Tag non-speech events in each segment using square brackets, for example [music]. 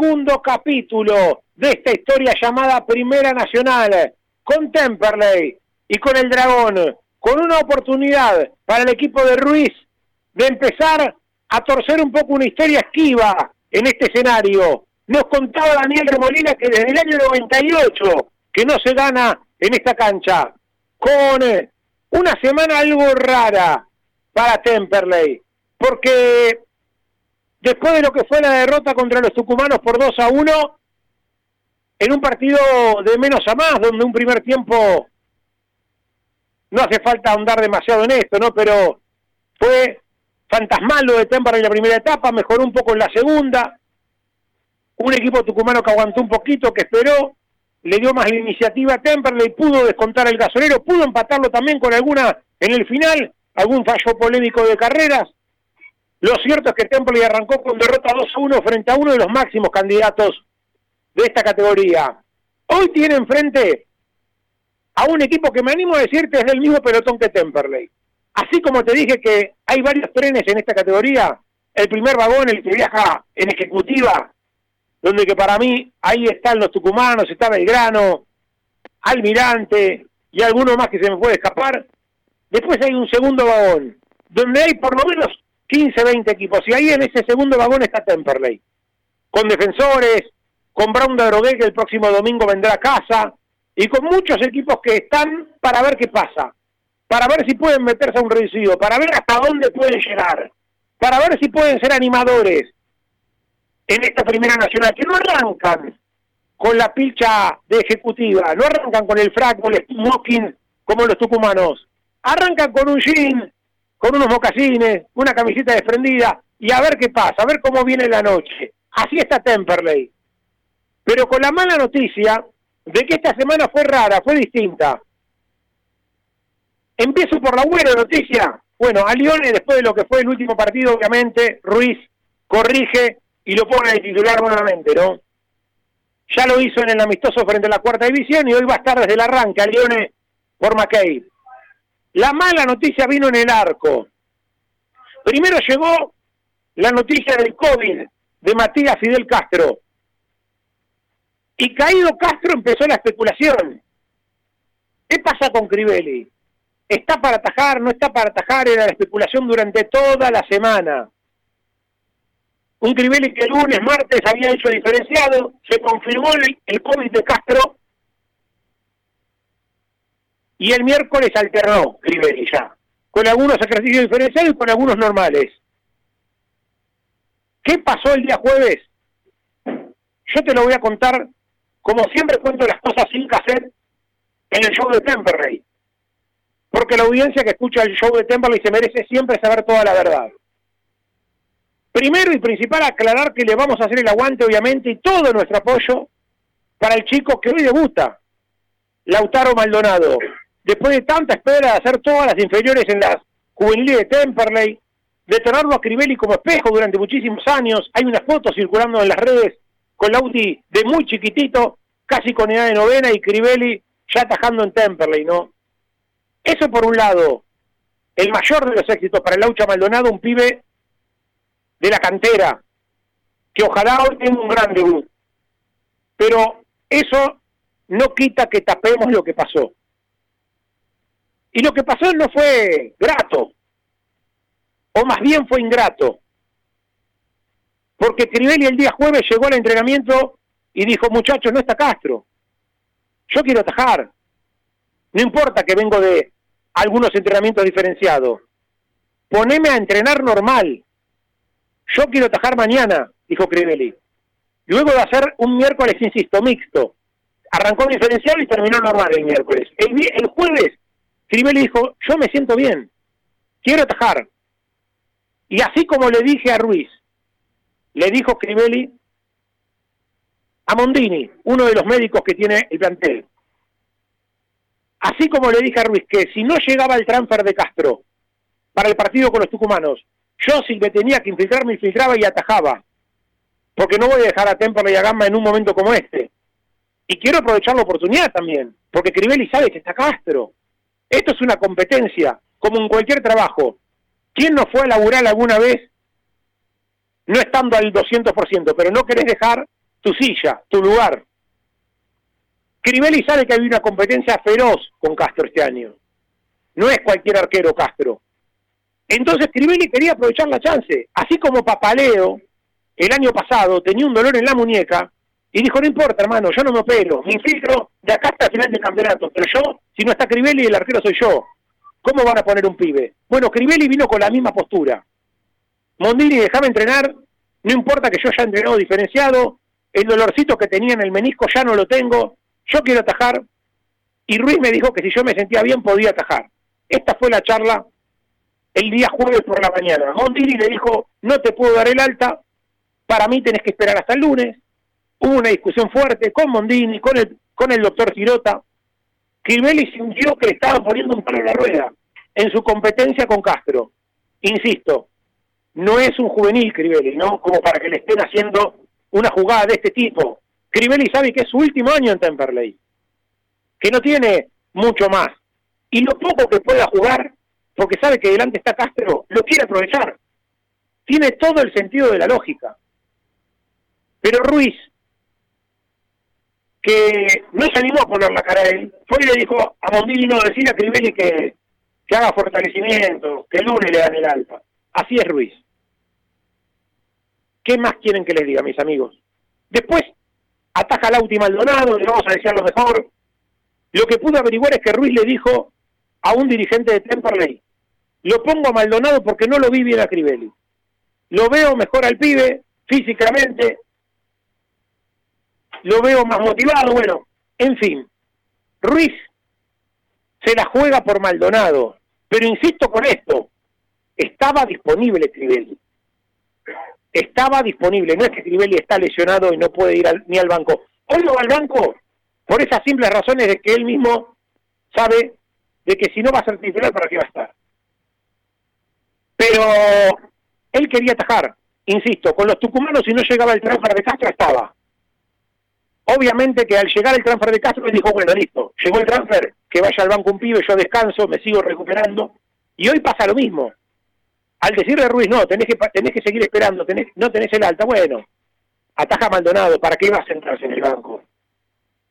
segundo capítulo de esta historia llamada Primera Nacional, con Temperley y con el Dragón, con una oportunidad para el equipo de Ruiz de empezar a torcer un poco una historia esquiva en este escenario. Nos contaba Daniel Remolina que desde el año 98 que no se gana en esta cancha, con una semana algo rara para Temperley, porque después de lo que fue la derrota contra los tucumanos por 2 a 1, en un partido de menos a más, donde un primer tiempo no hace falta ahondar demasiado en esto, ¿no? Pero fue fantasmal lo de Temperley en la primera etapa, mejoró un poco en la segunda, un equipo tucumano que aguantó un poquito, que esperó, le dio más la iniciativa a Temperley, pudo descontar el gasolero, pudo empatarlo también con alguna en el final, algún fallo polémico de carreras. Lo cierto es que Temperley arrancó con derrota 2 a 1 frente a uno de los máximos candidatos de esta categoría. Hoy tiene enfrente a un equipo que me animo a decirte es del mismo pelotón que Temperley. Así como te dije que hay varios trenes en esta categoría, el primer vagón, el que viaja en ejecutiva, donde que para mí ahí están los tucumanos, está Belgrano, Almirante y alguno más que se me puede escapar. Después hay un segundo vagón, donde hay por lo menos 15, 20 equipos, y ahí en ese segundo vagón está Temperley, con defensores, con Brown de Drogué, que el próximo domingo vendrá a casa, y con muchos equipos que están para ver qué pasa, para ver si pueden meterse a un reducido, para ver hasta dónde pueden llegar, para ver si pueden ser animadores, en esta primera nacional, que no arrancan con la pilcha de ejecutiva, no arrancan con el frac, con el smoking como los tucumanos, arrancan con un jean, con unos mocasines, una camiseta desprendida y a ver qué pasa, a ver cómo viene la noche. Así está Temperley. Pero con la mala noticia de que esta semana fue rara, fue distinta. Empiezo por la buena noticia. Bueno, a Lione, después de lo que fue el último partido, obviamente, Ruiz corrige y lo pone de titular nuevamente, ¿no? Ya lo hizo en el amistoso frente a la cuarta división y hoy va a estar desde el arranque a Lione por McKay. La mala noticia vino en el arco. Primero llegó la noticia del COVID de Matías Fidel Castro. Y caído Castro empezó la especulación. ¿Qué pasa con Crivelli? ¿Está para atajar? ¿No está para atajar? Era la especulación durante toda la semana un Crivelli que el lunes, martes había hecho diferenciado, se confirmó el, COVID de Castro y el miércoles alternó Crivelli ya, con algunos ejercicios diferenciados y con algunos normales. ¿Qué pasó el día jueves? Yo te lo voy a contar como siempre cuento las cosas sin cassette en el show de Temperley. Porque la audiencia que escucha el show de Temperley se merece siempre saber toda la verdad. Primero y principal, aclarar que le vamos a hacer el aguante, obviamente, y todo nuestro apoyo para el chico que hoy debuta, Lautaro Maldonado. Después de tanta espera de hacer todas las inferiores en las juveniles de Temperley, de tenerlo a Crivelli como espejo durante muchísimos años, hay una foto circulando en las redes con Lauti de muy chiquitito, casi con edad de novena, y Crivelli ya atajando en Temperley, ¿no? Eso por un lado, el mayor de los éxitos para el Laucha Maldonado, un pibe de la cantera, que ojalá hoy tenga un gran debut. Pero eso no quita que tapemos lo que pasó. Y lo que pasó no fue grato, o más bien fue ingrato. Porque Crivelli el día jueves llegó al entrenamiento y dijo, muchachos, no está Castro. Yo quiero atajar. No importa que vengo de algunos entrenamientos diferenciados. Poneme a entrenar normal. Yo quiero atajar mañana, dijo Crivelli. Luego de hacer un miércoles, insisto, mixto. Arrancó diferencial y terminó normal el miércoles. El, jueves, Crivelli dijo, yo me siento bien, quiero atajar. Y así como le dije a Ruiz, le dijo Crivelli a Mondini, uno de los médicos que tiene el plantel. Así como le dije a Ruiz que si no llegaba el transfer de Castro para el partido con los tucumanos, yo si me tenía que infiltrar, me infiltraba y atajaba. Porque no voy a dejar a Temperley y a Gamba en un momento como este. Y quiero aprovechar la oportunidad también, porque Crivelli sabe que está Castro. Esto es una competencia, como en cualquier trabajo. ¿Quién no fue a laburar alguna vez no estando al 200%, pero no querés dejar tu silla, tu lugar. Crivelli sabe que hay una competencia feroz con Castro este año. No es cualquier arquero Castro. Entonces Crivelli quería aprovechar la chance. Así como Papaleo el año pasado tenía un dolor en la muñeca y dijo, no importa hermano, yo no me opero, me infiltro de acá hasta el final del campeonato, pero yo, si no está Crivelli, el arquero soy yo. ¿Cómo van a poner un pibe? Bueno, Crivelli vino con la misma postura. Mondini, déjame entrenar, no importa que yo haya entrenado diferenciado, el dolorcito que tenía en el menisco ya no lo tengo, yo quiero atajar, y Ruiz me dijo que si yo me sentía bien podía atajar. Esta fue la charla el día jueves por la mañana. Mondini le dijo, no te puedo dar el alta, para mí tenés que esperar hasta el lunes. Hubo una discusión fuerte con Mondini, con el, con el doctor Girota. Crivelli sintió que le estaban poniendo un palo en la rueda en su competencia con Castro. Insisto, no es un juvenil Crivelli, ¿no? Como para que le estén haciendo una jugada de este tipo. Crivelli sabe que es su último año en Temperley, que no tiene mucho más. Y lo poco que pueda jugar, porque sabe que delante está Castro, lo quiere aprovechar. Tiene todo el sentido de la lógica. Pero Ruiz, que no se animó a poner la cara a él, fue y le dijo a Mondini no decir a Crivelli que, que haga fortalecimiento, que el lunes le dan el alfa. Así es Ruiz. ¿Qué más quieren que les diga, mis amigos? Después ataca Lauti Maldonado, le vamos a decir lo mejor. Lo que pude averiguar es que Ruiz le dijo a un dirigente de Temperley, lo pongo a Maldonado porque no lo vi bien a Crivelli. Lo veo mejor al pibe, físicamente, lo veo más motivado, bueno, en fin, Ruiz se la juega por Maldonado, pero insisto con esto, estaba disponible Crivelli, estaba disponible, no es que Crivelli está lesionado y no puede ir ni al banco, hoy no va al banco por esas simples razones de que él mismo sabe de que si no va a ser titular, ¿para qué va a estar? Pero él quería atajar, insisto, con los tucumanos si no llegaba el transfer de Castro estaba. Obviamente que al llegar el transfer de Castro, me dijo, bueno, listo, llegó el transfer, que vaya al banco un pibe, yo descanso, me sigo recuperando. Y hoy pasa lo mismo. Al decirle a Ruiz, no, tenés que, tenés que seguir esperando, tenés, no tenés el alta, bueno, ataja Maldonado, ¿para qué vas a sentarse en el banco?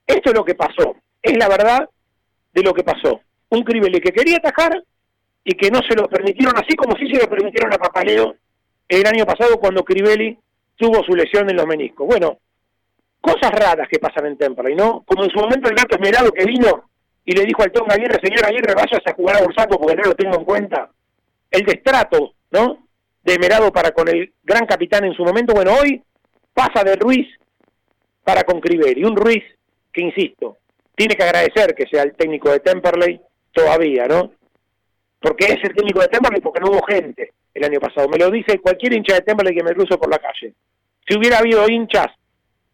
Esto es lo que pasó, es la verdad de lo que pasó. Un Cribele que quería atajar y que no se lo permitieron, así como sí se lo permitieron a Papaleo el año pasado cuando Crivelli tuvo su lesión en los meniscos. Bueno, cosas raras que pasan en Temperley, ¿no? Como en su momento el gato esmerado que vino y le dijo al Tonga Aguirre, señor Aguirre, vayas a jugar a Bursaco porque no lo tengo en cuenta. El destrato, ¿no? De Merado para con el gran capitán en su momento. Bueno, hoy pasa de Ruiz para con Criberi. Un Ruiz que, insisto, tiene que agradecer que sea el técnico de Temperley todavía, ¿no? Porque es el técnico de Temperley porque no hubo gente el año pasado. Me lo dice cualquier hincha de Temperley que me cruzo por la calle. Si hubiera habido hinchas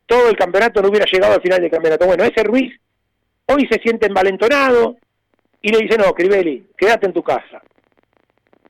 todo el campeonato no hubiera llegado al final del campeonato. Bueno, ese Ruiz hoy se siente envalentonado y le dice, no, Crivelli, quédate en tu casa.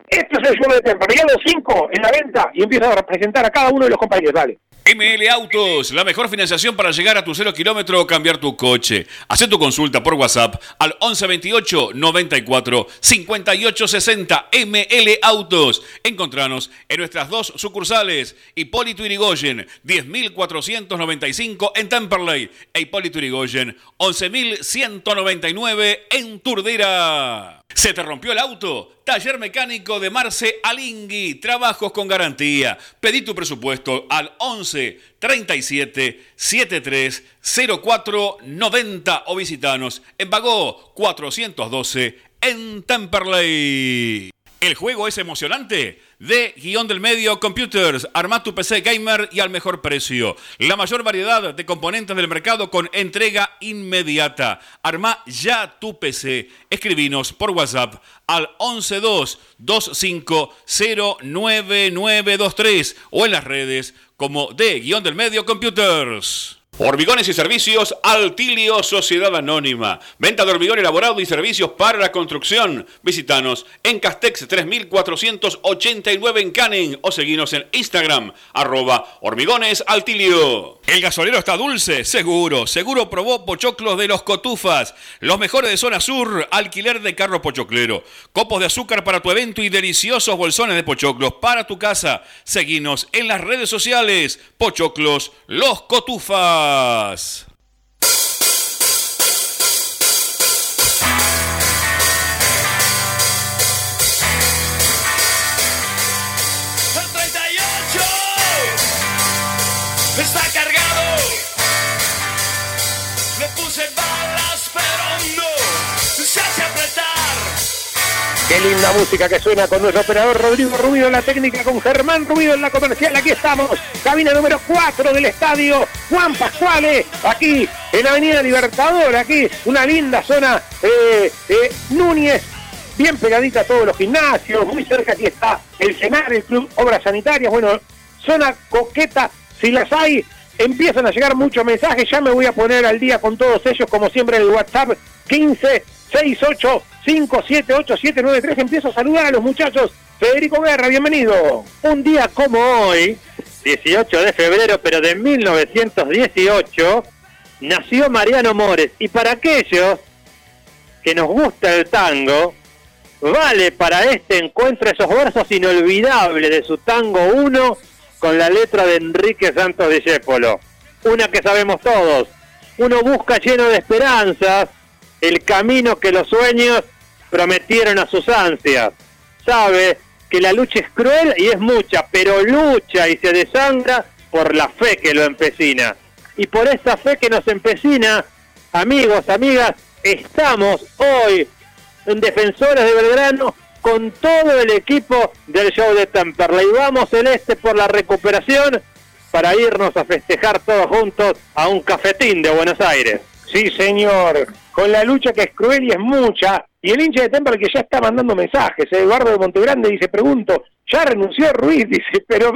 Esto es el juego de temporada. los cinco en la venta y empieza a representar a cada uno de los compañeros. Dale. ML Autos, la mejor financiación para llegar a tu cero kilómetro o cambiar tu coche. Haz tu consulta por WhatsApp al 1128 94 58 60 ML Autos. Encontranos en nuestras dos sucursales, Hipólito Irigoyen, 10.495 en Temperley e Hipólito Irigoyen, 11.199 en Turdera. ¿Se te rompió el auto? Taller mecánico de Marce Alingui. Trabajos con garantía. Pedí tu presupuesto al 11 37 73 04 90 o visitanos en Bagó 412 en Temperley. ¿El juego es emocionante? De Guión del Medio Computers. Arma tu PC gamer y al mejor precio. La mayor variedad de componentes del mercado con entrega inmediata. Arma ya tu PC. Escribinos por WhatsApp al 112-2509-9923 o en las redes como de Guión del Medio Computers. Hormigones y servicios Altilio Sociedad Anónima. Venta de hormigón elaborado y servicios para la construcción. Visítanos en Castex 3489 en Canning o seguinos en Instagram arroba hormigones Altilio. ¿El gasolero está dulce? Seguro. Seguro probó pochoclos de los cotufas. Los mejores de zona sur. Alquiler de carro pochoclero. Copos de azúcar para tu evento y deliciosos bolsones de pochoclos para tu casa. Seguinos en las redes sociales. Pochoclos Los Cotufas. Qué linda música que suena con nuestro operador Rodrigo Rubido en la técnica, con Germán Rubido en la comercial. Aquí estamos, cabina número 4 del estadio Juan Pascuale, aquí en Avenida Libertador, aquí una linda zona eh, eh, Núñez, bien pegadita a todos los gimnasios, muy cerca aquí está el CENAR, el Club Obras Sanitarias, bueno, zona coqueta, si las hay, empiezan a llegar muchos mensajes, ya me voy a poner al día con todos ellos, como siempre en el WhatsApp 15 68 578-793. Empiezo a saludar a los muchachos. Federico Guerra, bienvenido. Un día como hoy, 18 de febrero, pero de 1918, nació Mariano Mores. Y para aquellos que nos gusta el tango, vale para este encuentro esos versos inolvidables de su tango 1 con la letra de Enrique Santos Discépolo. Una que sabemos todos. Uno busca lleno de esperanzas el camino que los sueños prometieron a sus ansias. Sabe que la lucha es cruel y es mucha, pero lucha y se desangra por la fe que lo empecina. Y por esa fe que nos empecina, amigos, amigas, estamos hoy en Defensores de Belgrano con todo el equipo del show de Temperley. Vamos celeste por la recuperación para irnos a festejar todos juntos a un cafetín de Buenos Aires. Sí, señor, con la lucha que es cruel y es mucha, y el hincha de Temple que ya está mandando mensajes, ¿eh? Eduardo de Montegrande dice, pregunto, ¿ya renunció Ruiz? [laughs] Dice, pero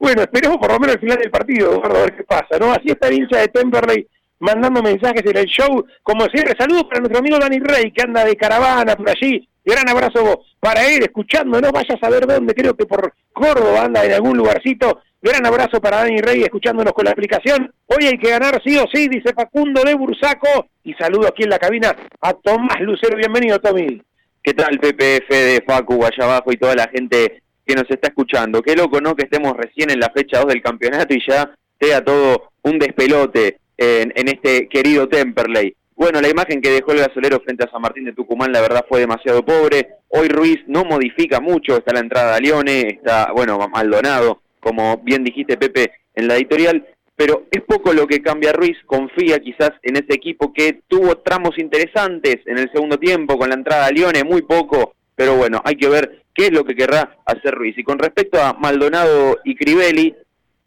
bueno, esperemos por lo menos el final del partido, Eduardo, a ver qué pasa, ¿no? Así está el hincha de Temperley mandando mensajes en el show, como siempre, saludos para nuestro amigo Dani Rey, que anda de caravana por allí, gran abrazo para él, escuchando, no vaya a saber dónde, creo que por Córdoba anda en algún lugarcito, gran abrazo para Dani Rey, escuchándonos con la aplicación, hoy hay que ganar sí o sí, dice Facundo de Bursaco, y saludo aquí en la cabina a Tomás Lucero, bienvenido Tommy. ¿Qué tal PPF de Facu allá y toda la gente que nos está escuchando? Qué loco, ¿no? Que estemos recién en la fecha 2 del campeonato y ya sea todo un despelote en, este querido Temperley. Bueno, la imagen que dejó el gasolero frente a San Martín de Tucumán, la verdad fue demasiado pobre. Hoy Ruiz no modifica mucho, está la entrada a Lione, está, bueno, Maldonado, como bien dijiste Pepe en la editorial, pero es poco lo que cambia Ruiz, confía quizás en ese equipo que tuvo tramos interesantes en el segundo tiempo con la entrada a Lione, muy poco, pero bueno, hay que ver qué es lo que querrá hacer Ruiz. Y con respecto a Maldonado y Crivelli,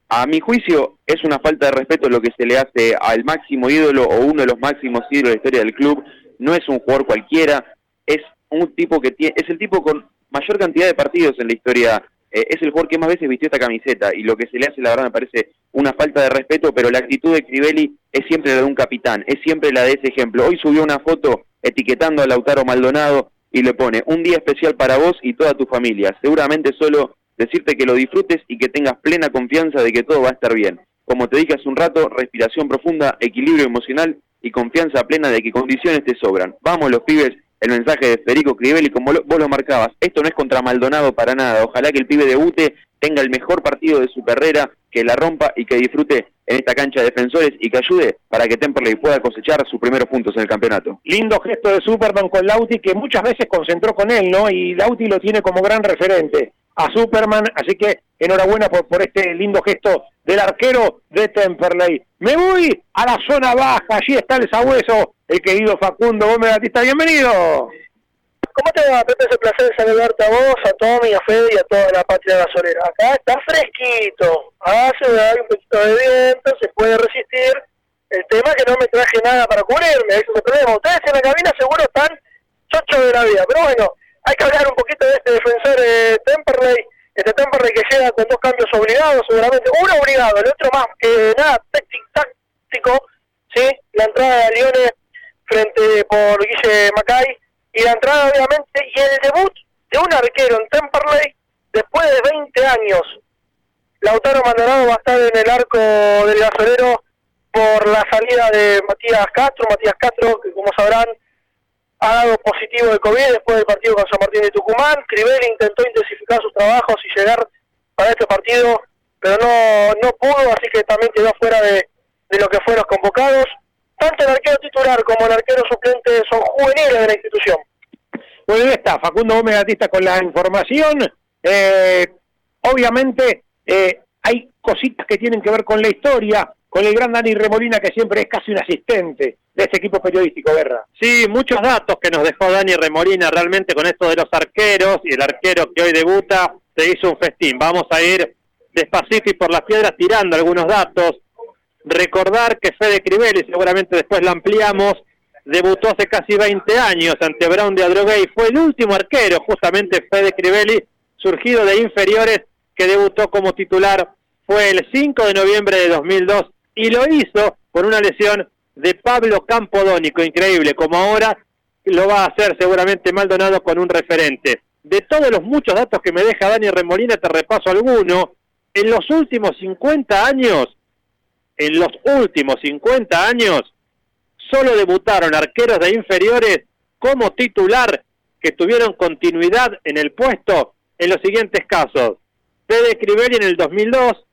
a mi juicio es una falta de respeto lo que se le hace al máximo ídolo o uno de los máximos ídolos de la historia del club. No es un jugador cualquiera, es un tipo que tiene, es el tipo con mayor cantidad de partidos en la historia, eh, es el jugador que más veces vistió esta camiseta y lo que se le hace la verdad me parece una falta de respeto, pero la actitud de Crivelli es siempre la de un capitán, es siempre la de ese ejemplo. Hoy subió una foto etiquetando a Lautaro Maldonado y le pone un día especial para vos y toda tu familia. Seguramente solo decirte que lo disfrutes y que tengas plena confianza de que todo va a estar bien. Como te dije hace un rato, respiración profunda, equilibrio emocional y confianza plena de que condiciones te sobran. Vamos los pibes, el mensaje de Federico Crivelli, como vos lo marcabas, esto no es contra Maldonado para nada. Ojalá que el pibe debute, tenga el mejor partido de su carrera, que la rompa y que disfrute en esta cancha de defensores y que ayude para que Temperley pueda cosechar sus primeros puntos en el campeonato. Lindo gesto de Superman con Lauti que muchas veces concentró con él, ¿no? Y Lauti lo tiene como gran referente a Superman, así que enhorabuena por, este lindo gesto del arquero de Temperley. Me voy a la zona baja, allí está el sabueso, el querido Facundo Gómez Batista, bienvenido. ¿Cómo te va, Pepe? Es un placer saludarte a vos, a Tommy, a Fede y a toda la patria gasolera. Acá está fresquito, hace un poquito de viento, se puede resistir. El tema es que no me traje nada para cubrirme, eso es el problema. Ustedes en la cabina seguro están chochos de la vida, pero bueno, hay que hablar un poquito de este defensor eh, Temperley, este Temperley que llega con dos cambios obligados seguramente, uno obligado, el otro más que nada táctico, ¿sí? La entrada de Lione frente por Guille Macay y la entrada obviamente y el debut de un arquero en Temperley después de 20 años Lautaro Maldonado va a estar en el arco del gasolero por la salida de Matías Castro. Matías Castro, que como sabrán, ha dado positivo de COVID después del partido con San Martín de Tucumán. Crivelli intentó intensificar sus trabajos y llegar para este partido, pero no, no pudo, así que también quedó fuera de, de lo que fueron los convocados. Tanto el arquero titular como el arquero suplente son juveniles de la institución. Bueno, ahí está, Facundo Gómez Gatista con la información. Eh, obviamente eh, hay cositas que tienen que ver con la historia, con el gran Dani Remolina, que siempre es casi un asistente de este equipo periodístico, Guerra. Sí, muchos datos que nos dejó Dani Remolina realmente con esto de los arqueros y el arquero que hoy debuta se hizo un festín. Vamos a ir despacito y por las piedras tirando algunos datos. Recordar que Fede Crivelli, seguramente después lo ampliamos, debutó hace casi 20 años ante Brown de Adroguey, fue el último arquero, justamente Fede Crivelli, surgido de inferiores, que debutó como titular, fue el 5 de noviembre de 2002 y lo hizo por una lesión de Pablo Campodónico, increíble, como ahora lo va a hacer seguramente Maldonado con un referente. De todos los muchos datos que me deja Dani Remolina, te repaso alguno. En los últimos 50 años, en los últimos 50 años, solo debutaron arqueros de inferiores como titular que tuvieron continuidad en el puesto en los siguientes casos. Fede Crivelli en el 2002,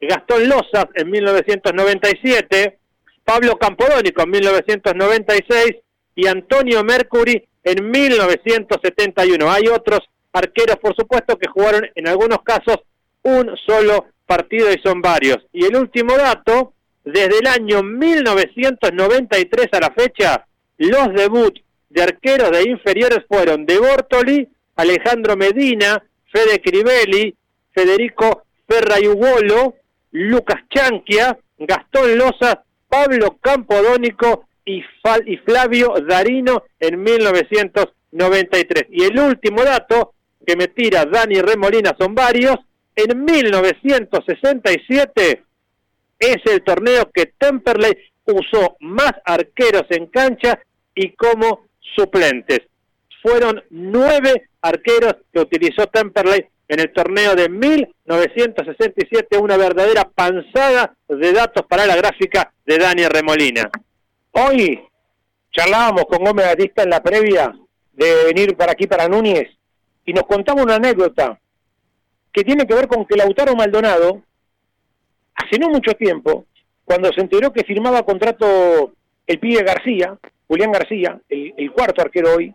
Gastón Lozas en 1997, Pablo Campodónico en 1996 y Antonio Mercury en 1971. Hay otros arqueros, por supuesto, que jugaron en algunos casos un solo partido y son varios. Y el último dato, desde el año 1993 a la fecha, los debuts de arqueros de inferiores fueron de Bortoli, Alejandro Medina, Fede Crivelli, Federico Ferrayugolo, Lucas Chanquia, Gastón Loza, Pablo Campodónico y, y Flavio Darino en 1993. Y el último dato que me tira Dani Remolina son varios, en 1967 es el torneo que Temperley usó más arqueros en cancha y como suplentes. Fueron nueve arqueros que utilizó Temperley en el torneo de 1967, una verdadera panzada de datos para la gráfica de Daniel Remolina. Hoy charlábamos con Gómez Batista en la previa de venir para aquí, para Núñez, y nos contaba una anécdota que tiene que ver con que Lautaro Maldonado, hace no mucho tiempo, cuando se enteró que firmaba contrato el pibe García, Julián García, el, cuarto arquero hoy,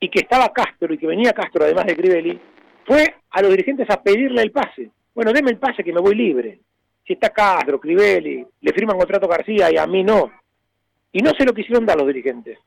y que estaba Castro y que venía Castro además de Crivelli, fue a los dirigentes a pedirle el pase. Bueno, deme el pase que me voy libre. Si está Castro, Crivelli, le firman contrato a García y a mí no. Y no se lo quisieron dar los dirigentes.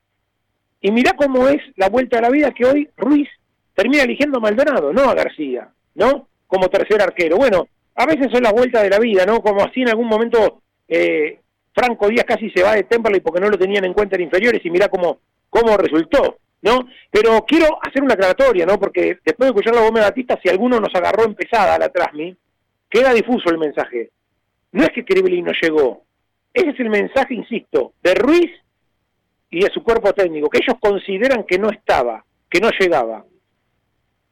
Y mirá cómo es la vuelta de la vida que hoy Ruiz termina eligiendo a Maldonado, no a García, ¿no? Como tercer arquero. Bueno, a veces son las vueltas de la vida, ¿no? Como así en algún momento eh, Franco Díaz casi se va de Temperley porque no lo tenían en cuenta en inferiores y mirá cómo, cómo resultó. ¿no? Pero quiero hacer una aclaratoria, ¿no? Porque después de escuchar la bomba Batista, si alguno nos agarró empezada a la Trasmi, queda difuso el mensaje. No es que Crivelli no llegó. Ese es el mensaje, insisto, de Ruiz y de su cuerpo técnico, que ellos consideran que no estaba, que no llegaba.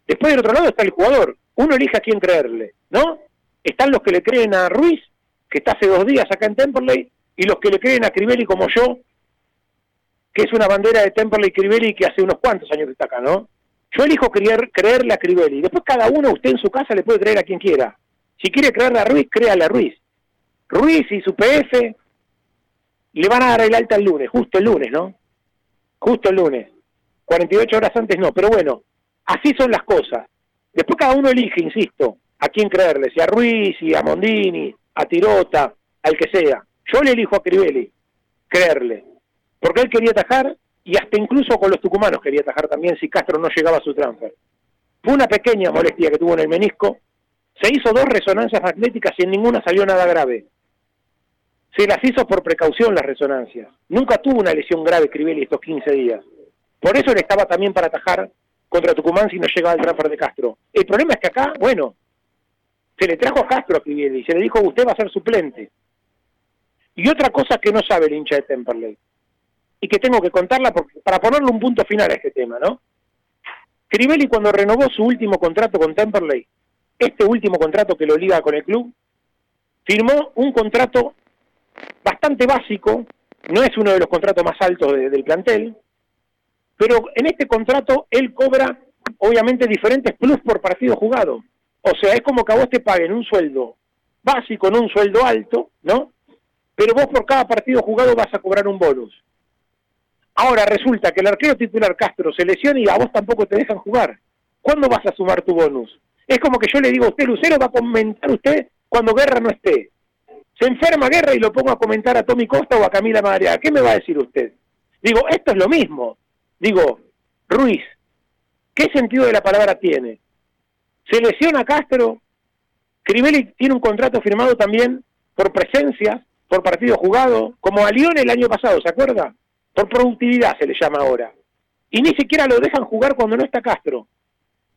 Después del otro lado está el jugador. Uno elige a quién creerle, ¿no? Están los que le creen a Ruiz, que está hace dos días acá en Temperley, y los que le creen a Crivelli como yo, que es una bandera de Temperley y Crivelli que hace unos cuantos años que está acá, ¿no? Yo elijo creer, creerle a Crivelli. Después cada uno, usted en su casa, le puede creer a quien quiera. Si quiere creerle a Ruiz, créale a Ruiz. Ruiz y su PF le van a dar el alta el lunes, justo el lunes, ¿no? Justo el lunes. 48 horas antes no, pero bueno, así son las cosas. Después cada uno elige, insisto, a quién creerle, si a Ruiz, si a Mondini, a Tirota, al que sea. Yo le elijo a Crivelli, creerle porque él quería atajar y hasta incluso con los tucumanos quería atajar también si Castro no llegaba a su transfer. Fue una pequeña molestia que tuvo en el menisco, se hizo dos resonancias magnéticas y en ninguna salió nada grave. Se las hizo por precaución las resonancias. Nunca tuvo una lesión grave Crivelli estos 15 días. Por eso él estaba también para atajar contra Tucumán si no llegaba el transfer de Castro. El problema es que acá, bueno, se le trajo a Castro a Crivelli y se le dijo usted va a ser suplente. Y otra cosa que no sabe el hincha de Temperley y que tengo que contarla para ponerle un punto final a este tema, ¿no? Crivelli cuando renovó su último contrato con Temperley, este último contrato que lo liga con el club, firmó un contrato bastante básico, no es uno de los contratos más altos del plantel, pero en este contrato él cobra obviamente diferentes plus por partido jugado. O sea, es como que a vos te paguen un sueldo básico, no un sueldo alto, ¿no? Pero vos por cada partido jugado vas a cobrar un bonus. Ahora resulta que el arquero titular Castro se lesiona y a vos tampoco te dejan jugar. ¿Cuándo vas a sumar tu bonus? Es como que yo le digo a usted, Lucero va a comentar usted cuando Guerra no esté. Se enferma Guerra y lo pongo a comentar a Tommy Costa o a Camila Madariaga. ¿Qué me va a decir usted? Digo, esto es lo mismo. Digo, Ruiz, ¿qué sentido de la palabra tiene? Se lesiona Castro, Crivelli tiene un contrato firmado también por presencia, por partido jugado, como a Lyon el año pasado, ¿se acuerda? Por productividad se le llama ahora. Y ni siquiera lo dejan jugar cuando no está Castro.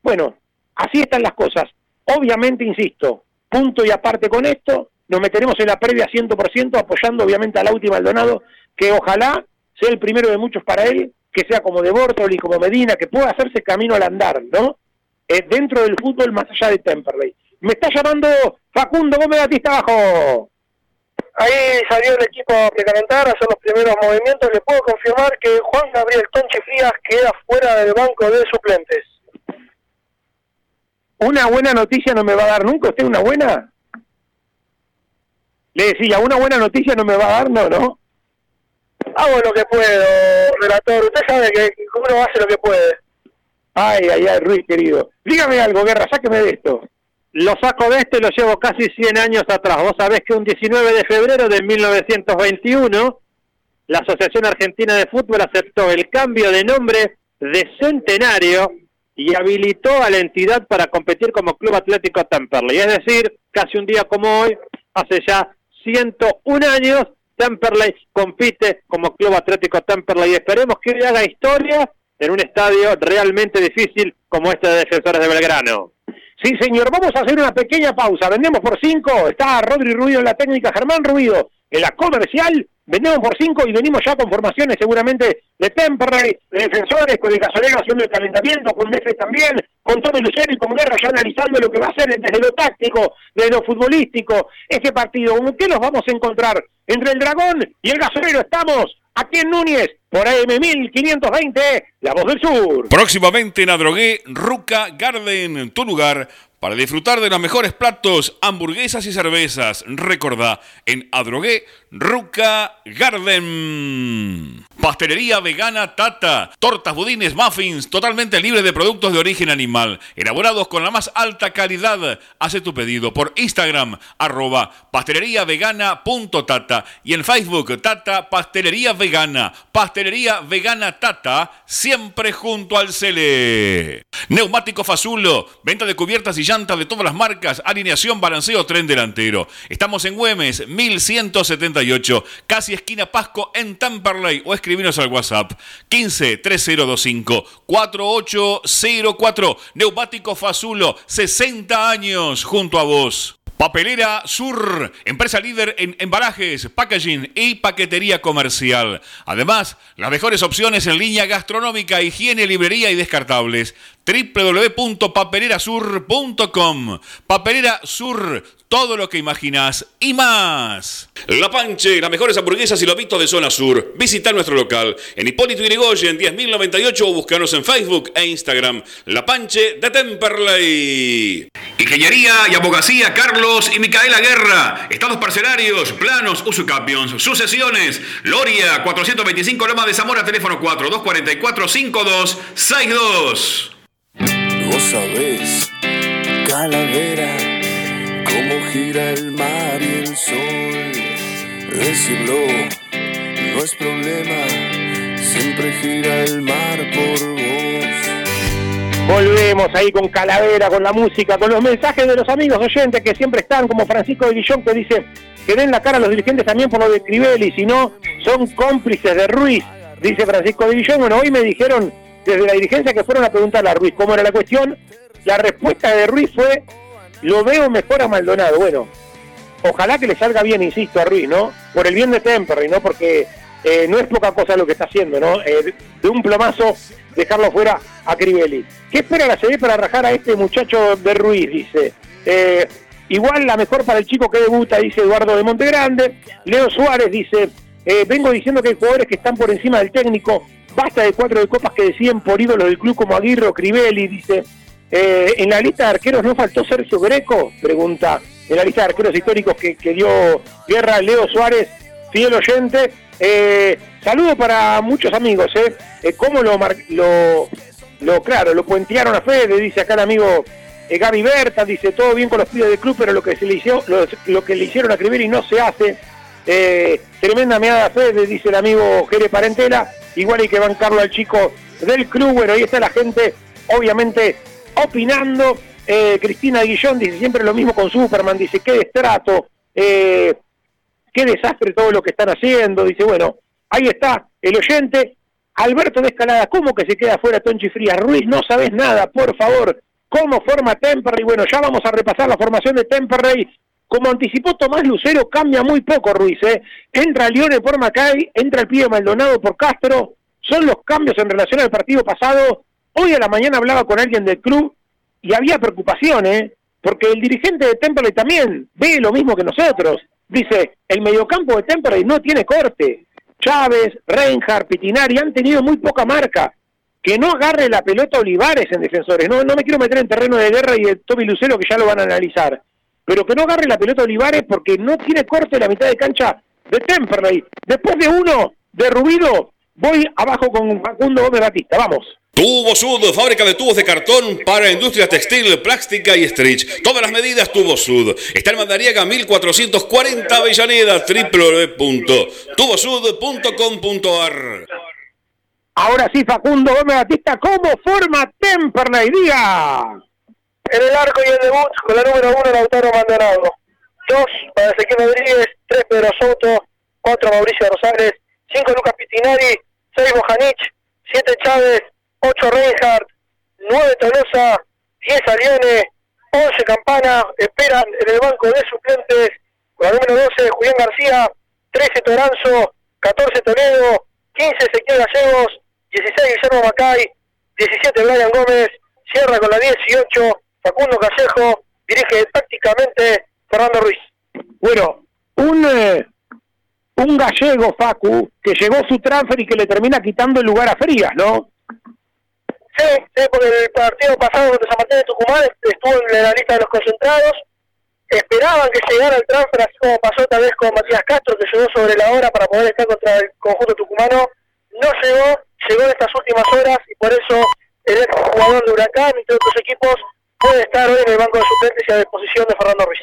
Bueno, así están las cosas. Obviamente, insisto, punto y aparte con esto, nos meteremos en la previa 100%, apoyando obviamente a Lauti Maldonado, que ojalá sea el primero de muchos para él, que sea como de Bortoli, como Medina, que pueda hacerse camino al andar, ¿no? Eh, dentro del fútbol más allá de Temperley. Me está llamando Facundo Gómez Batista abajo. Ahí salió el equipo a precalentar, a hacer los primeros movimientos. Le puedo confirmar que Juan Gabriel Tonche Frías queda fuera del banco de suplentes. ¿Una buena noticia no me va a dar nunca? ¿Usted una buena? Le decía, ¿una buena noticia no me va a dar? No, ¿no? Hago lo que puedo, relator. Usted sabe que uno hace lo que puede. Ay, ay, ay, Ruiz, querido. Dígame algo, Guerra, sáqueme de esto lo saco de esto y lo llevo casi 100 años atrás. Vos sabés que un 19 de febrero de 1921, la Asociación Argentina de Fútbol aceptó el cambio de nombre de Centenario y habilitó a la entidad para competir como Club Atlético Temperley. Es decir, casi un día como hoy, hace ya 101 años, Temperley compite como Club Atlético Temperley. Y esperemos que haga historia en un estadio realmente difícil como este de Defensores de Belgrano. Sí, señor, vamos a hacer una pequeña pausa. Vendemos por cinco. Está Rodri Ruido en la técnica, Germán Ruido en la comercial. Vendemos por cinco y venimos ya con formaciones seguramente de Temperley, de defensores, con el gasolero haciendo el calentamiento, con Mefe también, con Tommy Lucero y con Guerra ya analizando lo que va a ser desde lo táctico, desde lo futbolístico, ese partido. qué nos vamos a encontrar? Entre el Dragón y el gasolero estamos aquí en Núñez, por AM 1520, La Voz del Sur. Próximamente en Adrogué, Ruca Garden, tu lugar para disfrutar de los mejores platos, hamburguesas y cervezas. Recordá, en Adrogué, Ruca Garden. Pastelería vegana Tata. Tortas, budines, muffins, totalmente libre de productos de origen animal. Elaborados con la más alta calidad. Hace tu pedido por Instagram, arroba pasteleriavegana.tata. Y en Facebook, Tata Pastelería Vegana. Pastelería Vegana Tata, siempre junto al Cele. Neumático Fazulo. Venta de cubiertas y de todas las marcas, alineación, balanceo, tren delantero. Estamos en Güemes, 1178, casi esquina Pasco en Tamperley o escribinos al WhatsApp 15 3025 4804. Neumático Fazulo, 60 años junto a vos. Papelera Sur, empresa líder en embalajes, packaging y paquetería comercial. Además, las mejores opciones en línea gastronómica, higiene, librería y descartables www.papelerasur.com. Papelera Sur, todo lo que imaginas y más. La Panche, las mejores hamburguesas y lobitos de zona sur. Visita nuestro local en Hipólito Yrigoyen 10.098 o búscanos en Facebook e Instagram. La Panche de Temperley. Ingeniería y abogacía Carlos y Micaela Guerra. Estados parcelarios, planos, usucapions, sucesiones. Loria 425 Loma de Zamora, teléfono 4244 5262. Vos sabés, calavera, cómo gira el mar y el sol. Decirlo no es problema, siempre gira el mar por vos. Volvemos ahí con Calavera, con la música, con los mensajes de los amigos oyentes que siempre están, como Francisco de Guillón que dice que den la cara a los dirigentes también por lo de Crivelli, si no, son cómplices de Ruiz, dice Francisco de Guillón. Bueno, hoy me dijeron desde la dirigencia que fueron a preguntarle a Ruiz cómo era la cuestión, la respuesta de Ruiz fue, lo veo mejor a Maldonado. Bueno, ojalá que le salga bien, insisto, a Ruiz, ¿no? Por el bien de Temperley, ¿no? Porque eh, no es poca cosa lo que está haciendo, ¿no? Eh, de un plomazo dejarlo fuera a Crivelli. ¿Qué espera la CD para rajar a este muchacho de Ruiz? Dice. Eh, igual la mejor para el chico que debuta, dice Eduardo de Montegrande. Leo Suárez dice, eh, vengo diciendo que hay jugadores que están por encima del técnico. Basta de cuatro de copas que deciden por ídolos del club como Aguirre o Crivelli, dice. Eh, en la lista de arqueros no faltó Sergio Greco, pregunta. En la lista de arqueros históricos que, dio guerra Leo Suárez, fiel oyente. Eh, saludo para muchos amigos, ¿eh? eh ¿Cómo lo, lo, lo, claro, lo puentearon a Fede? Dice acá el amigo Gaby Berta, dice todo bien con los pibes del club, pero lo que, se le, lo, que le hicieron a y no se hace. Eh, tremenda meada Fede, dice el amigo Jere Parentela. Igual hay que bancarlo al chico del club. Bueno, ahí está la gente, obviamente, opinando. Eh, Cristina Guillón dice siempre lo mismo con Superman, dice qué destrato, eh, qué desastre todo lo que están haciendo. Dice, bueno, ahí está el oyente. Alberto de Escalada, ¿cómo que se queda fuera Tonchi Frías? Ruiz, no sabes nada, por favor. ¿Cómo forma Temperley? Bueno, ya vamos a repasar la formación de Temperley. Como anticipó Tomás Lucero, cambia muy poco Ruiz. ¿eh? Entra Lione por Macay, entra el pibe Maldonado por Castro. Son los cambios en relación al partido pasado. Hoy a la mañana hablaba con alguien del club y había preocupaciones, ¿eh? porque el dirigente de Temperley también ve lo mismo que nosotros. Dice, el mediocampo de Temperley no tiene corte. Chávez, Reinhardt, Pitinari han tenido muy poca marca. Que no agarre la pelota Olivares en defensores. No, no me quiero meter en terreno de guerra y el Toby Lucero que ya lo van a analizar pero que no agarre la pelota Olivares porque no tiene corte la mitad de cancha de Temperley. Después de uno de voy abajo con Facundo Gómez Batista. Vamos. Tubo Sud, fábrica de tubos de cartón para industria textil, plástica y stretch. Todas las medidas Tubo Sud. Está en Mandariega 1440 Avellaneda, www.tubosud.com.ar. Ahora sí, Facundo Gómez Batista, ¿cómo forma Temperley? Diga. En el arco y el debut con la número uno Lautaro Maldonado. Dos para Ezequiel Rodríguez, tres Pedro Soto, cuatro Mauricio Rosales, cinco Lucas Pitinari, seis Bojanich, siete Chávez, ocho Reinhardt, nueve Tolosa, diez Ariane, once Campana, esperan en el banco de suplentes con la número 12 Julián García, 13 Toranzo, 14 Toledo, 15 Ezequiel Gallegos, 16 Guillermo Macay, 17 Brian Gómez, cierra con la 18 Facundo Callejo, dirige tácticamente Fernando Ruiz. Bueno, un, eh, un gallego, Facu, que llegó su transfer y que le termina quitando el lugar a Frías, ¿no? Sí, sí, porque el partido pasado contra San Martín de Tucumán estuvo en la lista de los concentrados. Esperaban que llegara el transfer, así como pasó tal vez con Matías Castro, que llegó sobre la hora para poder estar contra el conjunto tucumano. No llegó, llegó en estas últimas horas y por eso el ex jugador de Huracán, entre otros equipos, puede estar hoy en el banco de suplentes y a disposición de Fernando Ruiz.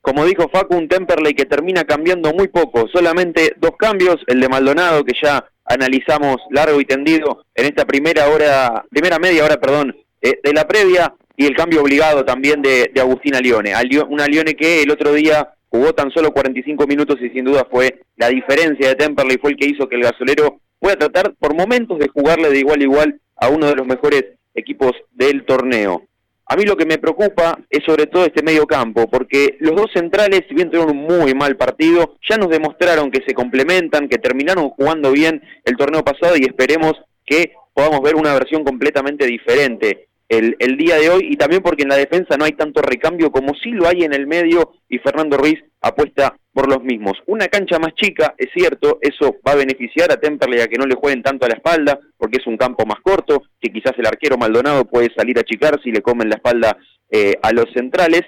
Como dijo Facu, un Temperley que termina cambiando muy poco, solamente dos cambios, el de Maldonado que ya analizamos largo y tendido en esta primera hora, primera media hora, perdón, eh, de la previa y el cambio obligado también de, de Agustina Lione, una Lione que el otro día jugó tan solo 45 minutos y sin duda fue la diferencia de Temperley, fue el que hizo que el gasolero pueda tratar por momentos de jugarle de igual a igual a uno de los mejores equipos del torneo. A mí lo que me preocupa es sobre todo este medio campo, porque los dos centrales, si bien tuvieron un muy mal partido, ya nos demostraron que se complementan, que terminaron jugando bien el torneo pasado y esperemos que podamos ver una versión completamente diferente el, el día de hoy y también porque en la defensa no hay tanto recambio como sí lo hay en el medio y Fernando Ruiz apuesta por los mismos. Una cancha más chica, es cierto, eso va a beneficiar a Temperley a que no le jueguen tanto a la espalda, porque es un campo más corto, que quizás el arquero Maldonado puede salir a achicar si le comen la espalda eh, a los centrales,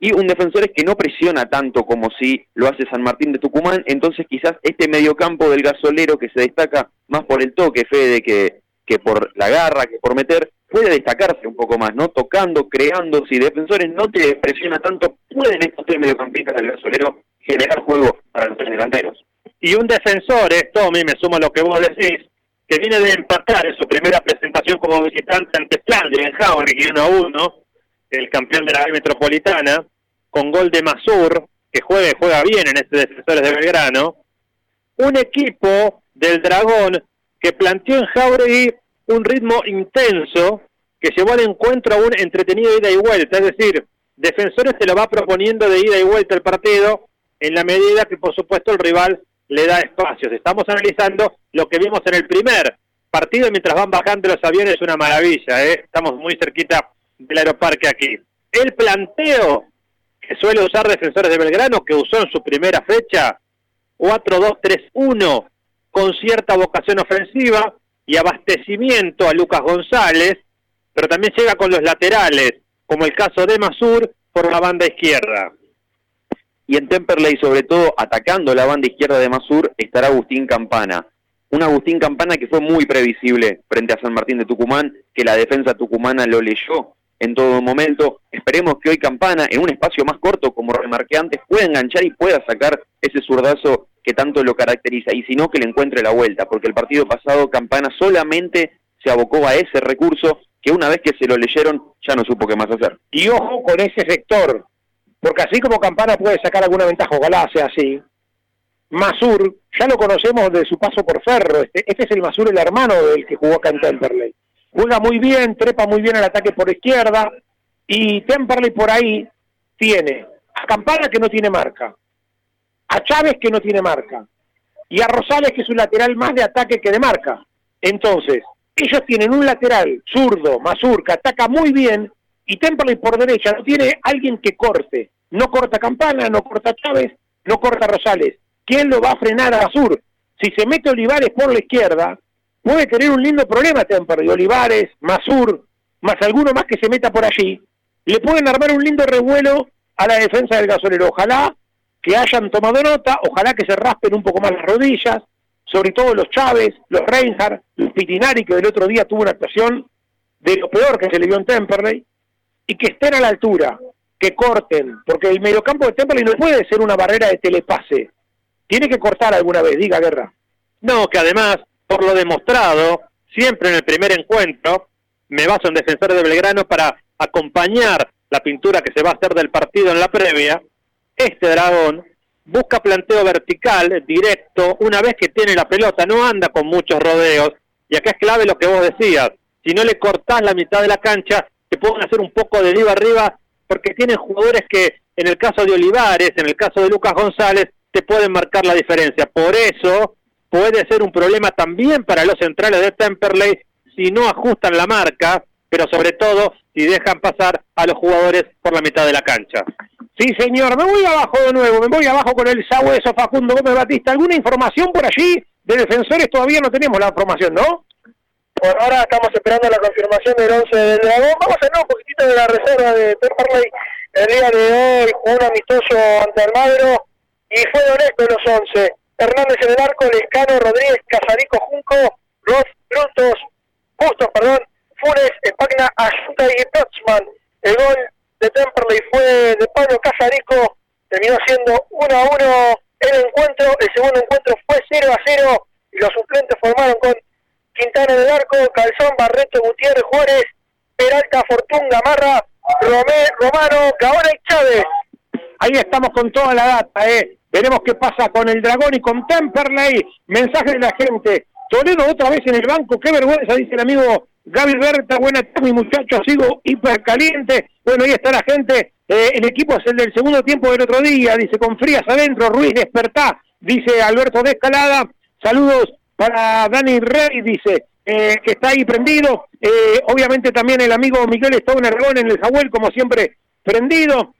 y un defensor es que no presiona tanto como si lo hace San Martín de Tucumán, entonces quizás este mediocampo del gasolero que se destaca más por el toque, Fede, que, que por la garra, que por meter, puede destacarse un poco más, ¿no? Tocando, creando, si defensores no te presiona tanto, pueden estos tres mediocampistas del gasolero generar juego para los tres delanteros. Y un defensor, esto a mí me sumo a lo que vos decís, que viene de empatar en su primera presentación como visitante ante Flandre en Jauregui 1 a 1, el campeón de la B Metropolitana, con gol de Masur, que juega, juega bien en este Defensores de Belgrano, un equipo del Dragón que planteó en Jauregui un ritmo intenso que llevó al encuentro a un entretenido ida y vuelta, es decir, Defensores se lo va proponiendo de ida y vuelta el partido en la medida que por supuesto el rival le da espacios. Estamos analizando lo que vimos en el primer partido mientras van bajando los aviones, una maravilla, ¿eh? estamos muy cerquita del aeroparque aquí. el planteo que suele usar Defensores de Belgrano, que usó en su primera fecha, 4-2-3-1, con cierta vocación ofensiva y abastecimiento a Lucas González, pero también llega con los laterales, como el caso de Masur por la banda izquierda. Y en Temperley, sobre todo atacando la banda izquierda de Masur, estará Agustín Campana. Un Agustín Campana que fue muy previsible frente a San Martín de Tucumán, que la defensa tucumana lo leyó en todo momento. Esperemos que hoy Campana, en un espacio más corto, como remarqué antes, pueda enganchar y pueda sacar ese zurdazo que tanto lo caracteriza. Y si no, que le encuentre la vuelta, porque el partido pasado Campana solamente se abocó a ese recurso que una vez que se lo leyeron ya no supo qué más hacer. Y ojo con ese sector, porque así como Campana puede sacar alguna ventaja, ojalá sea así. Masur, ya lo conocemos de su paso por Ferro, este, este es el Masur, el hermano del que jugó acá en Temperley. Juega muy bien, trepa muy bien el ataque por izquierda, y Temperley por ahí tiene a Campana que no tiene marca, a Chávez que no tiene marca, y a Rosales que es un lateral más de ataque que de marca. Entonces, ellos tienen un lateral zurdo, Masur, que ataca muy bien, y Temperley por derecha no tiene alguien que corte. No corta Campana, no corta Chávez, no corta Rosales. ¿Quién lo va a frenar a Masur? Si se mete Olivares por la izquierda, puede tener un lindo problema Temperley. Olivares, Masur, más alguno más que se meta por allí, le pueden armar un lindo revuelo a la defensa del gasolero. Ojalá que hayan tomado nota, ojalá que se raspen un poco más las rodillas, sobre todo los Chávez, los Reinhardt, los Pitinari, que el otro día tuvo una actuación de lo peor que se le dio en Temperley, y que estén a la altura, que corten, porque el mediocampo de Temperley no puede ser una barrera de telepase, tiene que cortar alguna vez, diga Guerra. No, que además, por lo demostrado, siempre en el primer encuentro, me baso en defensores de Belgrano para acompañar la pintura que se va a hacer del partido en la previa, este dragón busca planteo vertical, directo, una vez que tiene la pelota, no anda con muchos rodeos, y acá es clave lo que vos decías, si no le cortás la mitad de la cancha, te pueden hacer un poco de arriba arriba, porque tienen jugadores que, en el caso de Olivares, en el caso de Lucas González, te pueden marcar la diferencia. Por eso puede ser un problema también para los centrales de Temperley si no ajustan la marca, pero sobre todo si dejan pasar a los jugadores por la mitad de la cancha. Sí, señor, me voy abajo de nuevo, me voy abajo con el sabueso Facundo Gómez Batista. ¿Alguna información por allí de defensores? Todavía no tenemos la información, ¿no? Por ahora estamos esperando la confirmación del 11 del Dragón. Vamos a hablar un poquitito de la reserva de Temperley. El día de hoy jugó un amistoso ante el Madro y fue honesto en los 11. Hernández en el arco, Lescano, Rodríguez, Casarico, Junco, Ross, Brutos, Bustos, perdón, Funes, Espagna, Ayuta y Potsman. El gol de Temperley fue de Pablo Casarico, terminó siendo 1 a 1 el encuentro, el segundo encuentro fue 0 a 0 y los suplentes formaron con Quintana del arco, Calzón, Barreto, Gutiérrez, Juárez, Peralta, Fortún, Gamarra, Romé, Romano, Gaona y Chávez. Ahí estamos con toda la data, ¿eh? Veremos qué pasa con el Dragón y con Temperley. Mensaje de la gente. Toledo otra vez en el banco. Qué vergüenza, dice el amigo Gaby Berta, buena tarde, muchachos, sigo hiper caliente. Bueno, ahí está la gente. Eh, el equipo es el del segundo tiempo del otro día, dice, con frías adentro, Ruiz despertá, dice Alberto de Escalada. Saludos para Dani Rey, dice, eh, que está ahí prendido. Eh, obviamente también el amigo Miguel Stone Argón en el Jahuel, como siempre, prendido.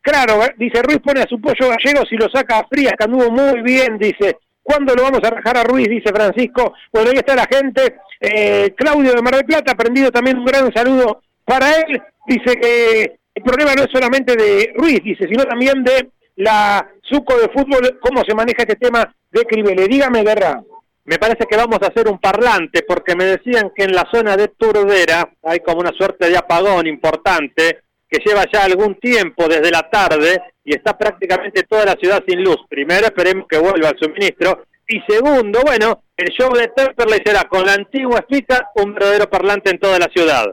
claro, dice Ruiz pone a su pollo gallego si lo saca a frías, que anduvo muy bien, dice. ¿Cuándo lo vamos a rajar a Ruiz? Dice Francisco. Bueno, ahí está la gente. Eh, Claudio de Mar del Plata, aprendido también un gran saludo para él. Dice que el problema no es solamente de Ruiz, dice, sino también de la suco de fútbol, cómo se maneja este tema de Cribele. Dígame, Guerra. Me parece que vamos a hacer un parlante, porque me decían que en la zona de Turdera hay como una suerte de apagón importante que lleva ya algún tiempo desde la tarde y está prácticamente toda la ciudad sin luz. Primero, esperemos que vuelva el suministro. Y segundo, bueno, el show de Temperley será con la antigua speaker un verdadero parlante en toda la ciudad.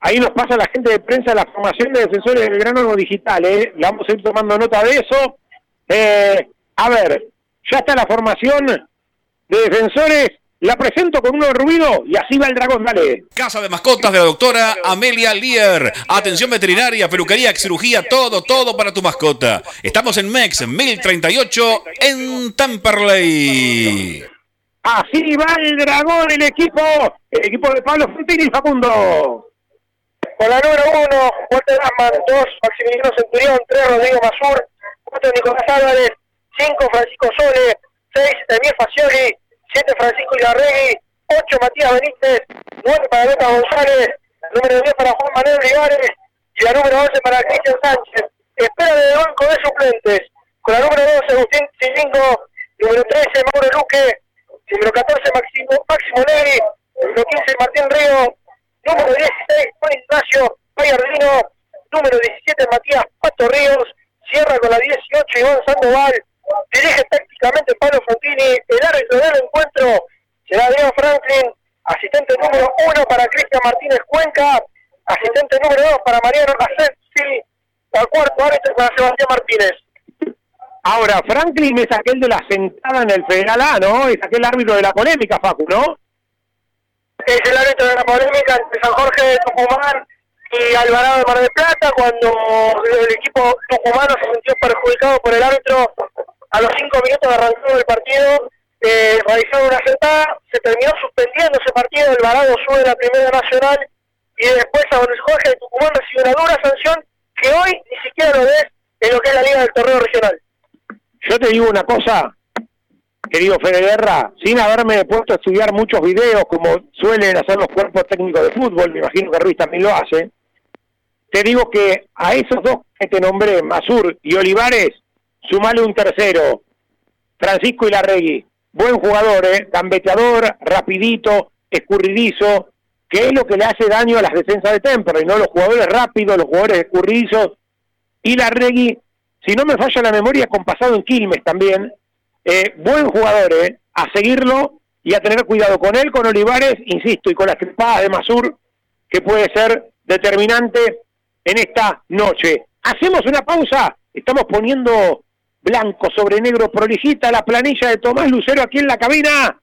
Ahí nos pasa la gente de prensa la formación de defensores del grano digital, ¿eh? Vamos a ir tomando nota de eso. Eh, a ver, ya está la formación de defensores la presento con uno de ruido y así va el dragón, dale. Casa de mascotas de la doctora Amelia Lier. Atención veterinaria, peluquería, cirugía, todo, todo para tu mascota. Estamos en MEX 1038 en Tamperley. Así va el dragón, el equipo, el equipo de Pablo Fontini y Facundo. Con la número 1, Walter Asman, 2, Maximiliano Centurión, 3, Rodrigo Masur, 4, Nicolás Álvarez, 5, Francisco Sole, 6, Emil Facioli, 7, Francisco Ilarregui, 8, Matías Benítez, 9 para Beto González, número 10 para Juan Manuel Olivares y la número 11 para Cristian Sánchez. Espera del banco de suplentes, con la número 12, Agustín Cilingo, número 13, Mauro Luque, número 14, Máximo, Máximo Negri, número 15, Martín Río, número 16, Juan Ignacio Bayardino, número 17, Matías Pato Ríos, cierra con la 18, Iván Sandoval, dirige tácticamente Pablo Fontini, el árbitro del encuentro será Diego Franklin, asistente número 1 para Cristian Martínez Cuenca, asistente número 2 para Mariano Racetti, al cuarto árbitro para Sebastián Martínez. Ahora, Franklin es aquel de la sentada en el Federal A, ¿no? Es aquel árbitro de la polémica, Facu, ¿no? Es el árbitro de la polémica entre San Jorge de Tucumán y Alvarado de Mar del Plata, cuando el equipo tucumano se sintió perjudicado por el árbitro a los cinco minutos de arrancar el partido, eh, realizaron una sentada, se terminó suspendiendo ese partido, Alvarado sube a la Primera Nacional y después a San Jorge de Tucumán recibe una dura sanción que hoy ni siquiera lo ves en lo que es la Liga del Torneo Regional. Yo te digo una cosa, querido Fede Guerra, sin haberme puesto a estudiar muchos videos como suelen hacer los cuerpos técnicos de fútbol, me imagino que Ruiz también lo hace, te digo que a esos dos que te nombré, Masur y Olivares, sumale un tercero, Francisco Ilarregui, buen jugador, ¿eh? gambeteador, rapidito, escurridizo, que es lo que le hace daño a las defensas de Temperley, ¿no? Los jugadores rápidos, los jugadores escurridizos. Ilarregui, si no me falla la memoria, con pasado en Quilmes también, eh, buen jugador, ¿eh? A seguirlo y a tener cuidado con él, con Olivares, insisto, y con las tripadas de Masur, que puede ser determinante en esta noche. Hacemos una pausa, estamos poniendo blanco sobre negro, prolijita la planilla de Tomás Lucero aquí en la cabina.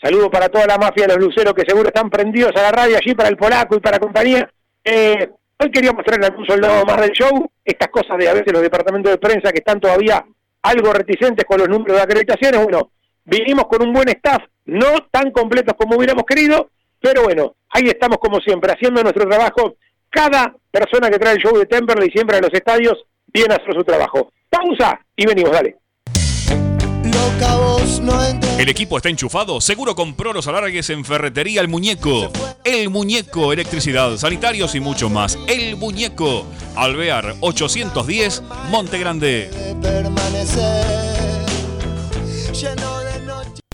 Saludo para toda la mafia de los Luceros que seguro están prendidos a la radio allí para el polaco y para compañía. Eh, hoy quería mostrarle algún soldado más del show, estas cosas de a veces los departamentos de prensa que están todavía algo reticentes con los números de acreditaciones. Bueno, vinimos con un buen staff, no tan completos como hubiéramos querido, pero bueno, ahí estamos como siempre, haciendo nuestro trabajo. Cada persona que trae el show de Temperley siempre a los estadios viene a hacer su trabajo. Pausa y venimos, dale. El equipo está enchufado, seguro compró los alargues en Ferretería El Muñeco. El Muñeco, electricidad, sanitarios y mucho más. El Muñeco, Alvear 810, Monte Grande.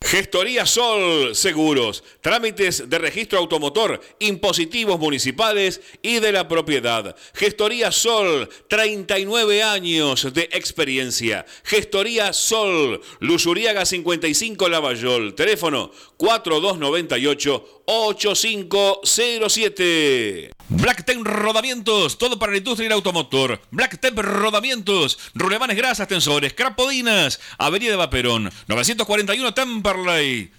Gestoría Sol Seguros, trámites de registro automotor, impositivos municipales y de la propiedad. Gestoría Sol, 39 años de experiencia. Gestoría Sol, Lusuriaga 55 Lavallol, teléfono 4298 8507. Blacktep Rodamientos, todo para la industria y el automotor. Blacktep Rodamientos, rulemanes grasas, tensores, crapodinas, Avenida de Vaperón, 941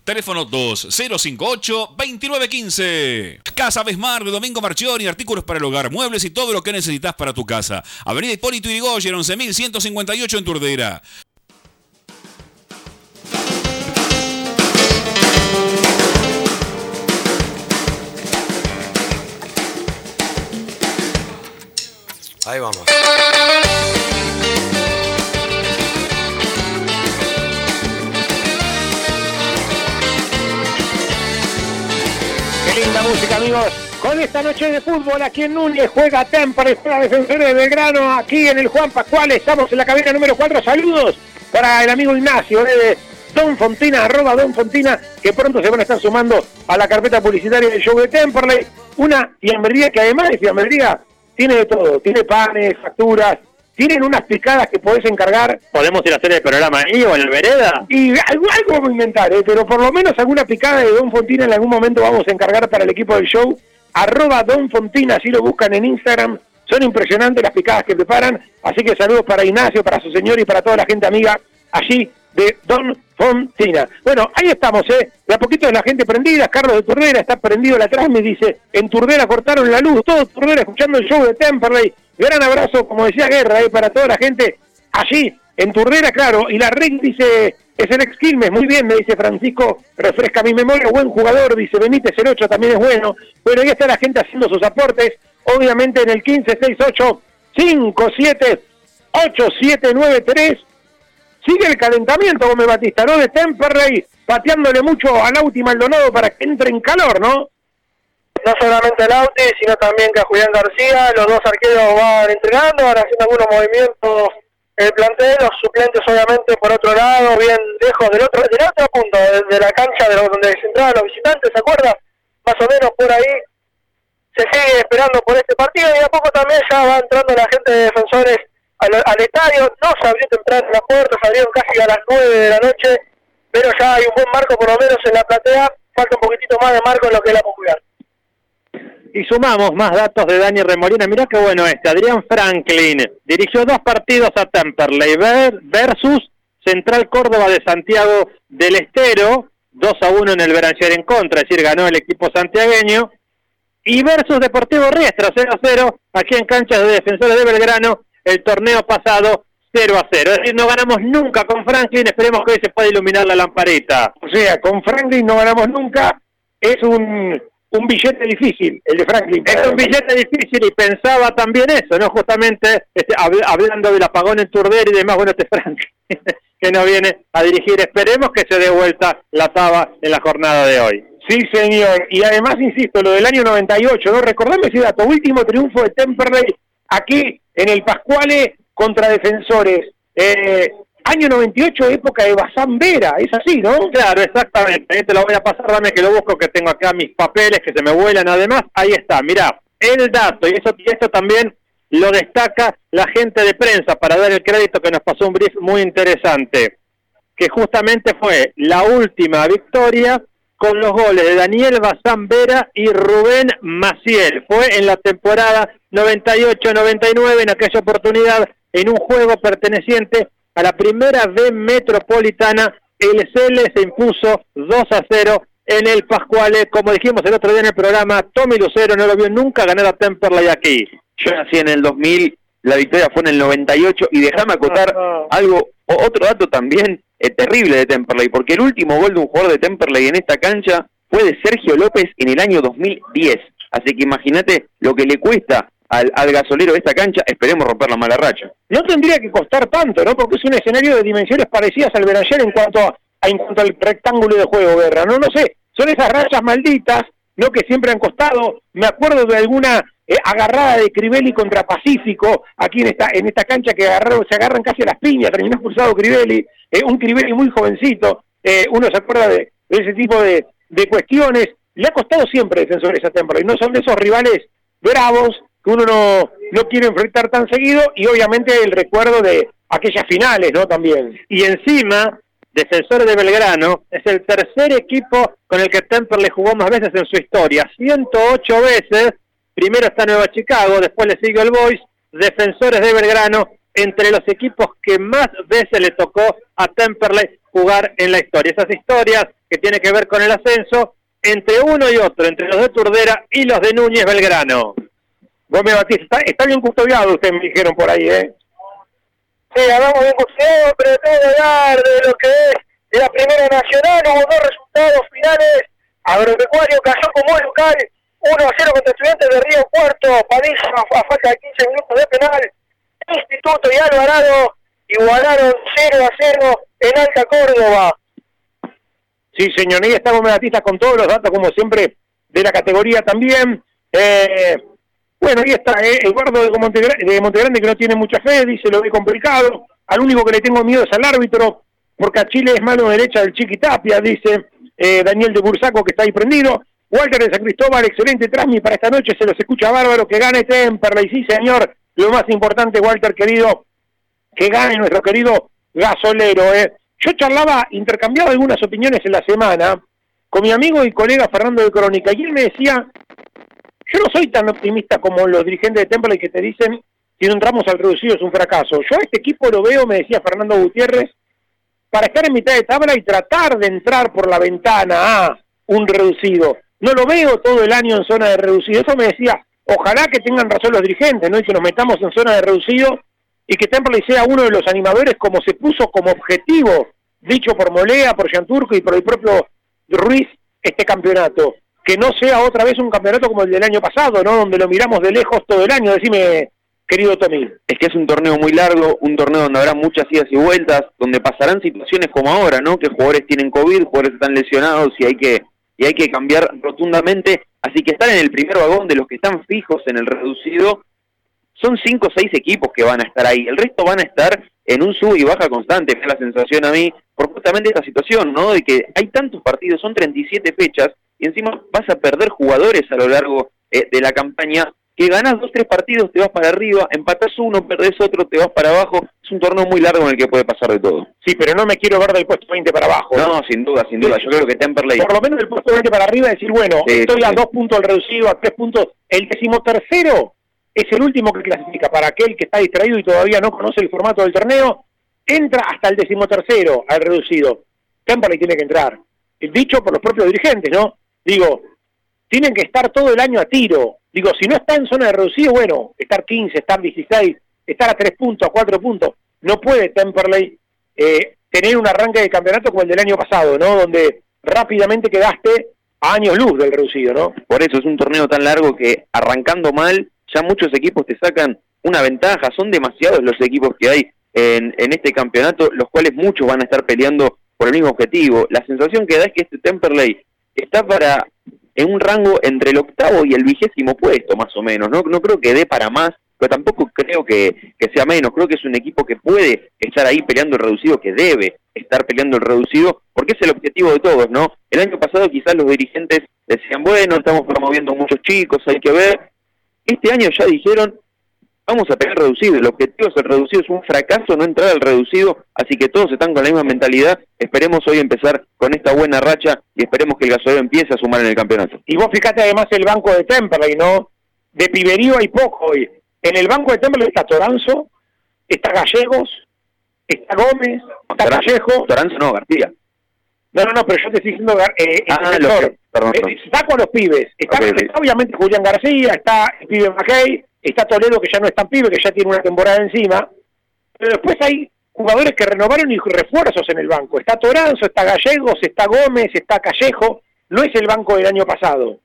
Teléfono 2058-2915. Casa Besmar Domingo Marchioni, artículos para el hogar, muebles y todo lo que necesitas para tu casa. Avenida Hipólito Yrigoyen, 11158 en Turdera. Ahí vamos. Música, amigos. Con esta noche de fútbol aquí en Núñez juega Temperley, juega Defensores de Belgrano, aquí en el Juan Pascual. Estamos en la cabina número 4. Saludos para el amigo Ignacio eh, de Don Fontina, arroba Don Fontina, que pronto se van a estar sumando a la carpeta publicitaria del show de Temperley. Una fiambrería que además de fiambrería tiene de todo. Tiene panes, facturas, tienen unas picadas que podés encargar. ¿Podemos ir a hacer el programa ahí o en el vereda? Y algo, algo vamos a inventar, ¿eh? pero por lo menos alguna picada de Don Fontina en algún momento vamos a encargar para el equipo del show. Arroba Don Fontina, si lo buscan en Instagram. Son impresionantes las picadas que preparan. Así que saludos para Ignacio, para su señor y para toda la gente amiga allí de Don Fontina. Bueno, ahí estamos, ¿eh? De a poquito la gente prendida, Carlos de Turdera está prendido la atrás, me dice, en Turdera cortaron la luz, todo Turdera escuchando el show de Temperley. Gran abrazo, como decía Guerra, ¿eh? para toda la gente allí, en Turdera, claro, y la ring dice, es el ex Quilmes, muy bien, me dice Francisco, refresca mi memoria, buen jugador, dice Benítez, el 8 también es bueno. Bueno, ahí está la gente haciendo sus aportes, obviamente en el 15, 6, 8, 5, 7, 8, 7, 9, 3, Sigue el calentamiento, Gómez Batista, ¿no? De Temperley, pateándole mucho a Lauti Maldonado para que entre en calor, ¿no? No solamente Lauti, sino también que a Julián García, los dos arqueros van entrenando, van haciendo algunos movimientos el plantel, los suplentes obviamente por otro lado, bien lejos del otro, del otro punto, de, la cancha de donde se entraban los visitantes, ¿se acuerda? Más o menos por ahí se sigue esperando por este partido y a poco también ya va entrando la gente de defensores al, estadio, no se abrió temprano las puertas, abrieron casi a las 9 de la noche, pero ya hay un buen marco por lo menos en la platea, falta un poquitito más de marco en lo que es la popular. Y sumamos más datos de Dani Remolina. Mirá qué bueno este. Adrián Franklin dirigió dos partidos a Temperley versus Central Córdoba de Santiago del Estero, 2 a 1 en el Beranger en contra, es decir, ganó el equipo santiagueño. Y versus Deportivo Riestra, 0 a 0, aquí en canchas de defensores de Belgrano, el torneo pasado 0 a 0. Es decir, no ganamos nunca con Franklin, esperemos que hoy se pueda iluminar la lamparita. O sea, con Franklin no ganamos nunca, es un, un billete difícil, el de Franklin. Es un billete difícil y pensaba también eso, ¿no? Justamente este, hablando del apagón en Turder y demás, bueno, este Franklin [laughs] que no viene a dirigir, esperemos que se dé vuelta la taba en la jornada de hoy. Sí, señor. Y además, insisto, lo del año 98, ¿no? Recordame ese dato, último triunfo de Temperley aquí en el Pascuale contra Defensores. Eh, año 98, época de Bazán Vera, es así, ¿no? Claro, exactamente. Te lo voy a pasar, dame que lo busco, que tengo acá mis papeles que se me vuelan además. Ahí está, mirá, el dato, y eso, y esto también lo destaca la gente de prensa para dar el crédito que nos pasó un brief muy interesante, que justamente fue la última victoria con los goles de Daniel Bazán Vera y Rubén Maciel. Fue en la temporada 98-99, en aquella oportunidad, en un juego perteneciente a la primera B metropolitana, el CL se impuso 2 a 0 en el Pascuale, como dijimos el otro día en el programa, Tommy Lucero no lo vio nunca ganar a Temperley aquí. Yo nací en el 2000, la victoria fue en el 98 y déjame acotar algo, otro dato también eh, terrible de Temperley, porque el último gol de un jugador de Temperley en esta cancha fue de Sergio López en el año 2010. Así que imagínate lo que le cuesta al, al, gasolero de esta cancha, esperemos romper la mala racha. No tendría que costar tanto, ¿no? Porque es un escenario de dimensiones parecidas al Beranger en cuanto a, en cuanto al rectángulo de juego, Guerra. No, no sé, son esas rachas malditas, ¿no? Que siempre han costado. Me acuerdo de alguna eh, agarrada de Crivelli contra Pacífico, aquí en esta, en esta cancha que agarraron, se agarran casi a las piñas, terminó expulsado Crivelli, eh, un Crivelli muy jovencito, eh, uno se acuerda de, ese tipo de, cuestiones, le ha costado siempre defensores a y no son de esos rivales bravos que uno no, no quiere enfrentar tan seguido, y obviamente el recuerdo de aquellas finales, ¿no? También. Y encima, Defensores de Belgrano es el tercer equipo con el que Temperley jugó más veces en su historia, 108 veces, Primero está Nueva Chicago, después le sigue el Boys, Defensores de Belgrano, entre los equipos que más veces le tocó a Temperley jugar en la historia. Esas historias que tienen que ver con el ascenso entre uno y otro, entre los de Turdera y los de Núñez Belgrano. Gómez Batista, está, bien custodiado, ustedes me dijeron por ahí, ¿eh? Sí, hablamos bien custodiado, pero tengo que hablar de lo que es la Primera Nacional, hubo dos resultados finales, Agropecuario cayó como local 1 a 0 contra Estudiantes de Río Cuarto, Padilla a falta de 15 minutos de penal, Instituto y Alvarado igualaron 0 a 0 en Alta Córdoba. Sí, señor, y estamos Batista con todos los datos, como siempre, de la categoría también. Eh, bueno, ahí está, eh, Eduardo de Montegrande, que no tiene mucha fe, dice lo ve complicado. Al único que le tengo miedo es al árbitro, porque a Chile es mano derecha del Chiquitapia, dice eh, Daniel de Bursaco, que está ahí prendido. Walter de San Cristóbal, excelente transmi para esta noche, se los escucha bárbaro, que gane Temperley, sí señor, lo más importante, Walter querido, que gane nuestro querido gasolero. Eh. Yo charlaba, intercambiaba algunas opiniones en la semana con mi amigo y colega Fernando de Crónica, y él me decía, yo no soy tan optimista como los dirigentes de Temperley que te dicen, si no entramos al reducido es un fracaso. Yo a este equipo lo veo, me decía Fernando Gutiérrez, para estar en mitad de tabla y tratar de entrar por la ventana a un reducido. No lo veo todo el año en zona de reducido. Eso me decía, ojalá que tengan razón los dirigentes, ¿no? Y que nos metamos en zona de reducido y que Temperley sea uno de los animadores como se puso como objetivo, dicho por Molea, por Turco y por el propio Ruiz, este campeonato. Que no sea otra vez un campeonato como el del año pasado, ¿no? Donde lo miramos de lejos todo el año. Decime, querido Tommy. Es que es un torneo muy largo, un torneo donde habrá muchas idas y vueltas, donde pasarán situaciones como ahora, ¿no? Que jugadores tienen COVID, jugadores están lesionados y hay que y hay que cambiar rotundamente. Así que estar en el primer vagón de los que están fijos en el reducido son cinco o seis equipos que van a estar ahí. El resto van a estar en un sub y baja constante, me da la sensación a mí, por justamente esta situación, ¿no? De que hay tantos partidos, son 37 fechas, y encima vas a perder jugadores a lo largo eh, de la campaña, que ganas dos, tres partidos, te vas para arriba, empatas uno, perdés otro, te vas para abajo. Es un torneo muy largo en el que puede pasar de todo. Sí, pero no me quiero ver del puesto 20 para abajo. No, sin duda, sin duda. Yo creo que Temperley... Por lo menos del puesto 20 para arriba, decir, bueno, estoy a dos puntos al reducido, a tres puntos. El decimotercero es el último que clasifica para aquel que está distraído y todavía no conoce el formato del torneo, entra hasta el decimotercero al reducido. Temperley tiene que entrar. Dicho por los propios dirigentes, ¿no? Digo, tienen que estar todo el año a tiro. Digo, si no está en zona de reducido, bueno, estar 15, estar 16, estar a 3 puntos, a 4 puntos. No puede Temperley eh, tener un arranque de campeonato como el del año pasado, ¿no? Donde rápidamente quedaste a años luz del reducido, ¿no? Por eso es un torneo tan largo que arrancando mal ya muchos equipos te sacan una ventaja, son demasiados los equipos que hay en, en este campeonato, los cuales muchos van a estar peleando por el mismo objetivo. La sensación que da es que este Temperley está para en un rango entre el octavo y el vigésimo puesto, más o menos. No, no creo que dé para más, pero tampoco creo que, que, sea menos. Creo que es un equipo que puede estar ahí peleando el reducido, que debe estar peleando el reducido, porque es el objetivo de todos, ¿no? El año pasado quizás los dirigentes decían, bueno, estamos promoviendo muchos chicos, hay que ver, este año ya dijeron, vamos a pegar reducido, el objetivo es el reducido, es un fracaso no entrar al reducido, así que todos están con la misma mentalidad, esperemos hoy empezar con esta buena racha y esperemos que el gasolero empiece a sumar en el campeonato. Y vos fíjate además el banco de Temperley, ¿no? De Piberío hay poco hoy. En el banco de Temperley está Toranzo, está Gallegos, está Gómez, está Callejo. Toranzo no, García. No, no, no, pero yo te estoy diciendo eh, ah, el perdón, perdón. Eh, está con los pibes. Está, obviamente Julián García, está el pibe McKay, está Toledo que ya no es tan pibe, que ya tiene una temporada encima. Pero después hay jugadores que renovaron y refuerzos en el banco. Está Toranzo, está Gallegos, está Gómez, está Callejo. No es el banco del año pasado.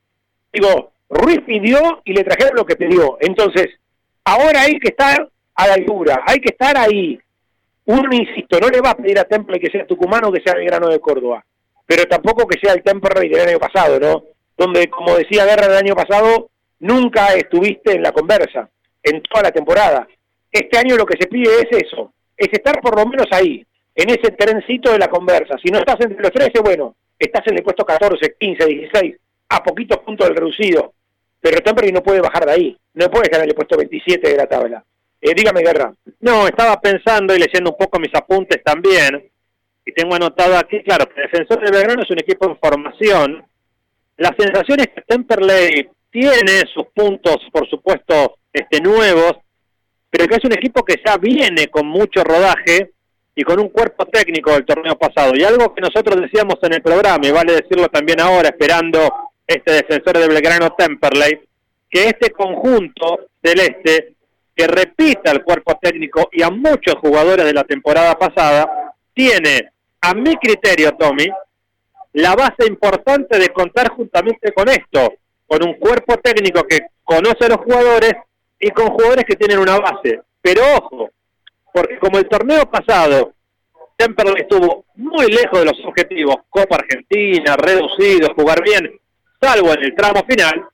Digo, Ruiz pidió y le trajeron lo que pidió. Entonces, ahora hay que estar a la altura, hay que estar ahí uno, insisto, no le va a pedir a Temple que sea tucumano que sea grano de Córdoba, pero tampoco que sea el Temple del año pasado, ¿no? Donde, como decía Guerra el año pasado, nunca estuviste en la conversa, en toda la temporada. Este año lo que se pide es eso, es estar por lo menos ahí, en ese trencito de la conversa. Si no estás entre los 13, bueno, estás en el puesto 14, 15, 16, a poquitos puntos del reducido. Pero Temple no puede bajar de ahí, no puede estar en el puesto 27 de la tabla. Eh, dígame, Guerra. No, estaba pensando y leyendo un poco mis apuntes también, y tengo anotado aquí, claro, Defensor de Belgrano es un equipo en formación. La sensación es que Temperley tiene sus puntos, por supuesto, este, nuevos, pero que es un equipo que ya viene con mucho rodaje y con un cuerpo técnico del torneo pasado. Y algo que nosotros decíamos en el programa, y vale decirlo también ahora, esperando este defensor de Belgrano Temperley, que este conjunto celeste que repita el cuerpo técnico y a muchos jugadores de la temporada pasada, tiene, a mi criterio, Tommy, la base importante de contar juntamente con esto, con un cuerpo técnico que conoce a los jugadores y con jugadores que tienen una base. Pero ojo, porque como el torneo pasado, Temperley estuvo muy lejos de los objetivos, Copa Argentina, reducido, jugar bien, salvo en el tramo final,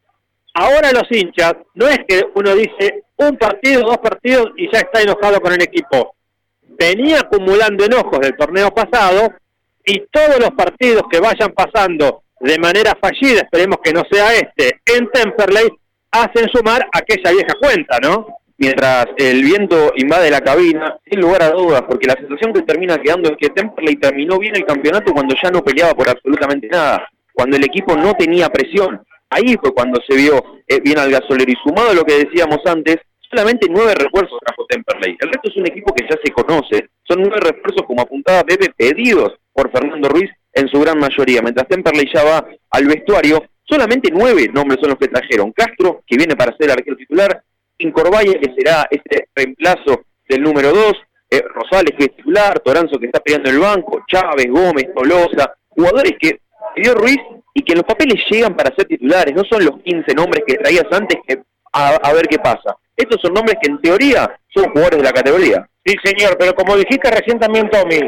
ahora los hinchas, no es que uno dice, un partido, dos partidos y ya está enojado con el equipo. Venía acumulando enojos del torneo pasado y todos los partidos que vayan pasando de manera fallida, esperemos que no sea este, en Temperley, hacen sumar aquella vieja cuenta, ¿no? Mientras el viento invade la cabina, sin lugar a dudas, porque la sensación que termina quedando es que Temperley terminó bien el campeonato cuando ya no peleaba por absolutamente nada, cuando el equipo no tenía presión. Ahí fue cuando se vio eh, bien al gasolero y sumado a lo que decíamos antes, solamente nueve refuerzos trajo Temperley. El resto es un equipo que ya se conoce. Son nueve refuerzos, como apuntaba Pepe, pedidos por Fernando Ruiz en su gran mayoría. Mientras Temperley ya va al vestuario, solamente nueve nombres son los que trajeron. Castro, que viene para ser arquero titular. Incorvaya, que será este reemplazo del número dos. Eh, Rosales, que es titular. Toranzo, que está peleando el banco. Chávez, Gómez, Tolosa. Jugadores que pidió Ruiz y que los papeles llegan para ser titulares. No son los 15 nombres que traías antes que a, ver qué pasa. Estos son nombres que en teoría son jugadores de la categoría. Sí, señor, pero como dijiste recién también, Tommy,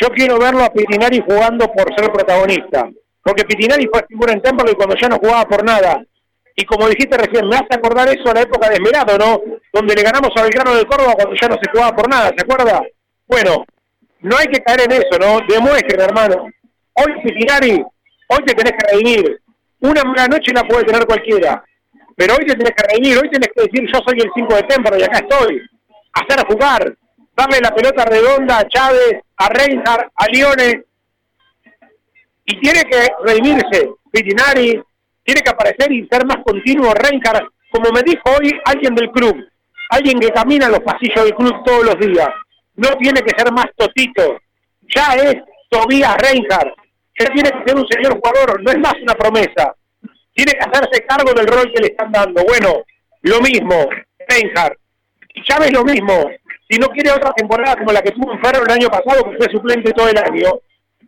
yo quiero verlo a Pitinari jugando por ser protagonista. Porque Pitinari fue figura en Templo y cuando ya no jugaba por nada. Y como dijiste recién, me hace acordar eso a la época de Esmerado, ¿no? Donde le ganamos a Belgrano de Córdoba cuando ya no se jugaba por nada, ¿se acuerda? Bueno, no hay que caer en eso, ¿no? Demuestren, hermano. Hoy Pitinari, hoy te tenés que redimir. Una mala noche la puede tener cualquiera. Pero hoy te tenés que reunir, hoy tenés que decir yo soy el 5 de Templo y acá estoy. Hacer jugar, darle la pelota redonda a Chávez, a Reinhardt, a Lione. Y tiene que redimirse Pitinari, tiene que aparecer y ser más continuo Reinhardt, como me dijo hoy alguien del club, alguien que camina los pasillos del club todos los días. No tiene que ser más totito, ya es Tobías Reinhardt, ya tiene que ser un señor jugador, no es más una promesa tiene que hacerse cargo del rol que le están dando. Bueno, lo mismo, Reinhardt. Chávez lo mismo. Si no quiere otra temporada como la que tuvo en Ferro el año pasado, que fue suplente todo el año,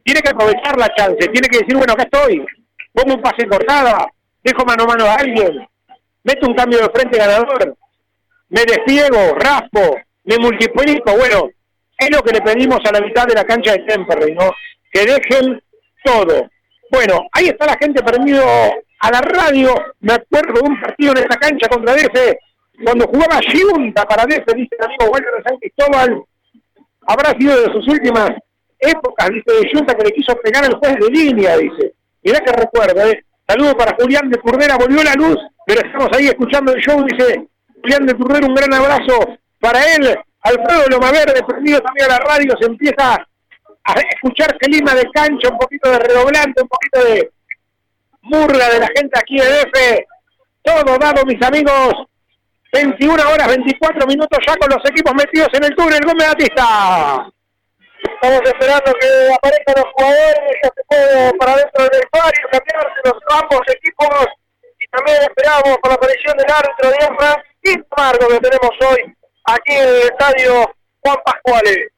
tiene que aprovechar la chance, tiene que decir, bueno, acá estoy, pongo un pase cortada, dejo mano a mano a alguien, meto un cambio de frente ganador, me despiego, raspo, me multiplico, bueno, es lo que le pedimos a la mitad de la cancha de Temperley, ¿no? Que dejen todo. Bueno, ahí está la gente perdido a la radio, me acuerdo de un partido en esa cancha contra DF, cuando jugaba Giunta para DF, dice el amigo Walter de San Cristóbal, habrá sido de sus últimas épocas, dice, de Giunta que le quiso pegar al juez de línea, dice. Mirá que recuerdo, ¿eh? Saludo para Julián de Turdera, volvió la luz, pero estamos ahí escuchando el show, dice Julián de Turdera, un gran abrazo para él. Alfredo Lomaverde, perdido también a la radio, se empieza a escuchar clima de cancha, un poquito de redoblante, un poquito de murga de la gente aquí de DF. Todo dado, mis amigos. 21 horas 24 minutos ya con los equipos metidos en el túnel. Gómez Batista. Estamos esperando que aparezcan los jugadores, ya se puede para dentro del vestuario, cambiarse los ambos equipos. Y también esperamos por la aparición del árbitro de y Margo que tenemos hoy aquí en el estadio Juan Pascuales.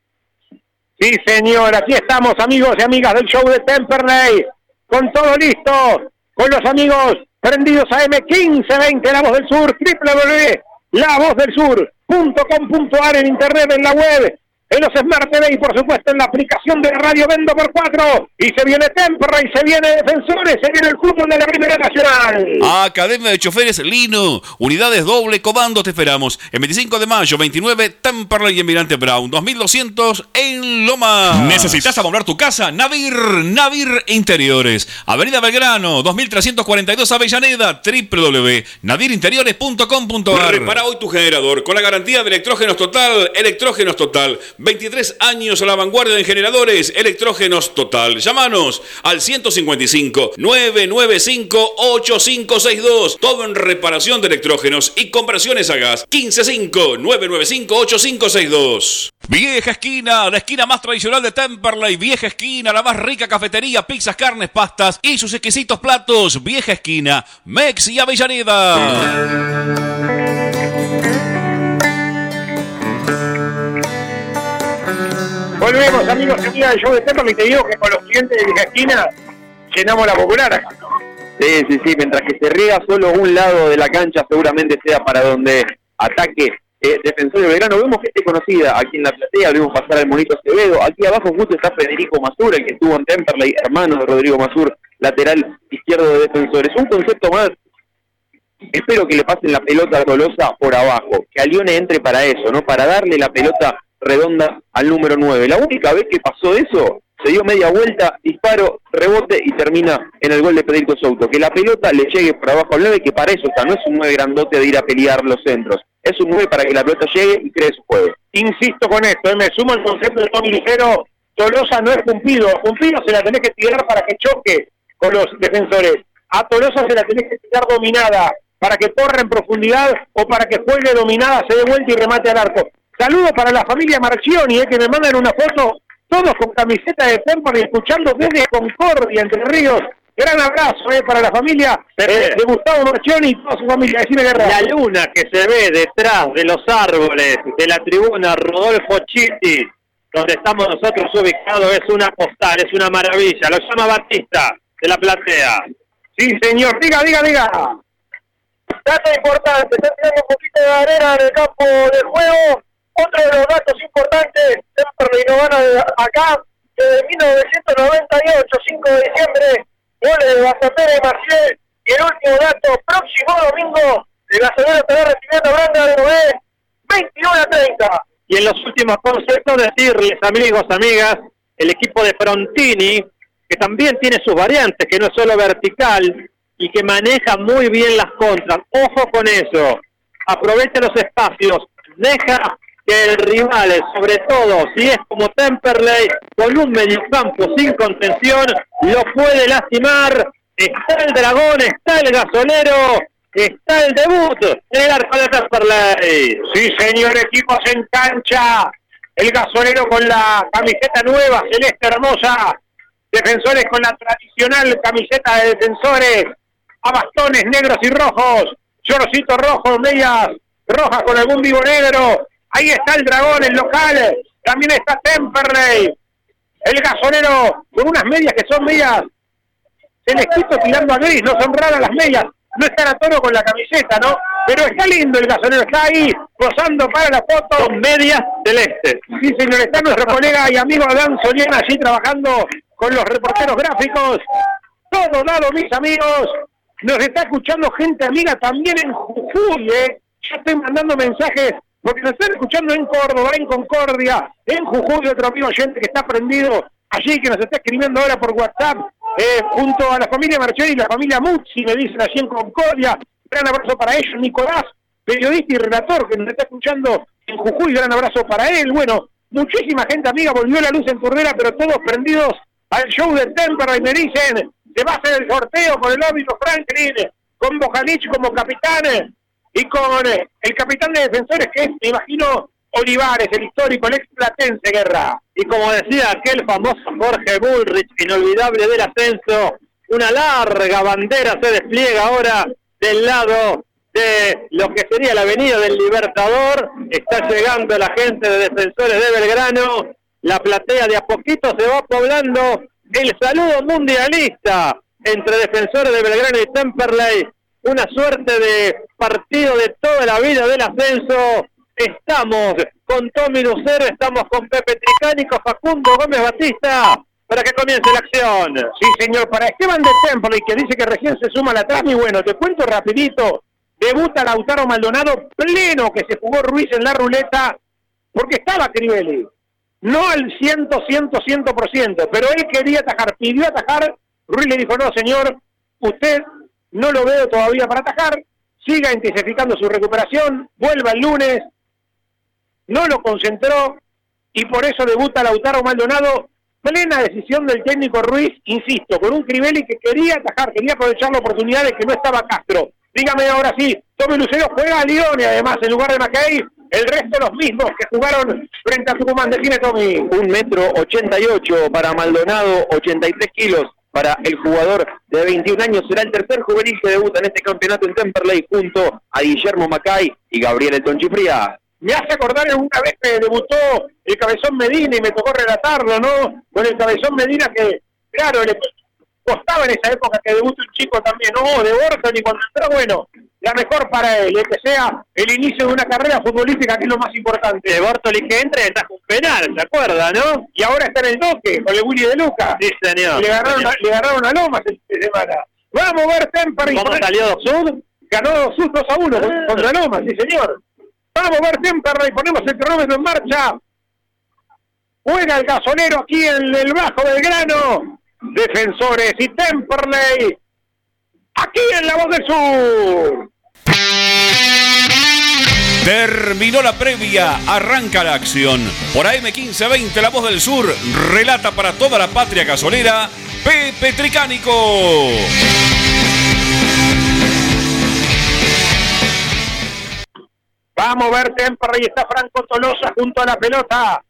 Sí, señor, aquí estamos, amigos y amigas del show de Temperley, con todo listo con los amigos prendidos a M1520, La Voz del Sur, www.lavozdelsur.com.ar en internet, en la web, en los Smart TV y por supuesto en la aplicación de Radio Vendo por 4 y se viene Tempra y se viene Defensores, se viene el fútbol de la Primera Nacional. Academia de Choferes Lino, unidades doble comando te esperamos. El 25 de mayo, 29 Temperley y Emirante Brown, 2200 en Loma. ¿Necesitas amoblar tu casa? Navir, Navir Interiores. Avenida Belgrano, 2342 Avellaneda, www.navirinteriores.com.ar. Repara hoy tu generador con la garantía de electrógenos total, electrógenos total 23 años a la vanguardia de generadores electrógenos total. Llámanos al 155 995 8562. Todo en reparación de electrógenos y conversiones a gas. 155 995 8562. Vieja esquina, la esquina más tradicional de Temperley. Vieja esquina, la más rica cafetería, pizzas, carnes, pastas y sus exquisitos platos. Vieja esquina, Mex y Avellaneda. Volvemos, amigos y amigas de Temperley. Y te digo que con los clientes de vieja esquina llenamos la popular. Sí, sí, sí. Mientras que se riega solo un lado de la cancha, seguramente sea para donde ataque eh, Defensor de Verano. Vemos gente conocida aquí en la platea. Vemos pasar al Monito Acevedo. Aquí abajo justo está Federico Masur, el que estuvo en Temperley, hermano de Rodrigo Masur, lateral izquierdo de Defensores. Un concepto más espero que le pasen la pelota a Tolosa por abajo, que Alione entre para eso, ¿no? Para darle la pelota redonda al número 9. La única vez que pasó eso, se dio media vuelta, disparo, rebote y termina en el gol de Federico Souto. Que la pelota le llegue por abajo al 9, que para eso está, no es un 9 grandote de ir a pelear los centros. Es un 9 para que la pelota llegue y cree su juego. Insisto con esto, eh, me sumo al concepto de Tommy Ligero. Tolosa no es cumplido. Cumplido se la tenés que tirar para que choque con los defensores. A Tolosa se la tenés que tirar dominada para que corra en profundidad o para que juegue dominada, se dé vuelta y remate al arco. Saludos para la familia Marchioni, eh, que me mandan una foto, todos con camiseta de Temple y escuchando desde Concordia, Entre Ríos. Gran abrazo eh, para la familia eh, de Gustavo Marchioni y toda su familia. Decime, Guerra. La luna que se ve detrás de los árboles de la tribuna Rodolfo Chitti, donde estamos nosotros ubicados, es una postal, es una maravilla. Lo llama Batista de la platea. Sí, señor. Diga, diga, diga. Dato importante, está tirando un poquito de arena en el campo de juego. Otro de los datos importantes, Temperley no gana acá desde 1998, 5 de diciembre, goles de Bazatera y Marcial. Y el último dato, próximo domingo, el Gasolero estará recibiendo a de Noé, 21 a 30. Y en los últimos conceptos decirles, amigos, amigas, el equipo de Frontini, que también tiene sus variantes, que no es solo vertical y que maneja muy bien las contras. Ojo con eso. Aprovecha los espacios, deja que el rival, sobre todo si es como Temperley, con un mediocampo sin contención, lo puede lastimar. Está el dragón, está el gasolero, está el debut en el arco de Temperley. Sí, señor, equipos en cancha. El gasolero con la camiseta nueva, celeste hermosa. Defensores con la tradicional camiseta de defensores. A bastones negros y rojos. Chorcito rojo, medias rojas con algún vivo negro. Ahí está el dragón, el local. También está Temperley. El gasolero con unas medias que son medias celestito tirando a gris. No son raras las medias. No están a tono con la camiseta, ¿no? Pero está lindo el gasolero. Está ahí posando para la foto. Con medias celestes. Sí, señor. Está nuestro colega y amigo Adán Soriana allí trabajando con los reporteros gráficos. Todo dado, mis amigos. Nos está escuchando gente amiga también en Jujuy, ¿eh? Yo estoy mandando mensajes porque nos están escuchando en Córdoba, en Concordia, en Jujuy, otro amigo oyente que está prendido allí, que nos está escribiendo ahora por WhatsApp, eh, junto a la familia Marcheli y la familia Muzzi, me dicen allí en Concordia. Gran abrazo para ellos, Nicolás, periodista y relator que nos está escuchando en Jujuy, gran abrazo para él. Bueno, muchísima gente amiga, volvió la luz en Turdera, pero todos prendidos al show de Temperley, me dicen, se va a hacer el sorteo con el óbito Franklin, con Bojanic como capitán, y con eh, el capitán de defensores que es, me imagino, Olivares, el histórico, el ex Platense Guerra. Y como decía aquel famoso Jorge Bullrich, inolvidable del ascenso, una larga bandera se despliega ahora del lado de lo que sería la avenida del Libertador. Está llegando la gente de defensores de Belgrano. La platea de a poquito se va poblando. El saludo mundialista entre defensores de Belgrano y Temperley una suerte de partido de toda la vida del ascenso. Estamos con Tommy Lucero, estamos con Pepe Tricánico, Facundo Gómez Batista, para que comience la acción. Sí, señor, para Esteban de Temple, que dice que recién se suma la trama, y bueno, te cuento rapidito, debuta Lautaro Maldonado pleno que se jugó Ruiz en la ruleta, porque estaba Crivelli. No al 100, 100, 100%, pero él quería atajar, pidió atajar, Ruiz le dijo, no, señor, usted no lo veo todavía para atajar, siga intensificando su recuperación, vuelva el lunes, no lo concentró. Y por eso debuta Lautaro Maldonado, plena decisión del técnico Ruiz, insisto, con un Crivelli que quería atajar, quería aprovechar la oportunidad de que no estaba Castro. Dígame ahora sí, Tommy Lucero juega a Lione además en lugar de Mackay, el resto los mismos que jugaron frente a Tucumán. Decime Tommy. Un metro ochenta y ocho para Maldonado, 83 kilos para el jugador de 21 años. Será el tercer juvenil que debuta en este campeonato en Temperley junto a Guillermo Macay y Gabriel Elton Chifría. Me hace acordar en una vez que debutó el Cabezón Medina y me tocó relatarlo, ¿no? Con el Cabezón Medina que, claro, le costaba en esa época que debute un chico también, no, de Borja ni cuando entró, bueno, la mejor para él, que sea el inicio de una carrera futbolística, que es lo más importante. De Bortoli que entra está un penal, ¿se acuerda, no? Y ahora está en el toque con el Willy de Luca. Sí, señor. Le agarraron, A, le agarraron a Lomas esta semana. Vamos a ver Temper. ¿Cómo salió Sud? Ganó Sud 2 a 1 contra Lomas, sí, señor. Vamos a ver Temperley, ponemos el cronómetro en marcha. Juega el gasolero aquí en el Bajo Belgrano. Defensores y Temperley. Aquí en La Voz del Sur. Terminó la previa, arranca la acción. Por AM1520, La Voz del Sur, relata para toda la patria gasolera, Pepe Tricánico. Vamos a ver Temperley, está Franco Tolosa junto a la pelota.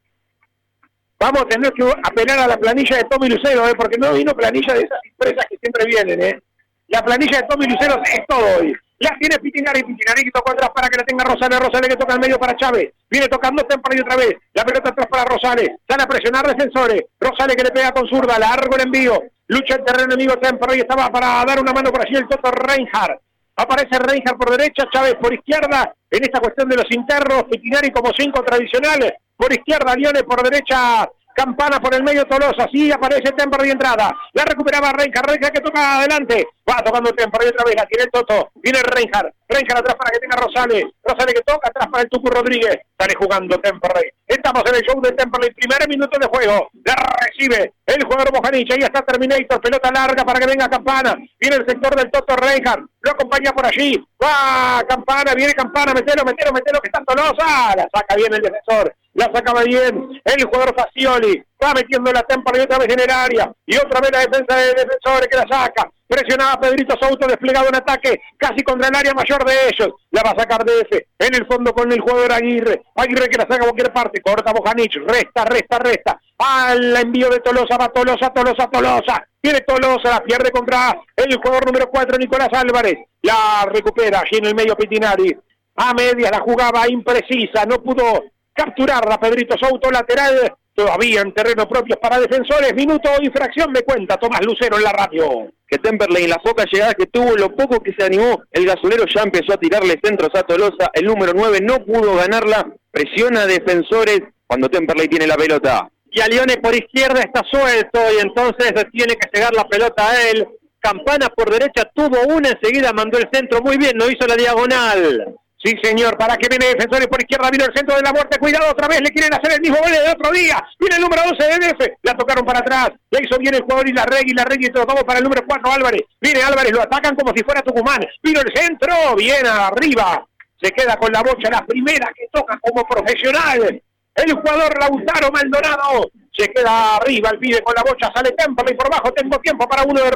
Vamos a tener que apelar a la planilla de Tommy Lucero, ¿eh? porque no vino planilla de esas empresas que siempre vienen. ¿eh? La planilla de Tommy Lucero es todo hoy. La tiene Pitinari, Pitinari que tocó atrás para que la tenga Rosales, Rosales que toca al medio para Chávez, viene tocando Temperley otra vez, la pelota atrás para Rosales, sale a presionar defensores, Rosales que le pega con zurda, largo el envío, lucha el terreno enemigo Temperley, estaba para dar una mano por allí el Toto Reinhardt, aparece Reinhardt por derecha, Chávez por izquierda, en esta cuestión de los internos, Pitinari como cinco tradicionales, por izquierda Lione, por derecha Campana por el medio Tolosa, sí aparece Temper de entrada, la recuperaba Reinhardt, Reinhardt que toca adelante, va tocando Temper otra vez, la tiene el Toto, viene Reinhardt, Reinhardt atrás para que tenga Rosales, Rosales que toca atrás para el Tucu Rodríguez, sale jugando Temperley, estamos en el show de Temperley, primer minuto de juego, la recibe el jugador Bojanich, ahí está Terminator, pelota larga para que venga Campana, viene el sector del Toto Reinhardt, lo acompaña por allí, va Campana, viene Campana, metelo, metelo, metelo, que está Tolosa, la saca bien el defensor, la sacaba bien el jugador Facioli, va metiendo la tempa y otra vez en el área, y otra vez la defensa de defensores que la saca, presionaba Pedrito Souto desplegado en ataque, casi contra el área mayor de ellos, la va a sacar de ese, en el fondo con el jugador Aguirre, Aguirre que la saca a cualquier parte, corta Bojanich, resta, resta, resta, al envío de Tolosa, va Tolosa, Tolosa, Tolosa, tiene Tolosa, la pierde contra el jugador número 4, Nicolás Álvarez, la recupera allí en el medio Pitinari, a medias la jugaba imprecisa, no pudo capturarla Pedrito Souto, lateral, todavía en terreno propio para defensores, minuto y fracción me cuenta Tomás Lucero en la radio. Que Temperley en las pocas llegadas que tuvo, lo poco que se animó, el gasolero ya empezó a tirarle centros a Tolosa, el número 9 no pudo ganarla, presiona a defensores cuando Temperley tiene la pelota. Y a Lione por izquierda está suelto y entonces tiene que llegar la pelota a él. Campana por derecha tuvo una, enseguida mandó el centro muy bien, no hizo la diagonal. Sí, señor, para que viene defensores por izquierda, vino el centro de la muerte, cuidado otra vez, le quieren hacer el mismo gol de otro día, viene el número 12 de DF, la tocaron para atrás, la hizo bien el jugador y la regla y la regla y tratamos para el número 4 Álvarez, viene Álvarez, lo atacan como si fuera Tucumán, vino el centro, bien arriba, se queda con la bocha, la primera que toca como profesional, el jugador Lautaro Maldonado se queda arriba el pibe con la bocha, sale Temple y por bajo tengo tiempo para uno de.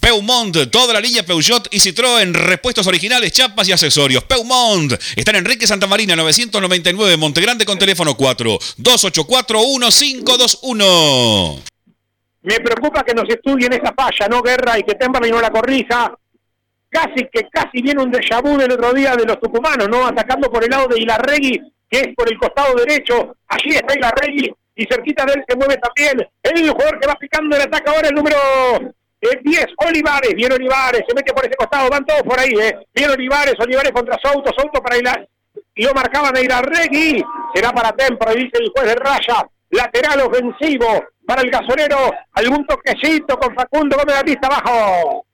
Peumont, toda la línea Peugeot y Citroën, repuestos originales, chapas y accesorios. Peumont, está en Enrique Santa Marina 999, Montegrande con teléfono 4 284 1521. Me preocupa que nos estudien esa falla, ¿no, Guerra? Y que Temperley no la corrija. Casi que casi viene un déjà vu del otro día de los tucumanos, ¿no? Atacando por el lado de Ilarregui, que es por el costado derecho. Allí está Ilarregui y cerquita de él se mueve también el jugador que va picando el ataque ahora, el número 10, Olivares, viene Olivares, se mete por ese costado, van todos por ahí, ¿eh? Viene Olivares, Olivares contra Souto, Souto para Ilar, y lo marcaban a Regui, será para Tempra, dice el juez de raya, lateral ofensivo para el gasolero, algún toquecito con Facundo Gómez Batista abajo.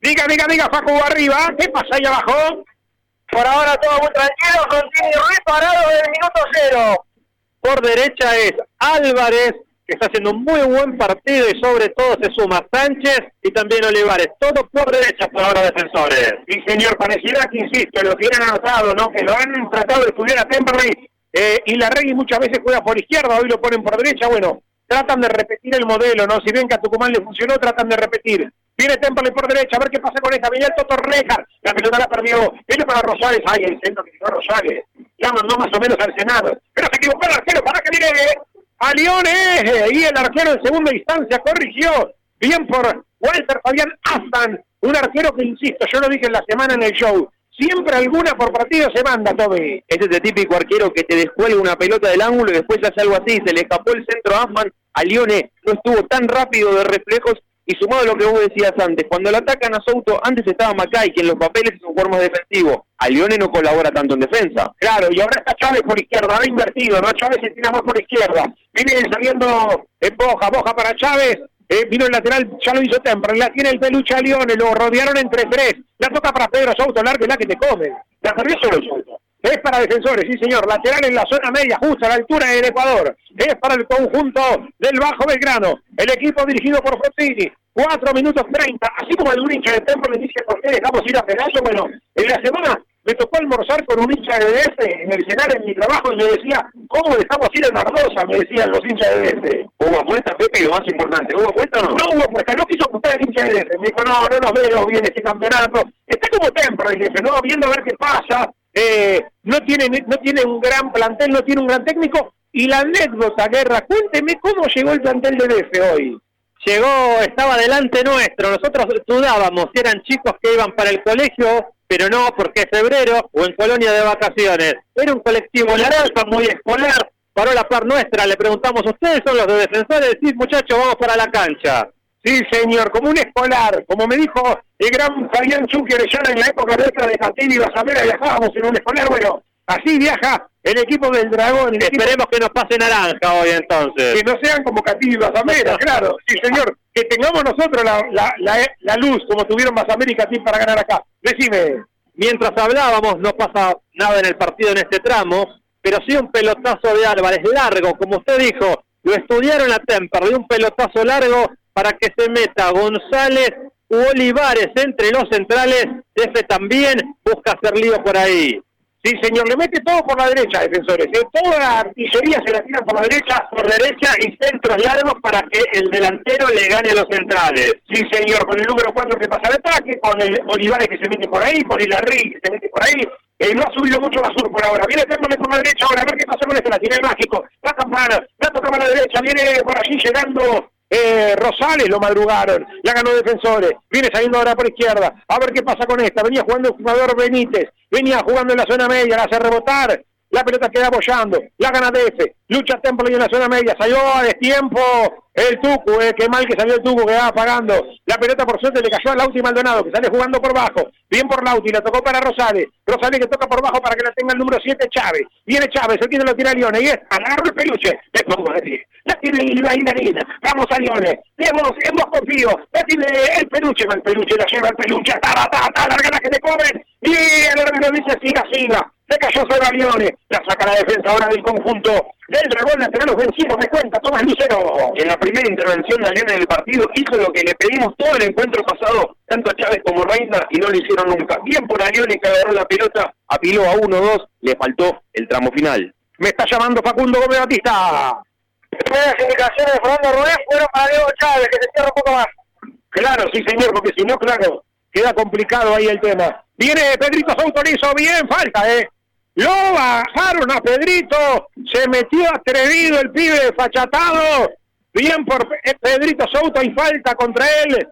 Diga, diga, diga, Facu arriba, ¿qué pasa ahí abajo? Por ahora todo muy tranquilo, con Tini Ruiz parado el minuto cero. Por derecha es Álvarez, que está haciendo un muy buen partido y sobre todo se suma Sánchez y también Olivares. Todo por derecha por ahora defensores. Sí, señor, pareciera que, insisto, lo tienen anotado, ¿no? Que lo han tratado de estudiar a Temperley eh, y la Regui muchas veces juega por izquierda, hoy lo ponen por derecha. Bueno, tratan de repetir el modelo, ¿no? Si ven que a Tucumán le funcionó, tratan de repetir. Viene Temple por derecha, a ver qué pasa con esta. Viene el Toto la pelota la perdió. Viene para Rosales, ay, el centro que tiró Rosales. Ya mandó más o menos al Senado. Pero se equivocó el arquero, para que viene a Leones. Y el arquero en segunda instancia corrigió. Bien por Walter Fabián Astan, un arquero que, insisto, yo lo dije en la semana en el show. Siempre alguna por partido se manda, Toby. Ese es el típico arquero que te descuelga una pelota del ángulo y después hace algo así. Se le escapó el centro a Asman. A Lione no estuvo tan rápido de reflejos y sumado a lo que vos decías antes, cuando le atacan a Souto, antes estaba Macay, que en los papeles es un jugador más defensivo. A Leone no colabora tanto en defensa. Claro, y ahora está Chávez por izquierda, ha invertido, ¿no? Chávez se tira más por izquierda. Viene saliendo en Boja, Boja para Chávez. Eh, vino el lateral, ya lo hizo temprano, la tiene el peluche a Leone, lo rodearon entre tres. La toca para Pedro Souto, largo y la que te come. La perdió solo. Es para defensores, sí señor. Lateral en la zona media, justo a la altura del Ecuador. Es para el conjunto del Bajo Belgrano. El equipo dirigido por Frontini. 4 minutos 30. Así como el hincha de Temple me dice, ¿por qué dejamos ir a pedazo? Bueno, en la semana me tocó almorzar con un hincha de DF en el cenar en mi trabajo y me decía, ¿cómo dejamos ir a Nardosa? Me decían los hinchas de DF. Hubo apuesta, Pepe, y lo más importante, ¿hubo apuesta o no? No hubo apuesta, no quiso apostar el hincha de DF. Me dijo, no, no nos veo bien este campeonato. Está como templo, el DF, ¿no? Viendo a ver qué pasa. Eh, no, tiene, no tiene un gran plantel, no tiene un gran técnico. Y la anécdota, Guerra, cuénteme cómo llegó el plantel de DF hoy. Llegó, estaba delante nuestro, nosotros dudábamos si eran chicos que iban para el colegio, pero no, porque es febrero o en colonia de vacaciones. Era un colectivo naranja, muy escolar, paró la par nuestra, le preguntamos, ¿ustedes son los de defensores? Sí, muchachos, vamos para la cancha. Sí, señor, como un escolar, como me dijo el gran Fabián Orellana en la época nuestra de Catil y Basamera, viajábamos en un escolar, bueno, así viaja el equipo del Dragón. El Esperemos equipo, que nos pase naranja hoy entonces. que no sean como Catil y [laughs] claro, sí, señor, que tengamos nosotros la, la, la, la luz como tuvieron Basamera y para ganar acá. Decime, Mientras hablábamos, no pasa nada en el partido en este tramo, pero sí un pelotazo de Álvarez largo, como usted dijo, lo estudiaron a Temperley, un pelotazo largo para que se meta González u Olivares entre los centrales, F también busca hacer lío por ahí. Sí, señor, le mete todo por la derecha, defensores. ¿eh? Toda la artillería se la tiran por la derecha. Por derecha y centros largos para que el delantero le gane a los centrales. Sí, señor, con el número 4 que pasa al ataque, con el Olivares que se mete por ahí, con el Arri que se mete por ahí. Eh, no ha subido mucho la sur por ahora. Viene Térmole por la derecha ahora, a ver qué pasa con este. La el mágico. La campana, la toca por la derecha, viene por allí llegando eh, Rosales lo madrugaron, la ganó Defensores, viene saliendo ahora por izquierda, a ver qué pasa con esta, venía jugando el jugador Benítez, venía jugando en la zona media, la hace rebotar, la pelota queda apoyando, la gana DF, lucha Temple en la zona media, salió a destiempo el Tucu, eh, qué mal que salió el Tucu, que va apagando, la pelota por suerte le cayó a Lauti Maldonado, que sale jugando por bajo, bien por Lauti, la tocó para Rosales, Rosales que toca por bajo para que la tenga el número 7 Chávez, viene Chávez, el tiene lo tira a Lione, y es, agarra el peluche, le pongo decir, la tiene el bailarín, vamos a Lione, hemos, hemos confío, la tiene el peluche, el peluche la lleva el peluche, ta, ta, ta, larga la que te comen, y el dice siga, siga, se cayó sobre Lione, la saca la defensa ahora del conjunto del Dragón Nacional, los vencidos de cuenta, Tomás Lucero. En la primera intervención de Alión en el partido hizo lo que le pedimos todo el encuentro pasado, tanto a Chávez como Reina, y no lo hicieron nunca. Bien por Alione que agarró la pelota, apiló a 1-2, le faltó el tramo final. Me está llamando Facundo Gómez Batista. Las indicaciones de Fernando Rubén fueron para Diego Chávez, que se cierra un poco más. Claro, sí señor, porque si no, claro, queda complicado ahí el tema. Viene Pedrito hizo bien, falta, ¿eh? Lo bajaron a Pedrito, se metió atrevido el pibe desfachatado. Bien por Pe- Pedrito Souto y falta contra él.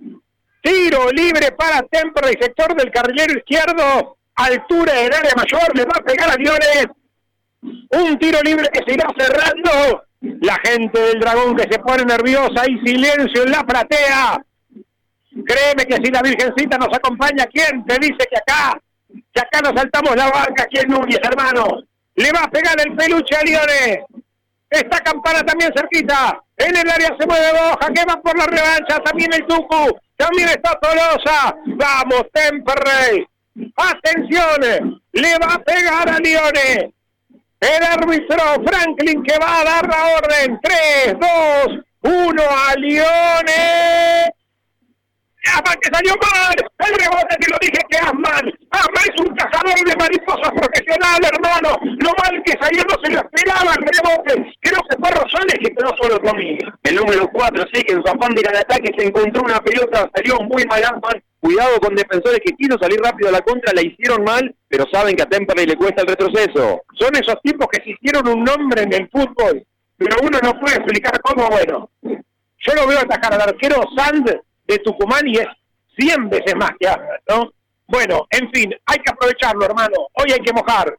Tiro libre para Temperley, sector del carrilero izquierdo. Altura del área mayor, le va a pegar a Liones. Un tiro libre que se irá cerrando. La gente del dragón que se pone nerviosa y silencio en la platea. Créeme que si la Virgencita nos acompaña, ¿quién te dice que acá, que acá nos saltamos la barca? ¿Quién Núñez, hermano? Le va a pegar el peluche a Liones. Esta campana también cerquita. En el área se mueve Boja, que va por la revancha. También el Tucu. También está Tolosa. Vamos, Temperley. Atención. Le va a pegar a Liones. El árbitro Franklin que va a dar la orden. 3, 2, 1 a Liones. Asman que salió mal, el rebote te lo dije que Asman, Asman es un cazador de mariposas profesional, hermano, lo mal que salió no se lo esperaba el rebote, creo que fue Rosales que quedó solo conmigo. El número 4 sí que en su afán de ir al ataque se encontró una pelota, salió muy mal Asman. Cuidado con defensores que quiso salir rápido a la contra, la hicieron mal, pero saben que a Temperley le cuesta el retroceso. Son esos tipos que se hicieron un nombre en el fútbol, pero uno no puede explicar cómo, bueno. Yo lo veo atacar al arquero Sand de Tucumán y es 100 veces más que ¿no? Bueno, en fin, hay que aprovecharlo, hermano. Hoy hay que mojar.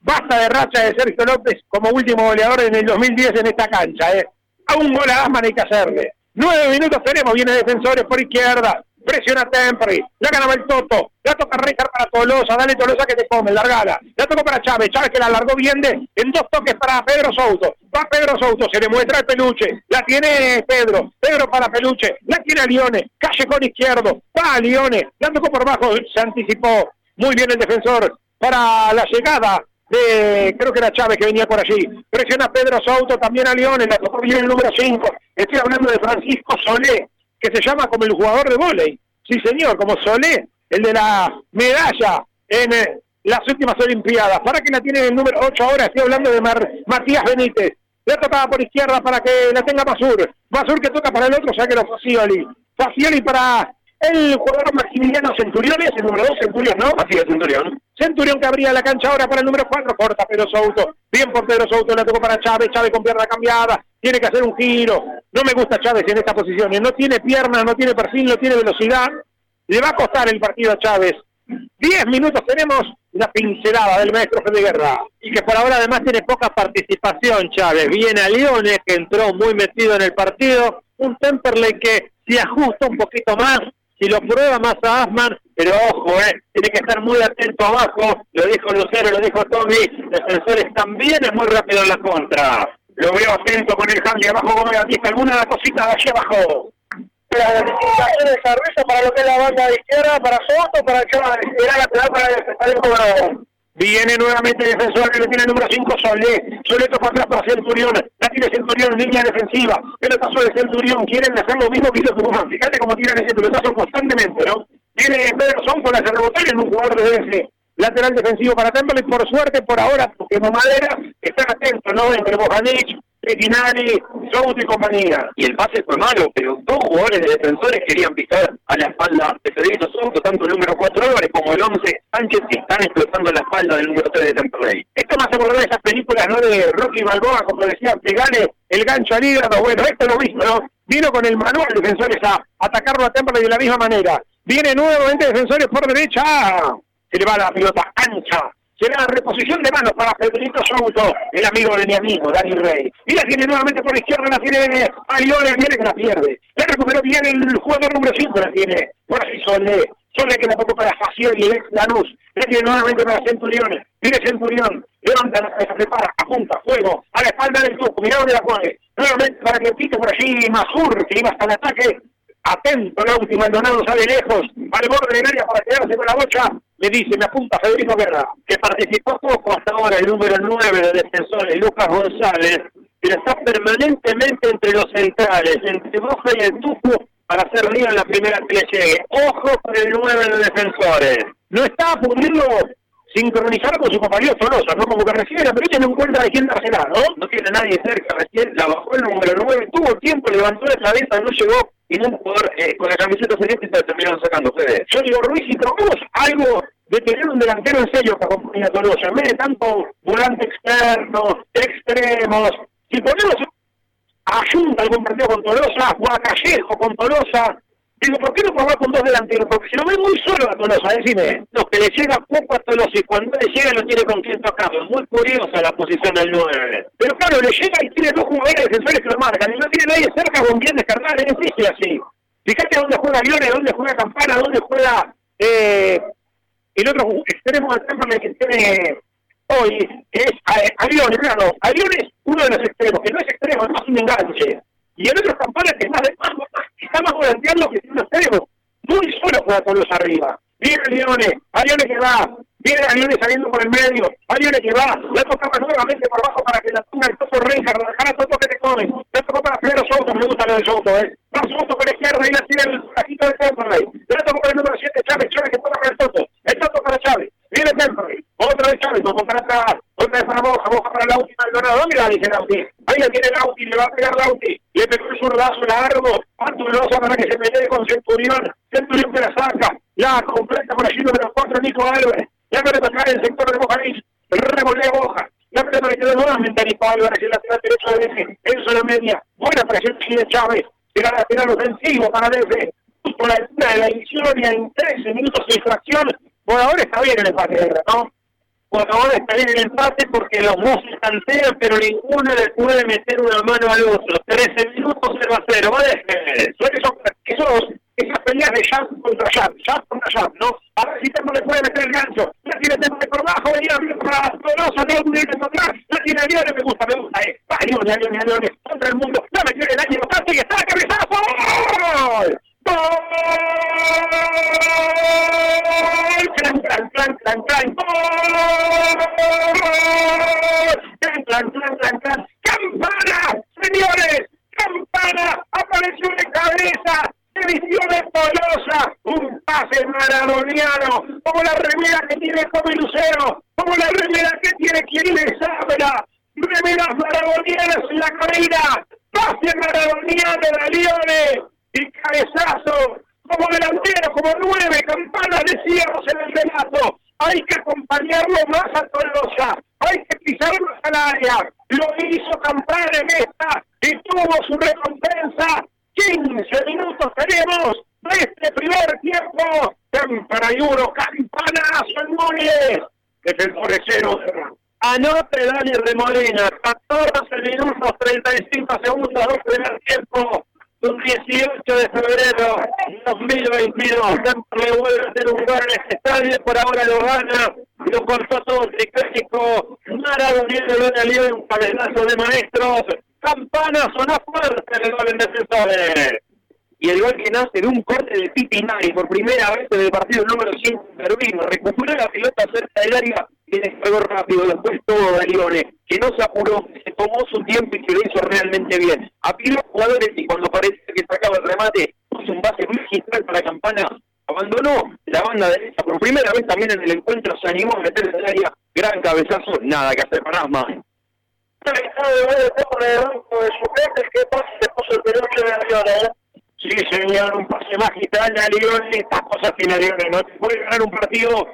Basta de racha de Sergio López como último goleador en el 2010 en esta cancha, ¿eh? A un gol a Asman hay que hacerle. Nueve minutos tenemos, viene defensores por izquierda. Presiona Temperley, la ganaba el Toto, la toca Richard para Tolosa, dale Tolosa que te come, largala, la tocó para Chávez, Chávez que la largó bien de, en dos toques para Pedro Souto, va Pedro Souto, se le muestra el peluche, la tiene Pedro, Pedro para peluche, la tiene a Lione, calle con izquierdo, va a Lione, la tocó por bajo, se anticipó, muy bien el defensor para la llegada de, creo que era Chávez que venía por allí, presiona Pedro Souto, también a Lione, la tocó bien el número 5, estoy hablando de Francisco Solé, que se llama como el jugador de vóley. Sí, señor, como Solé, el de la medalla en eh, las últimas Olimpiadas. ¿Para que la tiene el número 8 ahora? Estoy hablando de Matías Benítez. La tocaba por izquierda para que la tenga Masur. Masur que toca para el otro, ya que lo Facioli. Facioli para el jugador Maximiliano Centurión, es el número 2, Centurión, ¿no? Así es, Centurión. Centurión que abría la cancha ahora para el número 4, corta Pedro Souto. Bien por Pedro Souto, la tocó para Chávez, Chávez con pierna cambiada, tiene que hacer un giro. No me gusta Chávez en esta posición, no tiene pierna, no tiene perfil, no tiene velocidad. Le va a costar el partido a Chávez. Diez minutos tenemos la pincelada del maestro Fede Guerra. Y que por ahora además tiene poca participación Chávez. Viene a Leones, que entró muy metido en el partido. Un Temperley que se ajusta un poquito más, si lo prueba más a Asman, pero ojo, eh, tiene que estar muy atento abajo, lo dijo Lucero, lo dijo Tommy, defensores también es muy rápido en la contra. Lo veo atento con el handle abajo, Gómez Batista, alguna cosita de allí abajo la identificación de Sarveza para lo que es la banda de izquierda, para Soto, para Chávez, era lateral para el cobrador. Viene nuevamente el defensor que le tiene el número 5, Solé. Solé toca atrás para Centurión. La tiene Centurión en línea defensiva. Pelota sobre Centurión. Quieren hacer lo mismo que hizo Tucumán. Fíjate cómo tiran ese pelotazo constantemente, ¿no? Viene Pedro Son con la rebotar en un jugador de ese lateral defensivo para Temple. Y por suerte, por ahora, porque no madera, están atentos, ¿no? Entre Bojanic, Petinari, Souto y compañía. Y el pase fue malo, pero dos jugadores de defensores querían pisar a la espalda de Federico Souto, tanto el número 4 Álvarez como el 11 Sánchez, y están explotando la espalda del número 3 de Temperley. Esto más acordar de esas películas, ¿no? De Rocky Balboa, como decía, pegale el gancho al hígado. Bueno, esto lo mismo, ¿no? Vino con el manual de defensores a atacarlo a Temperley de la misma manera. Viene nuevamente defensores por derecha. Se le va la pelota ancha será reposición de manos para Federico Souto, el amigo de mi amigo, Dani Rey. Y la tiene nuevamente por la izquierda, la tiene Ariola, viene que la pierde. La recuperó bien el jugador número 5, la tiene. Por así Solé. Solé que la tocó para Faciol y el ex Lanús. La tiene nuevamente para Centurión. Viene Centurión. Levanta la cabeza, prepara, apunta, fuego, a la espalda del tuco, mirá de la juegue. Nuevamente para que pite por allí Mazur, que iba hasta el ataque. Atento, Lauti Maldonado sale lejos, al borde del área para quedarse con la bocha le dice, me apunta Federico Guerra, que participó poco hasta ahora el número 9 de defensores, Lucas González, pero está permanentemente entre los centrales, entre Boja y el Tuco, para hacer lío en la primera que le llegue. Ojo con el 9 de defensores. No está pudiendo sincronizar con su compañero Tolosa, ¿no? Como que recibe la pelota y no encuentra de quién dársela, ¿no? No tiene nadie cerca, recién la bajó el número 9, tuvo tiempo, levantó la cabeza, no llegó y un jugador eh, con la camiseta celeste se terminaron sacando, Fede. Yo digo, Ruiz, si probamos algo de tener un delantero en serio que acompañe a Tolosa, en vez de tanto volante externo, extremos, si ponemos a Junta algún partido con Tolosa, o a Callejo con Tolosa, Digo, ¿por qué no probar con dos delanteros? Porque si lo ve muy solo a Tolosa, decime. No, que le llega poco a Tolosa y cuando le llega no tiene con quién tocarlo. Muy curiosa la posición del 9. Pero claro, le llega y tiene dos jugadores defensores que lo marcan. Y no tiene nadie cerca con quien descargar. Es difícil así. Fíjate dónde juega Liones, dónde juega Campana, dónde juega eh, el otro extremo del campo que tiene hoy, que es Aviones, claro. Aviones, uno de los extremos, que no es extremo, es más un enganche. Y el otro Campana que es más, más, más está más volanteando que unos extremos. Muy solo juega con los arriba. Viene Leones, Leones que va, viene Leones saliendo por el medio, Leones que va, la toca nuevamente por abajo para que la ponga el topo Reinhardt, dejar a Toto que te comen, la tocó para Pedro Soto, me gusta lo del Soto, eh. Va Soto con la izquierda y la tira el cajito de Temperley, la tocó para el número 7 Chávez, Chávez que toca para el Toto, el Toto para Chávez, viene Temperley, otra vez Chávez, tocó para atrás, otra vez para Boja, Boja para Lauti Maldonado, ¿dónde la dice Lauti? Ahí la tiene Lauti, le va a pegar Lauti, le pegó el zurdazo largo, Arturosa para que se pelee con Centurión, Centurión que la saca, la completa por allí número 4 Nico Álvarez, la pelota cae en el sector de Boja el revolea Boja, la pelota le quedó nuevamente a Nico Álvarez, el lateral derecho de Defe, en la media, buena presión de Chávez, era lateral ofensivo para Defe, por la altura de la edición y en 13 minutos de infracción, por ahora está bien el empate ¿no? Por ahora está bien el empate porque los dos se pero ninguno le puede meter una mano al otro. 13 minutos 0 a 0, ¿vale? Eso, eso, esas peleas de Jazz contra Jazz, Jazz contra Jazz, ¿no? A ver si Tempo le puede meter el gancho. La tiene Tempo por abajo, venía bien para no puede encontrar. La tiene a Leones, me gusta, me gusta, eh. Va, Leones, Leones, Leones, contra el mundo. La metió en el año y está cabezazo. ¡Gol! ¡Gol! ¡Clan, clan, clan, clan, clan! ¡Campana! ¡Señores! ¡Campana! ¡Apareció de cabeza! de Polosa, un pase maradoniano, como la remera que tiene Tommy Lucero, como la remera que tiene quien les habla, remeras maradonianas en la carrera, pase maradoniano de Lione, y cabezazo, como delantero, como nueve, campanas decíamos en el relato, hay que acompañarlo más a Tolosa, hay que pisarlo al área, lo hizo Campana en esta y tuvo su recompensa, 15 minutos tenemos de este primer tiempo, Campana y uno, Campanazo en Núñez, defensores cero, Anote Dani Remolina, 14 minutos 35 segundos, dos primer tiempo, un 18 de febrero 2022. Siempre vuelve a tener un lugar en este estadio, por ahora lo gana, lo cortó todo el triclético. Maradoniano lo alió un cabezazo de maestros. Campana sonó fuerte el gol en defensores y el gol que nace de un corte de Pitinari por primera vez en el partido número 5 Pervino. Recuperó la pelota cerca del área y descargó rápido. Después todo de Lione, que no se apuró, se tomó su tiempo y que lo hizo realmente bien. Apiló jugadores y cuando parece que sacaba el remate, puso un base magistral para Campana. Abandonó la banda derecha por primera vez también en el encuentro, se animó a meter en el área. Gran cabezazo, nada que hacer para más. ¿Qué pasa? Se puso el peluche de Lione, Sí, señor, un pase magistral de León. Estas cosas tiene León, no te puede ganar un partido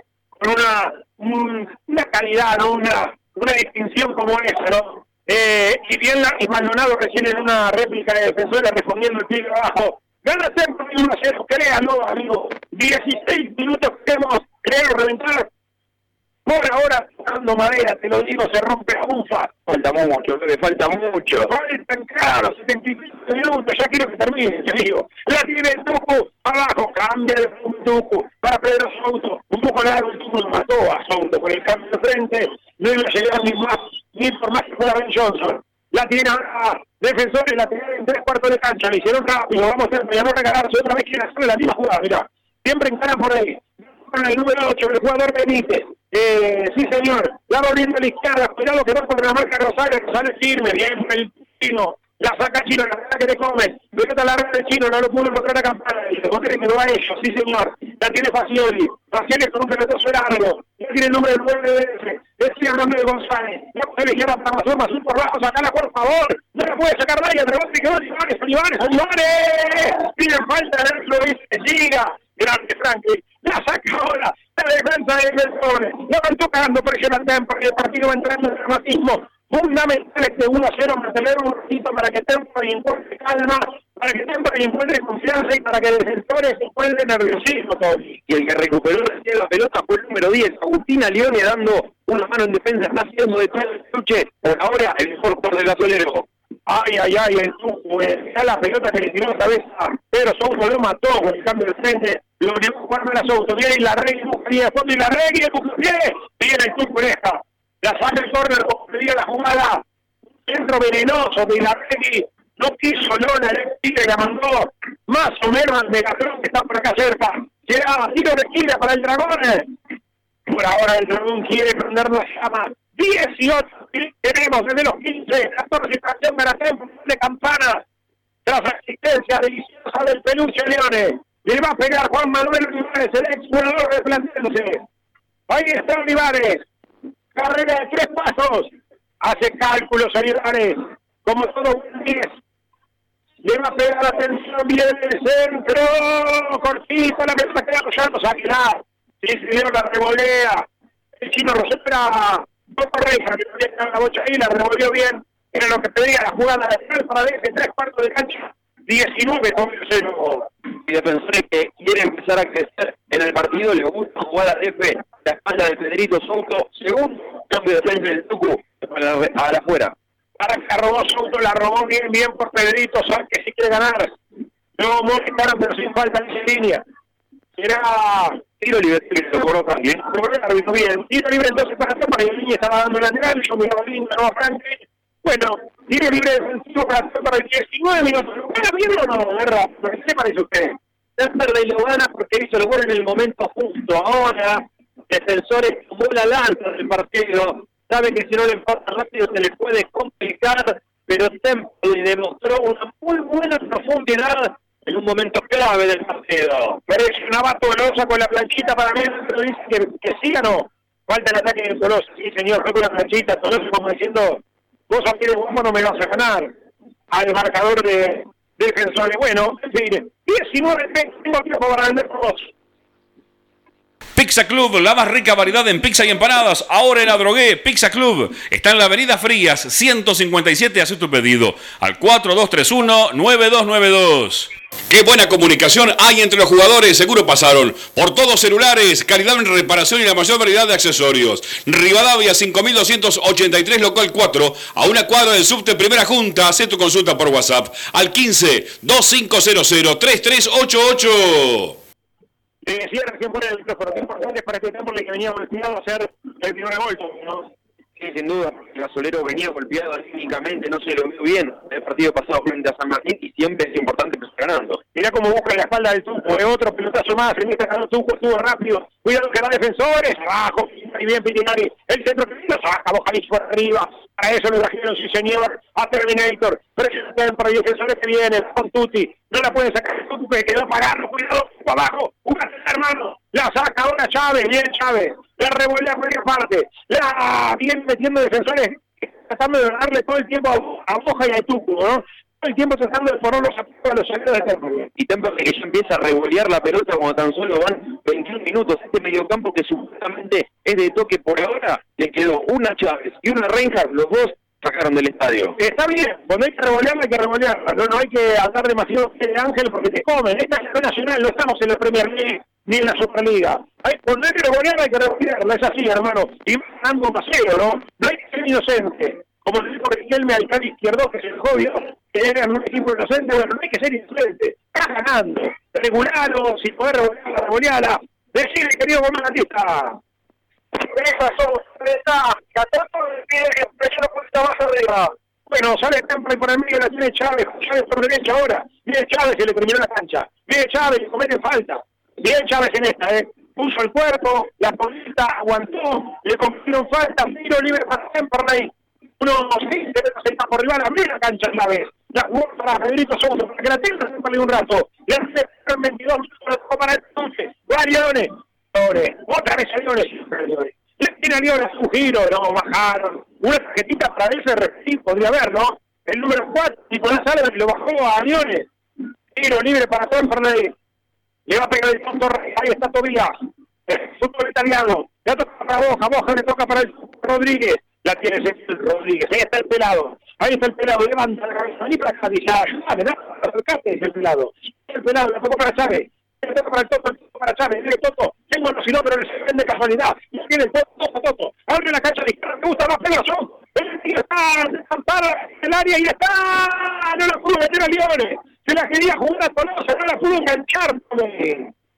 una un, una calidad, ¿no? una, una distinción como esa, ¿no? Eh, y bien la, y Maldonado recién en una réplica de defensora respondiendo el pie abajo. Gana siempre 1 a 0, créanlo, amigo. 16 minutos queremos, creo, reventar por ahora, tocando madera, te lo digo, se rompe la bufa. Falta mucho, le falta mucho. Faltan, claro, 75 minutos, ya quiero que termine, te digo. La tiene el Tucu, abajo, cambia de Tucu, para Pedro Souto. Un poco largo, el Tucu lo mató a Souto con el cambio de frente. No iba a llegar ni más, ni por más que fuera Ben Johnson. La tiene ahora, defensores, la tiene en tres cuartos de cancha, le hicieron rápido, vamos a a regalarse otra vez quiere hacer la misma jugada, mira. Siempre encaran por ahí. Con el número 8, el jugador Benítez. Eh, sí, señor. La volviendo a la izquierda. Cuidado que va contra la marca Rosales. Sale firme. Bien el chino. La saca Chino, la verdad que te come. Pelota larga de Chino, no lo pudo encontrar a Campana. Y se que quedó a ellos, sí señor. La tiene Facioli. Facioli con un pelotazo largo. Ya tiene el nombre del 9 de. Ese el nombre de González. La mujer izquierda para Mazur, Mazur por bajo, sacala por favor. No la puede sacar nadie. Rebote quedó Olivares, Olivares, Olivares. Tiene falta de ese. Siga. Grande Franklin. La saca ahora. La defensa de Defensores. No van tocando presión al tempo porque el partido va entrando en dramatismo. Fundamental este 1 a 0 mantener un ratito para que Tempo encuentre calma, para que Tempo encuentre confianza y para que Defensores encuentre nerviosismo. Y el que recuperó recién la pelota fue el número 10, Agustina Leone dando una mano en defensa, está haciendo de todo el. Por ahora, el mejor por del gasolero. Ay, ay, ay, el Tucu, eh, la pelota que le tiró la cabeza, pero Souto lo mató con el cambio de frente, lo llevó a jugar a Souto, viene y la buscaría de fondo y la regla, y el viene, el Tucu deja, la el córner, pedía la jugada, centro venenoso de la regla, no quiso Lona, el que la mandó más o menos al Megatron que está por acá cerca, llegaba, tiro de esquina para el dragón, por ahora el dragón quiere prender la llama, 18 tenemos desde los 15, 14 estación de la de campana, tras asistencia deliciosa del peluche Leones. Le va a pegar Juan Manuel Olivares, el ex jugador de Plantense. Ahí está Olivares. Carrera de tres pasos. Hace cálculos Olivares. Como todo buen 10. Le va a pegar atención, viene el centro. Cortito, la pelota queda apoyando. Saquear. Sí, señor, la revolea. El chino Rosera no correcta, que tenía la bocha ahí, la revolvió bien, era lo que pedía la jugada de para ese tres cuartos de cancha, 19 con 0. Y defensores que quieren empezar a crecer en el partido, le gusta jugar a F, la espalda de Federico Souto, segundo cambio de frente del Tucu, para la afuera. Para que robó Souto, la robó bien, bien por Federico, sabe que si quiere ganar. No molestaron, pero sin falta en línea. Era tiro libre, lo cobró también. Cobró el árbitro bien. Tiro libre entonces para Toma, y el línea estaba dando lateral, yo miraba bien, ganó a Franklin. Bueno, tiro libre defensivo para para el 19 minutos. ¿Lo gana bien o no, Guerra? ¿Qué parece usted? Denverley lo gana porque hizo el gol en el momento justo. Ahora, defensores tomó la lanza del partido. Sabe que si no le empata rápido se le puede complicar, pero Temple demostró una muy buena profundidad en un momento clave del partido. Parece una vato Tolosa con la planchita para mí, pero dice que, que sí o no. Falta el ataque de Tolosa. Sí, señor, fue con la planchita. Tolosa como diciendo, vos aquí de bombo no me vas a ganar. Al marcador de defensores. Bueno, en fin, 19 tengo tiempo para vender por vos. Pizza Club, la más rica variedad en pizza y empanadas. Ahora en la drogué, Pizza Club. Está en la avenida Frías, 157. Haz tu pedido al 4231-9292. Qué buena comunicación hay entre los jugadores. Seguro pasaron por todos celulares, calidad en reparación y la mayor variedad de accesorios. Rivadavia 5283, local 4, a una cuadra del subte Primera Junta. Haz tu consulta por WhatsApp al 15 2500 3388. Le decía recién por el micrófono, qué. Sí, sin duda, porque Gasolero venía golpeado anímicamente, no se lo vio bien el partido pasado frente a San Martín y siempre es importante que ganando. Mirá cómo busca la espalda del Tuco, de otro pelotazo más, en este caso Tuco estuvo rápido, cuidado que va defensores, abajo, y bien Pitinari, el centro saca Bojanic por arriba, para eso lo trajeron, sí señor, a Terminator, presión para defensores que vienen, con Tuti, no la puede sacar Tuco que quedó parado, cuidado, abajo, una hermano, la saca ahora Chávez, bien Chávez, la revuelve a cualquier parte, la viene metiendo defensores, tratando de darle todo el tiempo a, a Boja y a Tuco, ¿no? El tiempo tratando de poner los apoyos a los salidos de Temple. Y Temple que ya empieza a revolear la pelota cuando tan solo van 21 minutos. Este mediocampo que supuestamente es de toque por ahora, le quedó una Chávez y una Reinhardt, los dos sacaron del estadio. Está bien, cuando hay que revolearla hay que revolearla, no, no hay que hablar demasiado de Ángel porque te comen. Esta es la nacional, no estamos en la Premier League ni en la Superliga. Hay, cuando hay que revolearla hay que revolearla, es así, hermano. Y un paseo, ¿no? No hay que ser inocente. Como le dijo Riquelme al cara izquierdo, que es el jovio, que era un equipo inocente, bueno, no hay que ser inocente. Estás ganando. Regularlo, si podés revolearla, revolearla. Decirle, querido comandantista. Esas son, está, 14 pide que presiona un poquito más arriba. Bueno, sale Temple por el medio, la tiene Chávez, Chávez por derecha ahora. Viene Chávez y le terminó la cancha. Viene Chávez y comete falta. Bien Chávez en esta, ¿eh? Puso el cuerpo, la polita aguantó, le cometieron falta, tiro libre para Temperley. Uno, sí, se está por arriba, la la cancha Chávez. La jugó para Federico Sousa, para que la tenga Temperley un rato. Le hace 22 minutos para el entonces. Va Leones. Otra vez a Leones. Le tiene a Leones un giro, no, bajaron. Una tarjetita para ese repetí, podría haber, ¿no? El número 4, Nicolás Álvarez lo bajó a Leones. Tiro libre para Temperley. Le va a pegar el punto, ahí está Tobías. Fútbol italiano. Ya toca para Boja, Boja le toca para el Rodríguez. La tiene el Rodríguez. Ahí está el pelado. Ahí está el pelado. Levanta la cabeza. Ni para acá. Dice, ah, me da acercate el pelado. El pelado le toca para Chávez. Le toca para el Toto, el Toto para Chávez. Mire, Toto. Tengo el no, pero le casualidad. Y tiene el Toto, Toto, Toto. Abre la cancha de izquierda. Me gusta más pegazo. El está desamparado en el área y está. No la pudo meter a Leones. Se la quería jugar a Tolosa. No la pudo enganchar.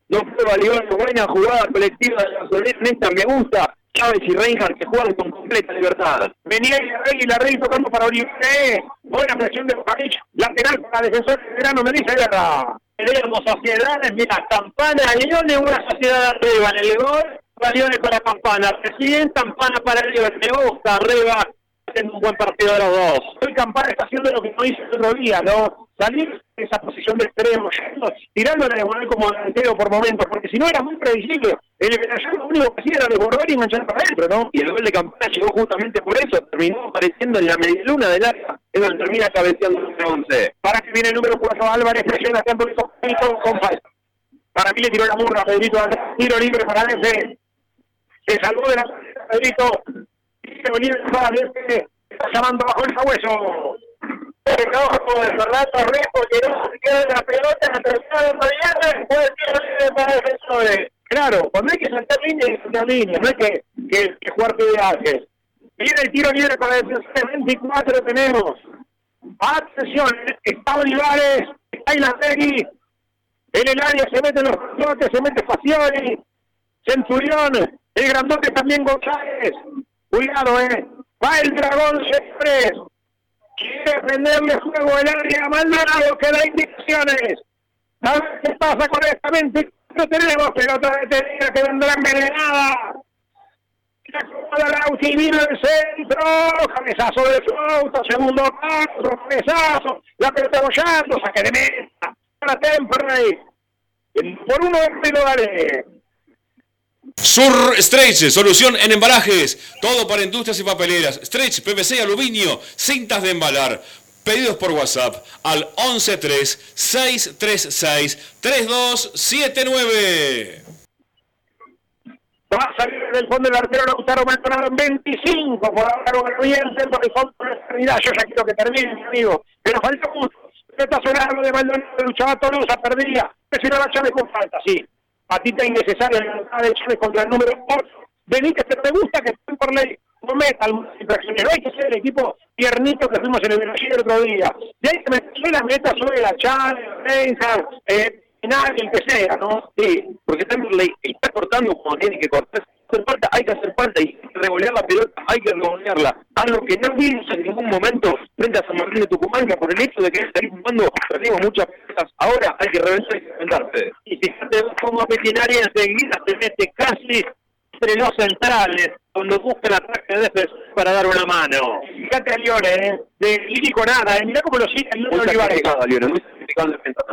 No fue valioso, buena jugada colectiva de la Soler, esta me gusta. Chávez y Reinhardt que juegan con completa libertad. Venía y la Rey y la Rey tocando para Oliver. Buena presión de Bocadillo. Lateral para defensor de verano, me dice Guerra. Tenemos sociedades, mira, Campana, Leones, una sociedad arriba en el gol. Leones para Campana, recién Campana para Leones, me gusta, arriba. Haciendo un buen partido de los dos. Hoy Campana está haciendo lo que no hizo el otro día, ¿no? Salir de esa posición de extremo, tirando a diagonal como delantero por momentos, porque si no era muy previsible. El Bellayán lo único que hacía era desbordar y enganchar para adentro, ¿no? Y el gol de Campana llegó justamente por eso, terminó apareciendo en la medialuna del área, es donde termina cabeceando el número 11. Para que viene el número 4 Álvarez, presiona tanto con, con falta. Para mí le tiró la murra a Pedrito, tiro libre para ese. Se salvó de la Pedrito. Libre para ese. Está llamando bajo el sabueso. El ojo de Fernando Rejo llegó, se queda la pelota la tercera de Mariana, puede tiro libre. Claro, cuando hay que saltar línea, hay que saltar línea, no hay que, que, que jugar viajes. Viene el tiro libre para defensores, 24 tenemos. Atención, está Olivares, está Ilategui, en el área se meten los grandotes, se mete Facioli, Centurión, el grandote también González. Cuidado, eh. Va el dragón siempre. Quiere prenderle fuego el área. Maldonado que da indicaciones. A ver qué pasa correctamente. No tenemos pelota detenida que vendrá envenenada. La Rauti vino el centro. Cabezazo de flauta. Segundo paso. Cabezazo. La pelota bollando. Saque de meta. para Temperley. Por uno de lo dale. Sur Stretch, solución en embalajes, todo para industrias y papeleras. Stretch, PVC, aluminio, cintas de embalar. Pedidos por WhatsApp al 113-636-3279. Va a salir del fondo el arquero Lautaro Maldonado en 25 por ahora con el Oriente, porque fondo de eternidad. Yo ya quiero que termine, mi amigo. Pero falta mucho. Está sonando de Maldonado, luchaba Tolosa, perdía. Presionó la Chávez con falta, sí. Patita innecesaria de Chávez contra el número 8. Benítez, ¿te gusta que por ley cometa algunas infracciones? Hay que ser el equipo tiernito que fuimos en el Brasil el otro día. De ahí que meter la meta sobre la Chávez, Reinhardt, eh, el que sea, ¿no? Sí, porque Temperley está cortando como tiene que cortar. Hacer falta, hay que hacer falta y revolear la pelota, hay que revolearla. Algo que no vimos en ningún momento frente a San Martín de Tucumán, que por el hecho de que está jugando perdimos muchas pelotas. Ahora hay que reventar y Y fíjate cómo Petinaria enseguida se mete casi entre los centrales, cuando busca el ataque de defensa para dar una mano. Fíjate a Lione, ¿eh? de lírico nada, ¿eh? mirá cómo lo el Olivares.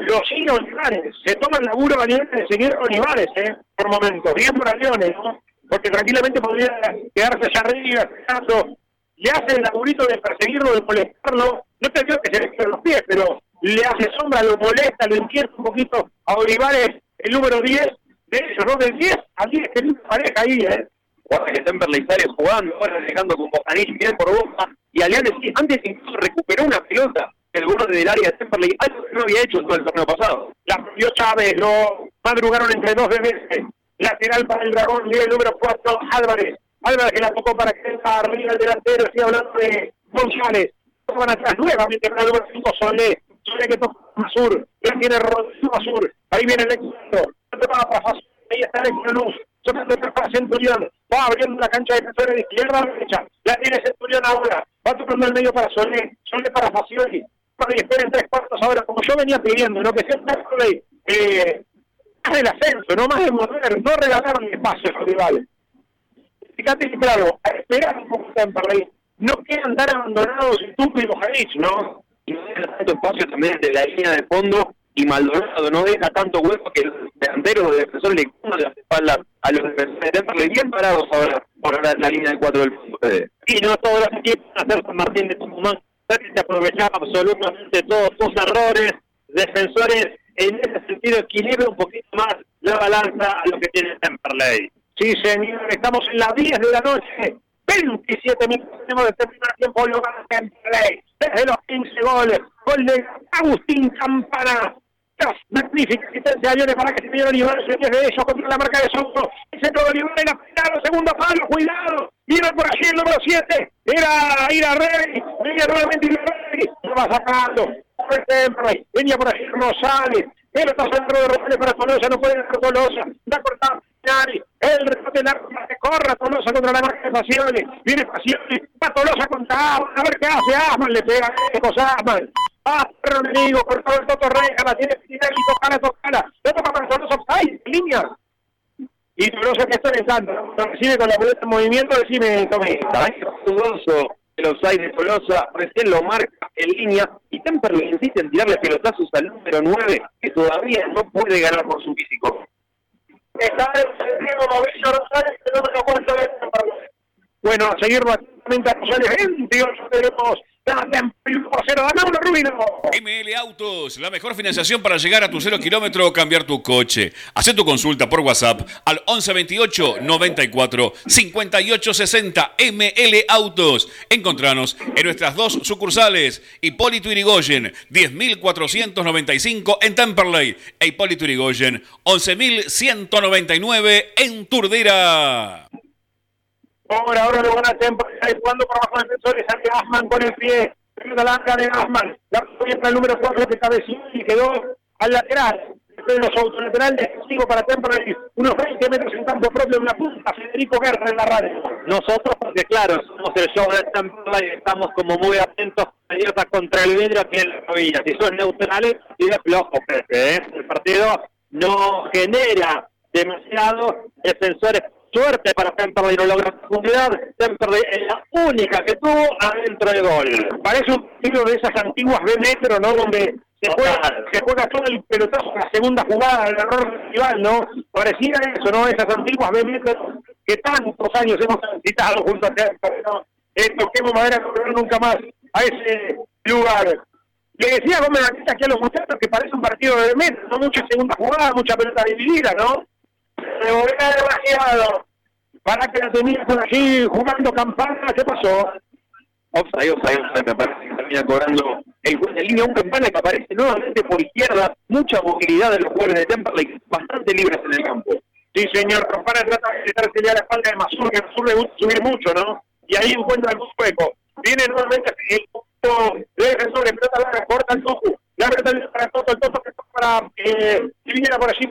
Los sigue Olivares, se toma el laburo valiente de seguir Olivares, ¿eh? por momentos, bien por Leones, ¿no? Porque tranquilamente podría quedarse allá arriba, esperando, le hace el laburito de perseguirlo, de molestarlo, no te digo que se le los pies, pero le hace sombra, lo molesta, lo inquieta un poquito a Olivares, el número 10, de ellos, ¿no? Del 10 al 10, que pareja ahí, ¿eh? Guarda que Temperley sale jugando, ahora dejando con Bocanich bien por boca, y Aliane antes incluso recuperó una pelota el borde del área de Temperley, algo que no había hecho en todo el torneo pasado. La dio Chávez, lo madrugaron entre dos veces. Lateral para el dragón, nivel número 4, Álvarez. Álvarez que la tocó para que arriba el delantero, estoy hablando de González. Van atrás nuevamente para el número 5, Solé. Solé que toca Masur, ya tiene Rodrigo Masur. Ahí viene el éxito. Ahí está el Luz. Tocando para Centurión. Va abriendo la cancha de defensores de izquierda a derecha. La tiene Centurión ahora. Va tocando el medio para Solé. Solé para Facioli. Para esperen tres cuartos ahora, como yo venía pidiendo, ¿no? Que sea eh, más del ascenso, no más de mover, no regalaron espacio a los rivales. Fíjate que, claro, esperar un poco Temperley. No quedan tan abandonados y tú y Bojanic, ¿no? Y no deja tanto espacio también de la línea de fondo y Maldonado no deja tanto hueco que el delantero de defensor le de las espaldas a los defensores de Temperley bien parados ahora por la, la línea de cuatro del fondo. Y no todos los equipos hacer San Martín de Tucumán que aprovechar absolutamente todos sus errores, defensores en ese sentido equilibra un poquito más la balanza a lo que tiene Temperley. Sí, señor, estamos en las 10 de la noche. 27 minutos tenemos de terminar tiempo, lo gana Temperley. Desde los 15 goles, gol de Agustín Campana. Dos magníficas asistencias para que se vea Olivares, el de ellos contra la marca de Soto. El centro de Olivares, la final, segundo palo, cuidado. Mira por allí el número 7. Era Ira Rey. Venía nuevamente Rey. Lo va sacando venía por ahí Rosales, el otro centro de Rosales para Tolosa, no puede dejar Tolosa, va a cortar el remate largo para que corra Tolosa contra la marca de Pasiones, viene Pasiones, va Tolosa contra Asman, a ver qué hace Asman, le pega lejos Asman, ah, perro enemigo, cortó el Toto Reja, la tiene Pinelli, tocala, tocala, le toca para Tolosa, ¡ay, línea! Y Tolosa que está entrando, lo recibe con la pelota en movimiento, decime, Tomé. Dudoso el offside de Tolosa, recién lo marca en línea y Temperley insiste en tirarle pelotazos al número 9 que todavía no puede ganar por su físico. Está el Diego Mauricio Rosales, lo cuento de Bueno, a seguir rápidamente a Rosales, 28 ML Autos, la mejor financiación para llegar a tu cero kilómetro o cambiar tu coche. Haz tu consulta por WhatsApp al 1128 94 58 60 ML Autos. Encontranos en nuestras dos sucursales, Hipólito Irigoyen, 10.495 en Temperley e Hipólito Irigoyen, 11.199 en Turdera. Ahora, ahora lo van a tiempo, jugando por abajo defensores, sale Asman con el pie, la larga de Asman, la para el número 4 que cabeció y quedó al lateral. De los autolaterales, sigo para Temperley, unos 20 metros en campo propio, una punta, Federico Guerra en la radio. Nosotros, porque claro, somos el show de Temperley, estamos como muy atentos, abiertas contra el vidrio aquí en la rodilla. Si son neutrales, y de flojo, ¿eh? El partido no genera demasiados defensores Suerte para Temperley, no logra profundidad. Temperley es la única que tuvo adentro de gol. Parece un tiro de esas antiguas B metro, ¿no? Donde se juega, se juega todo el pelotazo en la segunda jugada del error rival, ¿no? Parecía eso, ¿no? Esas antiguas memes que tantos años hemos transitado junto a Temperley, ¿no? Eh, toquemos madera no nunca más a ese lugar. Le decía Gómez Batista aquí a los muchachos que parece un partido de metro, no mucha segunda jugada, mucha pelota dividida, ¿no? Se volvía demasiado. Para que la tenías por allí jugando campana, ¿qué pasó? Offside, offside, offside, me parece que termina cobrando el juez de línea, un campana que aparece nuevamente por izquierda, mucha movilidad de los jugadores de Temperley, bastante libres en el campo. Sí, señor, Campana trata de quitarse ya la espalda de Masur, que Masur le gusta subir mucho, ¿no? Y ahí encuentra el hueco. Viene nuevamente el punto de de pelota larga, corta el topo, la pelota para Toto, el Toto que toca para eh, si viniera por allí,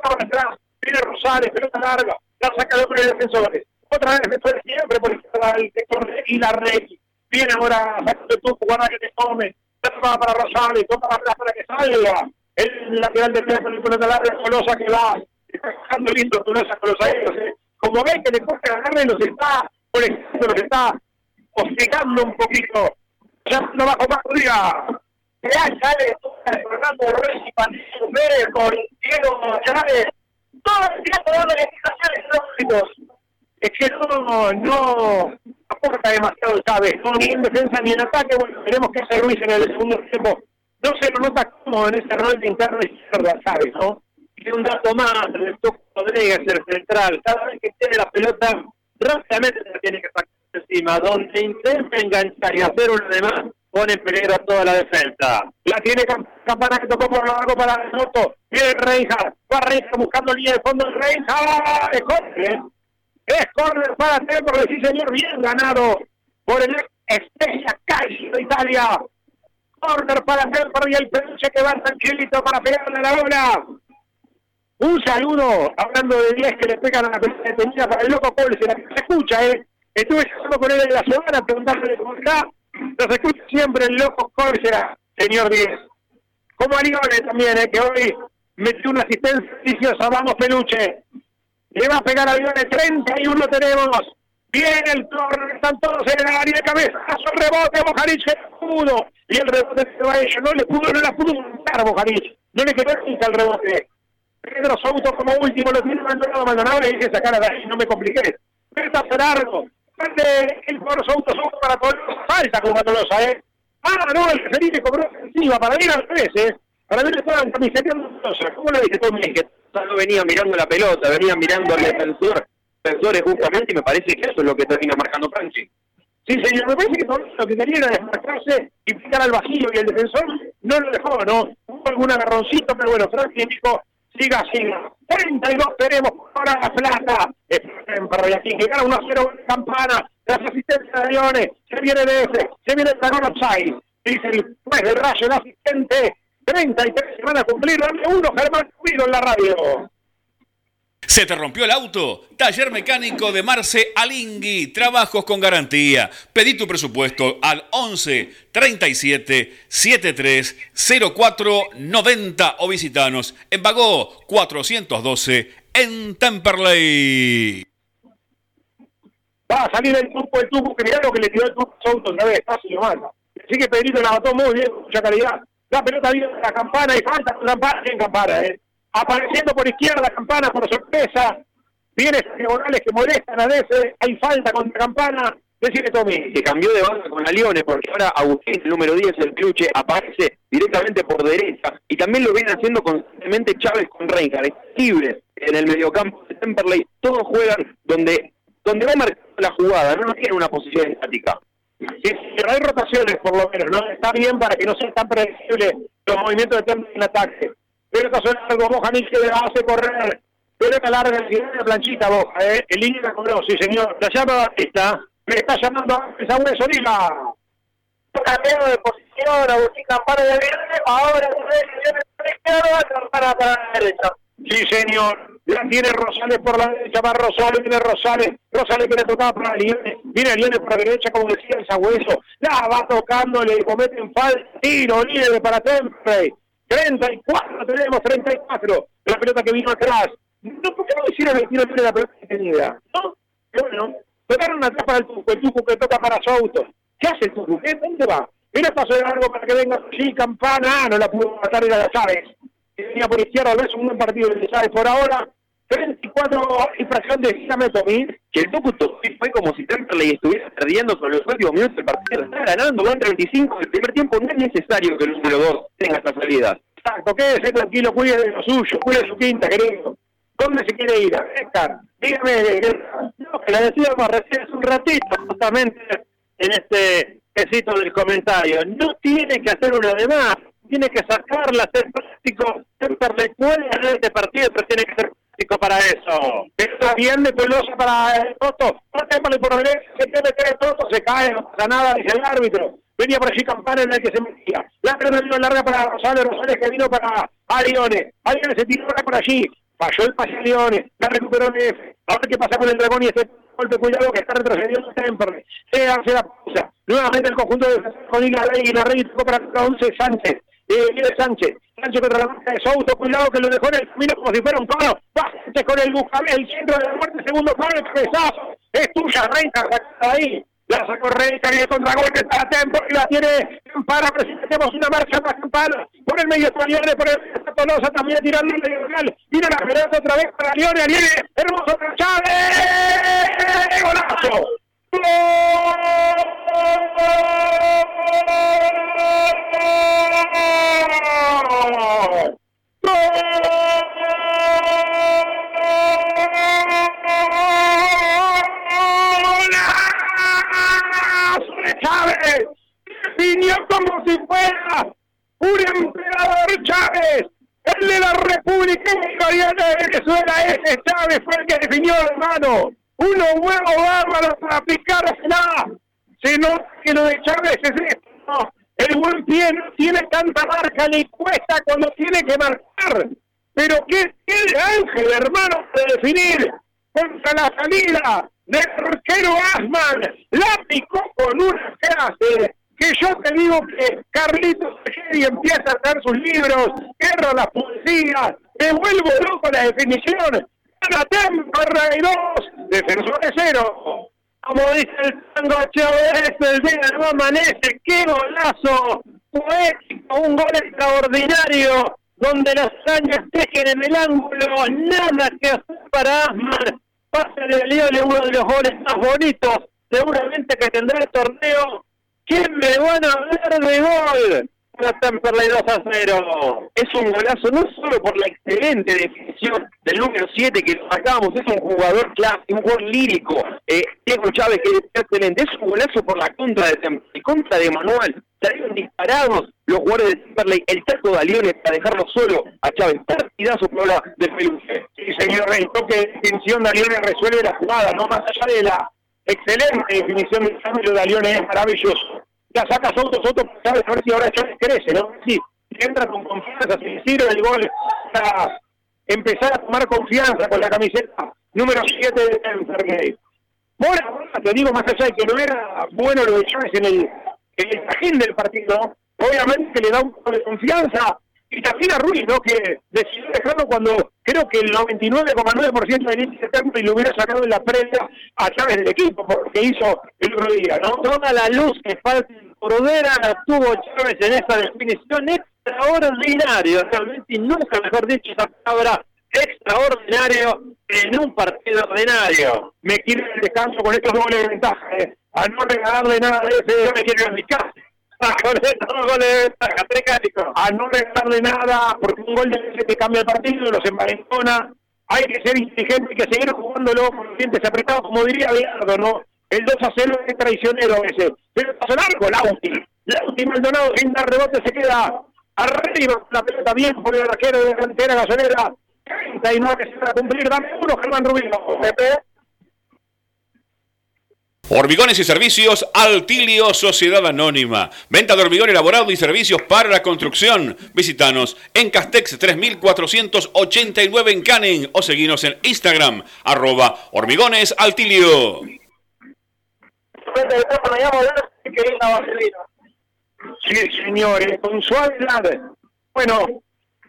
para atrás, viene Rosales, pelota larga, la saca de de defensores. Otra vez defensores siempre por izquierda el sector y la red. Viene ahora, sacando el topo, guarda que te tome, toca para Rosales, toca para atrás para que salga. El lateral de teléfono y pelota larga, Colosa que va, está bajando lindo Tolosa con los aéreos, ¿eh? Como ve que le coge agarre, los está, por ejemplo, los está hostigando un poquito. Ya no bajo más, diga. Ya sale Fernando Ruiz y Patricio Pérez con Diego Chávez. Todo el tiempo dando explicaciones lógicos. Es que no, no aporta demasiado Chávez, no, ni en defensa ni en ataque. Bueno, veremos qué hace Ruiz en el segundo tiempo. No se lo nota cómodo en ese rol de interno izquierda, ¿sabes? ¿no? Y un dato más, el Tuco Rodríguez, el central, cada vez que tiene la pelota, rápidamente se tiene que sacar encima, donde intenta enganchar y hacer uno demás, pone en peligro a toda la defensa. La tiene Campana que tocó por largo para el Soto. Viene Reinhardt, va Reinhardt buscando línea de fondo. Reinhardt, es corner. Es corner para Temple, sí señor, bien ganado por el Estrella Calcio de Italia. Corner para Temple y el peluche que va tranquilito para pegarle la bola. Un saludo, hablando de 10 que le pegan a la pelota detenida para el loco Cole, se, la, escucha, ¿eh? Estuve hablando con él en la semana preguntándole cómo está. Nos escucha siempre el loco Córcera, señor 10. Como a Lione también, ¿eh? que hoy metió una asistencia deliciosa. Vamos, Peluche. Le va a pegar a Lione, 31 tenemos. Viene el corner, están todos en el área de cabeza. Hace el rebote, Bojaric pudo. Y el rebote se va a ellos. No le pudo, no la pudo montar Bojaric. No le quedó nunca el rebote. Pedro Souto como último lo tiene Maldonado, Maldonado le dice sacar a ahí, no me compliqué. Está largo, el Souto Souto para Tolosa, falta con Tolosa, ¿eh? Ah, no, el Felipe cobró encima para ir al 13, para ver estaban camiseteando Tolosa. ¿Cómo le dice todo que no venía mirando la pelota, venía mirando al defensor, defensores justamente, y me parece que eso es lo que termina marcando Franchi. Sí, señor, me parece que lo que quería era desmarcarse y picar al vacío, y el defensor no lo dejó, ¿no? Hubo algún agarroncito, pero bueno, Franchi dijo siga, siga. 32 tenemos ahora la plata. Para aquí que gana 1 0 campana. Las asistencias de Leones. Se viene de ese. Se viene el Dragón Upside. Dice el juez del rayo, el asistente. 33 se van a cumplir. Dame uno, Germán Cuido en la radio. ¿Se te rompió el auto? Taller mecánico de Marce Alingui. Trabajos con garantía. Pedí tu presupuesto al 11 37 73 04 90 o visitanos en Bagó 412 en Temperley. Va a salir el tubo, el mirá lo que le tiró el a auto otra vez. Casi lo. Así que Pedrito la mató muy bien, mucha calidad. La pelota viene la campana y falta campana, en campana, eh apareciendo por izquierda Campana por sorpresa, viene diagonales que molestan a veces, hay falta contra Campana, decide Tommy. Que cambió de banda con la Leones, porque ahora Agustín, el número 10, el cluche, aparece directamente por derecha, y también lo viene haciendo constantemente Chávez con Reinhardt, libres en el mediocampo de Temperley, todos juegan donde, donde va marcando la jugada, no, no tiene una posición estática. Sí, hay rotaciones por lo menos, ¿no? Está bien para que no sean tan predecibles los movimientos de Temperley en ataque Pelota suena algo, Bojanich que le hace correr. Pelota larga, el planchita, Boja, ¿eh? El línea la cobró, sí señor. La llama Batista. Me está llamando a esa hueso, diga. Cambiando de posición, Agustín Campana de verde, ahora de la izquierda, Campana para la derecha. Sí, señor. La tiene Rosales por la derecha, va Rosales, viene Rosales. Rosales que le tocaba para Liones. Viene Liones por la derecha, como decía el Sagüeso. La va tocando, le cometen falta. Tiro libre para Temple. 34 tenemos, 34. La pelota que vino atrás. No, ¿Por qué no hicieron el tiro de la pelota detenida? ¿No? Bueno, tocaron atrás para el Tuco, el Tuco que toca para su auto. ¿Qué hace el Tuco? ¿Dónde va? Mira paso de largo para que venga sí, Campana, no la pudo matar era la Chávez. Venía por izquierda, es un buen partido de Chávez por ahora. 34 infracción de Dígame Tommy. Que el Tucu fue como si Temperley estuviera perdiendo con los últimos minutos del partido. Está ganando, van 35 del primer tiempo. No es necesario que el número 2 tenga esta salida. Exacto, quédese tranquilo, cuide de lo suyo, cuide su quinta, querido. ¿Dónde se quiere ir? Oscar, dígame. No, que la decíamos recién hace un ratito, justamente en este quesito del comentario. No tiene que hacer una de más, tiene que sacarla, ser práctico. Temperley puede ganar este partido, pero tiene que ser para eso. Está bien de Pelosa para el Toto. Temas por el se tiene que el Toto, se cae, no nada, dice el árbitro. Venía por allí Campana en el que se metía. La pelota vino larga para Rosales, Rosales que vino para Arione. Arione se tiró por allí. Falló el pase a Arione, la recuperó F. A ver qué pasa con el dragón y ese golpe, cuidado que está retrocediendo Temperley. Se hace la pausa. Nuevamente el conjunto de con y la Rey tocó para 11 Sánchez. Y viene Sánchez. Sánchez contra la marca de Souto. Cuidado que lo dejó en el camino como si fuera un toro. Sánchez con el Bujamel, el centro de la muerte. Segundo palo, el cabezazo. Es tuya, sacada ahí. La sacó Reina, viene contra golpe para Tempo y la tiene para. Presentemos una marcha más campana. Por el medio está Lione, por el está Tolosa también tirando el local. Mira la pelota otra vez para Lione. Lione, hermoso para Chávez. ¡Golazo! Chávez definió como si fuera un emperador Chávez, el de la República Bolivariana de Venezuela, ese Chávez fue el que definió, hermano unos huevos bárbaros para picarla. Se nota que lo de Chávez es esto. El buen pie no tiene tanta marca, ni cuesta cuando tiene que marcar. Pero ¿qué tiene Ángel, hermano, para definir? Contra la salida del arquero Asman. La picó con una clase que yo te digo que Carlitos y empieza a hacer sus libros, guerra las poesías, me vuelvo loco la definición, la temporada y dos, defensor de cero. Como dice el tango Chávez, el día no amanece, qué golazo poético, un gol extraordinario, donde las arañas tejen en el ángulo, nada que hacer para Asman. Pase de Liole, uno de los goles más bonitos, seguramente que tendrá el torneo. ¿Quién me van a hablar de gol? Temperley 2 a 0. Es un golazo no solo por la excelente definición del número 7 que sacábamos, es un jugador clase, un jugador lírico. Eh, Diego Chávez, que es excelente. Es un golazo por la contra de Temperley, contra de Manuel. Salieron disparados los jugadores de Temperley, el taco de Alione para dejarlo solo a Chávez. Partidazo por la de Peluche. Sí, señor Rey, toque de definición de Alione resuelve la jugada, no más allá de la excelente definición del cambio de Alione es maravilloso la saca Soto, Soto, sabes a ver si ahora Chávez crece, ¿no? Sí, entra con confianza, si sirve el gol para empezar a tomar confianza con la camiseta número 7 de Enfergate. Bueno, te digo más allá de que no era bueno lo de Chávez en el, en el del partido, obviamente le da un poco de confianza y también a Ruiz, ¿no? Que decidió dejarlo cuando creo que el 99,9% del índice y lo hubiera sacado en la previa a Chávez del equipo, porque hizo el otro día, ¿no? Toda la luz que falta en Cordera la tuvo Chávez en esta definición extraordinaria, realmente, y nunca mejor dicho esa palabra, extraordinario en un partido ordinario. Me quiero el descanso con estos dobles de ventaja, ¿eh? a no regalarle nada de ese, yo me quiero a mi casa a no regalarle nada, porque un gol de ese que cambia el partido, los envalentona. Hay que ser inteligente, y que seguir jugándolo con los dientes apretados, como diría Bilardo, ¿no? El 2 a 0 es traicionero veces. Pero pasó largo, Lauti. Lauti Maldonado, sin dar rebote, se queda arriba la pelota bien por el arquero de la cantera gasonera. 39 que se va a cumplir. Dame uno, Germán Rubino. Hormigones y servicios Altilio Sociedad Anónima. Venta de hormigón elaborado y servicios para la construcción. Visítanos en Castex 3489 en Canning o seguinos en Instagram arroba hormigones Altilio. Sí, señores, con suavidad. Bueno,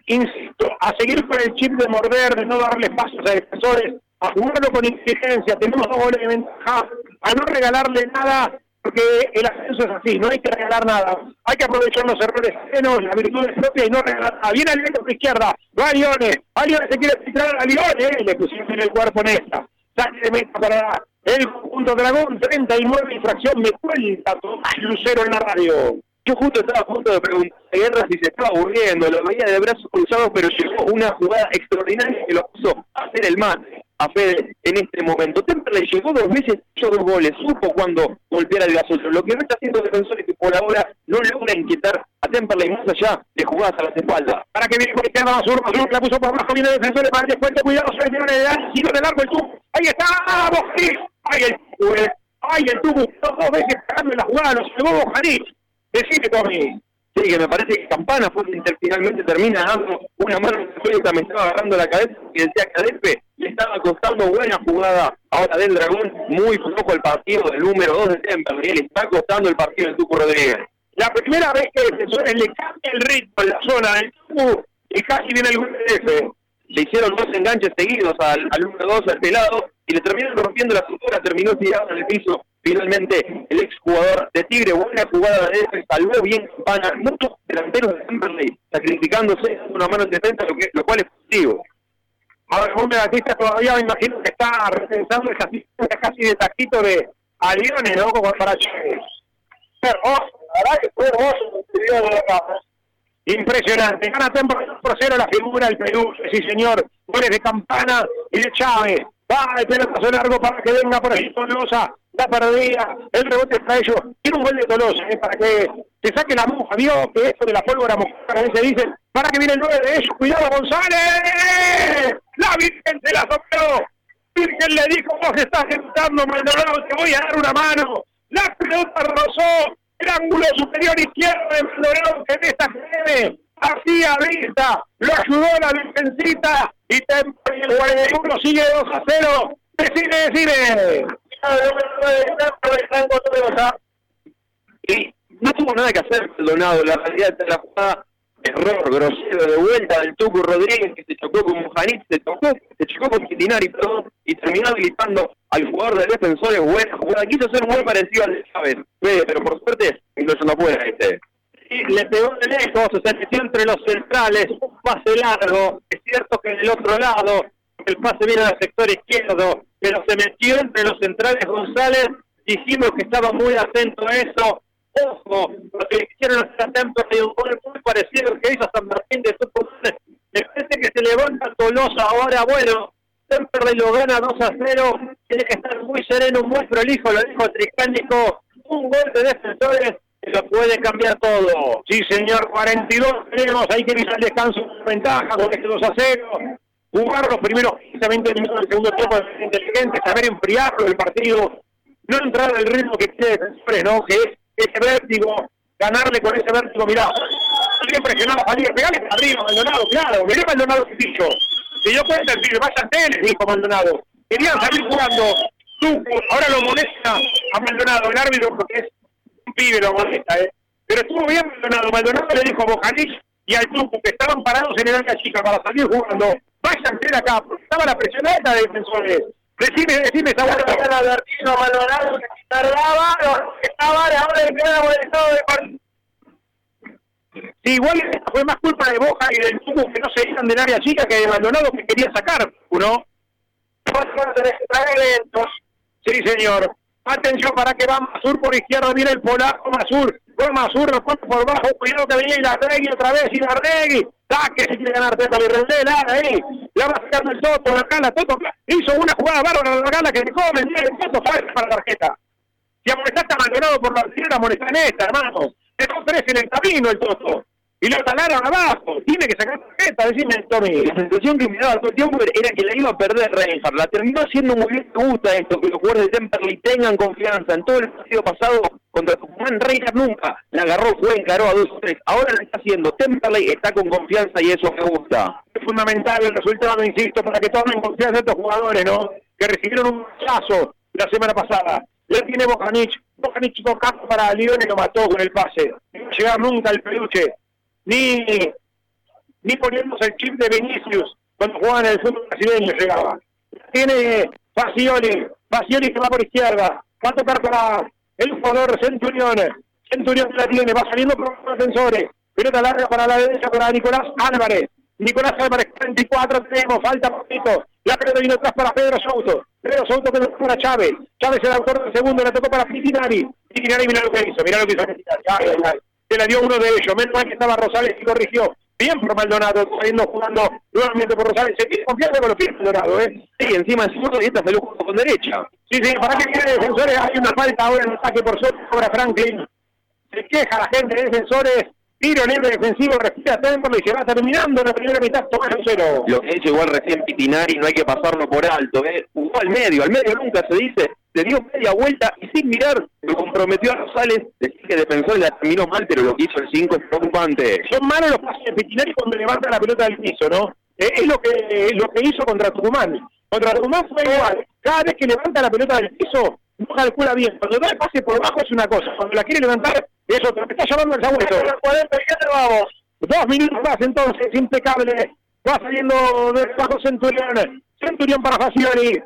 insisto, a seguir con el chip de morder, de no darle pasos a defensores a jugarlo con inteligencia, tenemos dos goles de ventaja, a no regalarle nada porque el ascenso es así, no hay que regalar nada. Hay que aprovechar los errores ajenos, las virtudes propias y no regalar nada. Viene Alione por izquierda, va Lione, a Lione se quiere filtrar a Lione, eh, le pusieron el cuerpo en esta. Saque de meta para el conjunto dragón, 39 infracción, me cuenta Tomás Lucero en la radio. Yo justo estaba a punto de preguntar a Guerra si se estaba aburriendo, lo veía de brazos cruzados, pero llegó una jugada extraordinaria que lo puso a hacer el mate a Fede en este momento. Temperley llegó dos veces, hizo dos goles, supo cuando golpear al gasol. Lo que no está haciendo defensores que por ahora no logra inquietar a Temperley más allá de jugadas a las espaldas. Para que viene por izquierda Basur, Basur la puso por abajo, viene defensores para el descuento, cuidado, se le de edad, giro de largo el tubo. Ahí está, Bojanic, ahí el tubo, eh. ahí el tubo, dos veces cagando la jugada, lo salvó Bojanic. Decime, Tommy. Sí, que me parece que Campana fue quien finalmente termina dando una mano de me estaba agarrando la cabeza y decía que Adepe le estaba costando buena jugada ahora del Dragón, muy flojo el partido del número 2 de Temperley, le está costando el partido del Tuco Rodríguez. La primera vez que el le cambia el ritmo en la zona del Tuco y casi viene el gol de F. Le hicieron dos enganches seguidos al, al número 2, al pelado, y le terminaron rompiendo la cintura, terminó tirado en el piso Finalmente, el exjugador de Tigre, buena jugada de ese, salvó bien Campana, muchos delanteros de Temperley sacrificándose una mano en defensa, lo, que, lo cual es positivo. Juan Batista todavía me imagino que está repensando esa asistencia casi de taquito de Alione, ¿no? Como para que fue hermoso el de. Impresionante, gana Temperley por cero la figura del Perú, sí señor, goles de Campana y de Chávez. Va el pelotazo largo para que venga por ahí Tolosa. La perdida, el rebote para ellos. Tiene un gol de Tolosa, ¿eh? para que se saque la moja. Vio que esto de la pólvora mojada veces dicen, para que viene el 9 de ellos. Cuidado, González. La Virgen se la sopló. Virgen le dijo, vos estás ejecutando, Maldonado, te voy a dar una mano. La pelota rozó el ángulo superior izquierdo de Maldonado que en esta hacía vista, lo ayudó la Virgencita y el 41 sigue 2 a 0. Decime, decime. Y no tuvo nada que hacer Maldonado, la realidad de la jugada, error grosero de vuelta del Tuco Rodríguez que se chocó con Mujanit, se tocó, se chocó con Quintinari, perdón, y terminó habilitando al jugador de defensores buena jugada, quiso ser muy parecido al de Chávez, pero por suerte incluso no puede este le pegó de lejos, se metió entre los centrales, un pase largo, es cierto que en el otro lado el pase viene al sector izquierdo, pero se metió entre los centrales González, dijimos que estaba muy atento a eso, ojo, porque hicieron hacer atento hay un gol muy parecido al que hizo San Martín de Tucumán, me parece que se levanta Tolosa ahora, bueno, Temperley lo gana 2 a 0, tiene que estar muy sereno, muy prolijo, lo dijo Tricánico, un gol de defensores lo puede cambiar todo. Sí, señor, 42 tenemos, hay que ir al descanso ventaja con este 2 a 0. Jugar los primeros 15, 20 minutos del segundo tiempo es inteligente, saber enfriarlo el partido, no entrar al ritmo que defensores, ¿no? Que es ese vértigo, ganarle con ese vértigo, mirá, alguien presionaba a salir, pegale para arriba, Maldonado, claro, mirá Maldonado que dicho. Si yo cuenta el vaya a tele, dijo Maldonado. Querían salir jugando, tú, ahora lo molesta a Maldonado, el árbitro, porque es pibe lo molesta, ¿eh? Pero estuvo bien Maldonado. Maldonado le dijo a Bojanich y al grupo que estaban parados en el área chica para salir jugando, vayan de acá, porque estaba la presión alta de defensores. Decime, decime, esa vuelta. advertido Maldonado que tardaba, que estaba ahora le queda el estado de partido. Sí, igual fue más culpa de Boja y del tubo que no se iban del área chica que de Maldonado que quería sacar, ¿no? lentos. Sí, señor. Atención para que va Masur por izquierda, viene el polaco Masur. Con Masur, lo por bajo, cuidado que venía Ilarregui otra vez, Ilarregui. que si quiere ganar Teta la ahí. La va sacando el Toto, la Gala, Toto hizo una jugada bárbara la Gala que le come, el Toto fue para la tarjeta. Si amonestaste abandonado por la izquierda, amonestá en esta, hermano. Dejó tres en el camino el Toto y lo talaron abajo. Tiene que sacar tarjeta, decime, Tommy. La sensación que me daba todo el tiempo era que la iba a perder Reinhardt. La terminó haciendo muy bien. Me gusta esto, que los jugadores de Temperley tengan confianza. En todo el partido pasado contra Tucumán, Reinhardt nunca la agarró, fue, encaró a dos o tres. Ahora lo está haciendo. Temperley está con confianza y eso me gusta. Es fundamental el resultado, insisto, para que tomen confianza estos jugadores, ¿no? Que recibieron un chazo la semana pasada. Ya tiene Bocanic. Bocanic campo para León y lo mató con el pase. No llegar nunca el peluche ni, ni poniendo el chip de Vinicius cuando jugaban en el fútbol brasileño llegaba. Tiene Facioli, Facioli que va por izquierda, va a tocar para el jugador Centurión. Centurión la tiene, va saliendo por los defensores. Pelota larga para la derecha para Nicolás Álvarez. Nicolás Álvarez, 34 tenemos, falta poquito. La pelota vino atrás para Pedro Souto. Pedro Souto lo para Chávez. Chávez el autor del segundo, la tocó para Pitinari. Pitinari, mira lo que hizo, mira lo que hizo. Se la dio uno de ellos. Menos mal que estaba Rosales y corrigió. Bien por Maldonado, saliendo jugando nuevamente por Rosales. Se tiene confianza con los pies Maldonado, ¿eh? Sí, encima en segundo y esta se lo jugó con derecha. Sí, sí, para que quede defensores hay una falta ahora en el ataque por sobre Franklin. Se queja la gente de defensores. Tiro libre defensivo, respira Temple y se va terminando la primera mitad, Tomás cero. Lo que hecho igual recién Pitinari, no hay que pasarlo por alto, ¿eh? Jugó al medio, al medio nunca se dice, se dio media vuelta y sin mirar lo comprometió a Rosales. Decir que defensor la terminó mal, pero lo que hizo el 5 es preocupante. Son malos los pases de Pitinari cuando levanta la pelota del piso, ¿no? Eh, es lo que lo que hizo contra Tucumán. Contra Tucumán fue igual. Cada vez que levanta la pelota del piso, no calcula bien. Cuando da el pase por abajo es una cosa. Cuando la quiere levantar es otra. Me está llamando el sabueso. 47 vamos. Dos minutos más entonces, impecable. Va saliendo de bajo Centurión. Centurión para Facioli.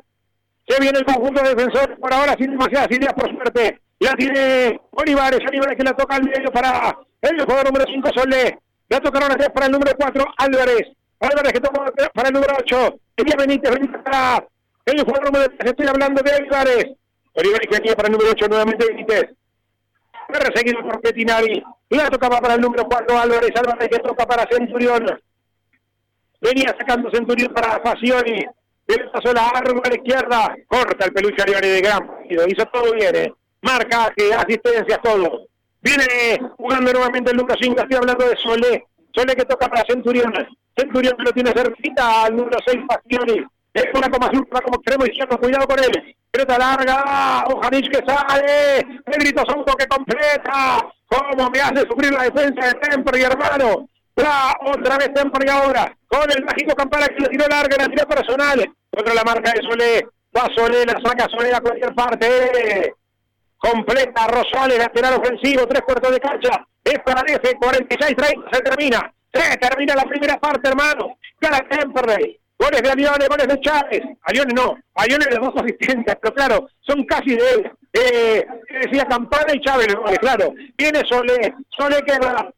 Se viene el conjunto de defensores por ahora sin demasiadas ideas por suerte. La tiene Olivares, Olivares que la toca al medio para el jugador número 5 Solé. La tocaron a tres para el número 4 Álvarez. Álvarez que toma para el número 8. Elia Benítez, Benítez para el jugador número 3. Estoy hablando de Olivares. Olivares que venía para el número 8 nuevamente Benítez. Perseguido por Petinari. La tocaba para el número 4 Álvarez. Álvarez que toca para Centurión. Venía sacando Centurión para Facioni. Pasó la arma a la izquierda. Corta el peluche Olivares de gran partido. Hizo todo bien, ¿eh? Marcaje, asistencias, todo. Viene jugando nuevamente el número 5. Estoy hablando de Solé. Solé que toca para Centurión. Centurión que lo tiene cerquita al número 6 Facioni. Es una como azul, va como extremo izquierdo. Cuidado con él. Pelota larga. Ojanich que sale. El grito Souto que completa. ¿Cómo me hace sufrir la defensa de Temper y hermano? La otra vez y ahora. Con el mágico Campana que le tiró larga, la tiró personal. Contra la marca de Solé. Va Solé, la saca Solé a cualquier parte. Completa Rosales, lateral ofensivo, tres cuartos de cancha. Es para DF, 46-30, se termina. Se termina la primera parte, hermano. Gana Temperley. Goles de Aviones, goles de Chávez. Aviones no, Aviones de dos asistentes, pero claro, son casi de él. Eh, decía Campana y Chávez, goles, claro. Viene Solé, Solé que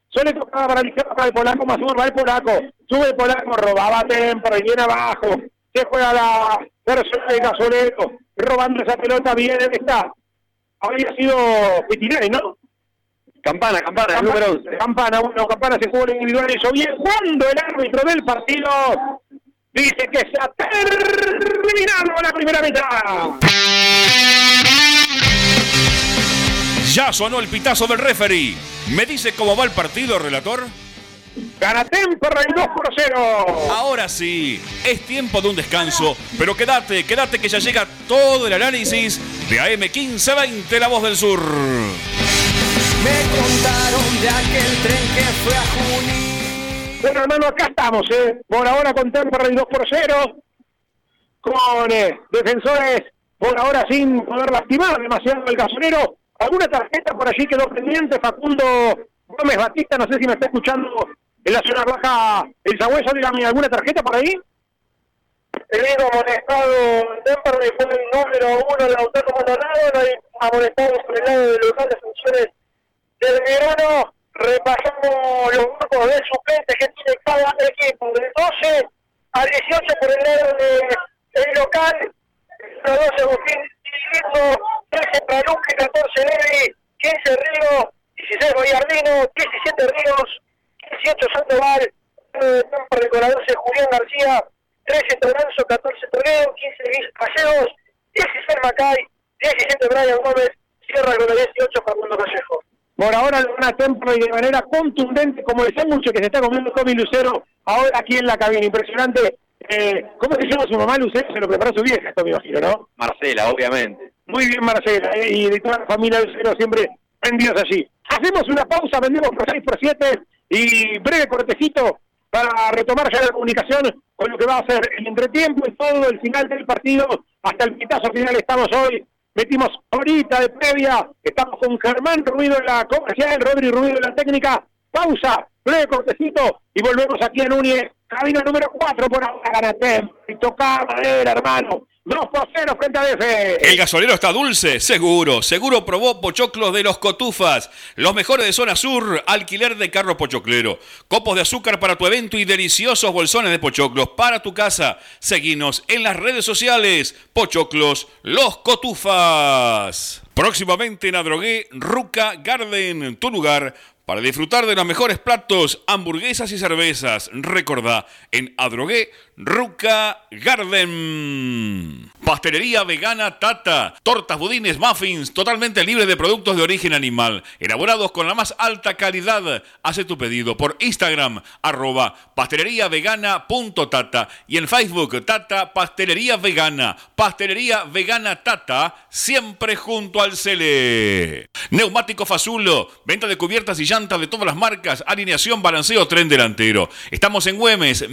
Solé tocaba para la izquierda para el polaco, más uno va el polaco. Sube el polaco, robaba Temperley, viene abajo. Se juega la persona de Gasolero, robando esa pelota, bien, está. Habría sido Pitinari, ¿no? Campana, campana, el número 11. Campana, bueno, Campana se jugó el individual, hizo bien. Cuando el árbitro del partido dice que se ha terminado la primera mitad. Ya sonó el pitazo del referee. ¿Me dice cómo va el partido, relator? Gana Temperley 2 por 0. Ahora sí, es tiempo de un descanso, pero quédate, quédate que ya llega todo el análisis de AM1520, La Voz del Sur. Me contaron de aquel tren que fue a Junín. Bueno, hermano, acá estamos, ¿eh? Por ahora con Temperley 2 por 0. Con eh, defensores, por ahora sin poder lastimar demasiado el gasolero. ¿Alguna tarjeta por allí quedó pendiente? Facundo Gómez Batista, no sé si me está escuchando en la zona baja el Sagüeso, dígame, ¿alguna tarjeta por ahí? Hilo amonestado en Temperley fue el número uno, Lautaro Maldonado, no hay amonestados por el lado del local de funciones del verano. Repasamos los grupos de suplentes que tiene cada equipo, del 12 al 18 por el lado del local, el 12 Agustín Silvito, 13 para Luque, 14 Levi, 15 Río, 16 Boyardino, 17 Ríos, 18 Sandoval, eh, Temperley con la 12 Julián García, 13 Toranzo, 14 Toledo, 15 Luis Caseos, 16 Macay, 17 Brian Gómez, cierra con la 18 Facundo Callejo. Por ahora lo gana Temperley de manera contundente, como el sándwich que se está comiendo Tommy Lucero ahora aquí en la cabina. Impresionante. Eh, ¿Cómo se llama su mamá Lucero? Se lo preparó su vieja, esto me imagino, ¿no? Marcela, obviamente. Muy bien, Marcela, eh, y de toda la familia Lucero siempre vendidos allí. Hacemos una pausa, vendemos por 6 por 7 y breve cortecito para retomar ya la comunicación con lo que va a ser el entretiempo y todo el final del partido. Hasta el pitazo final estamos hoy. Metimos ahorita de previa. Estamos con Germán Ruido en la comercial, Rodri Ruido en la técnica. Pausa, breve cortecito y volvemos aquí en Unie. Cabina número 4 por ahora, Ganatem. Y toca madera, hermano. 2 por 0 frente a. El gasolero está dulce, seguro. Seguro probó pochoclos de los cotufas. Los mejores de zona sur, alquiler de carro pochoclero. Copos de azúcar para tu evento y deliciosos bolsones de pochoclos para tu casa. Seguinos en las redes sociales. Pochoclos, los cotufas. Próximamente en Adrogué, Ruca Garden, tu lugar para disfrutar de los mejores platos, hamburguesas y cervezas. Recordá, en Adrogué, Ruca Garden. Pastelería vegana Tata. Tortas, budines, muffins, totalmente libres de productos de origen animal. Elaborados con la más alta calidad. Hace tu pedido por Instagram, arroba pasteleriavegana.tata. Y en Facebook, Tata Pastelería Vegana. Pastelería Vegana Tata, siempre junto al Cele. Neumático Fazulo. Venta de cubiertas y llantas de todas las marcas. Alineación, balanceo, tren delantero. Estamos en Güemes,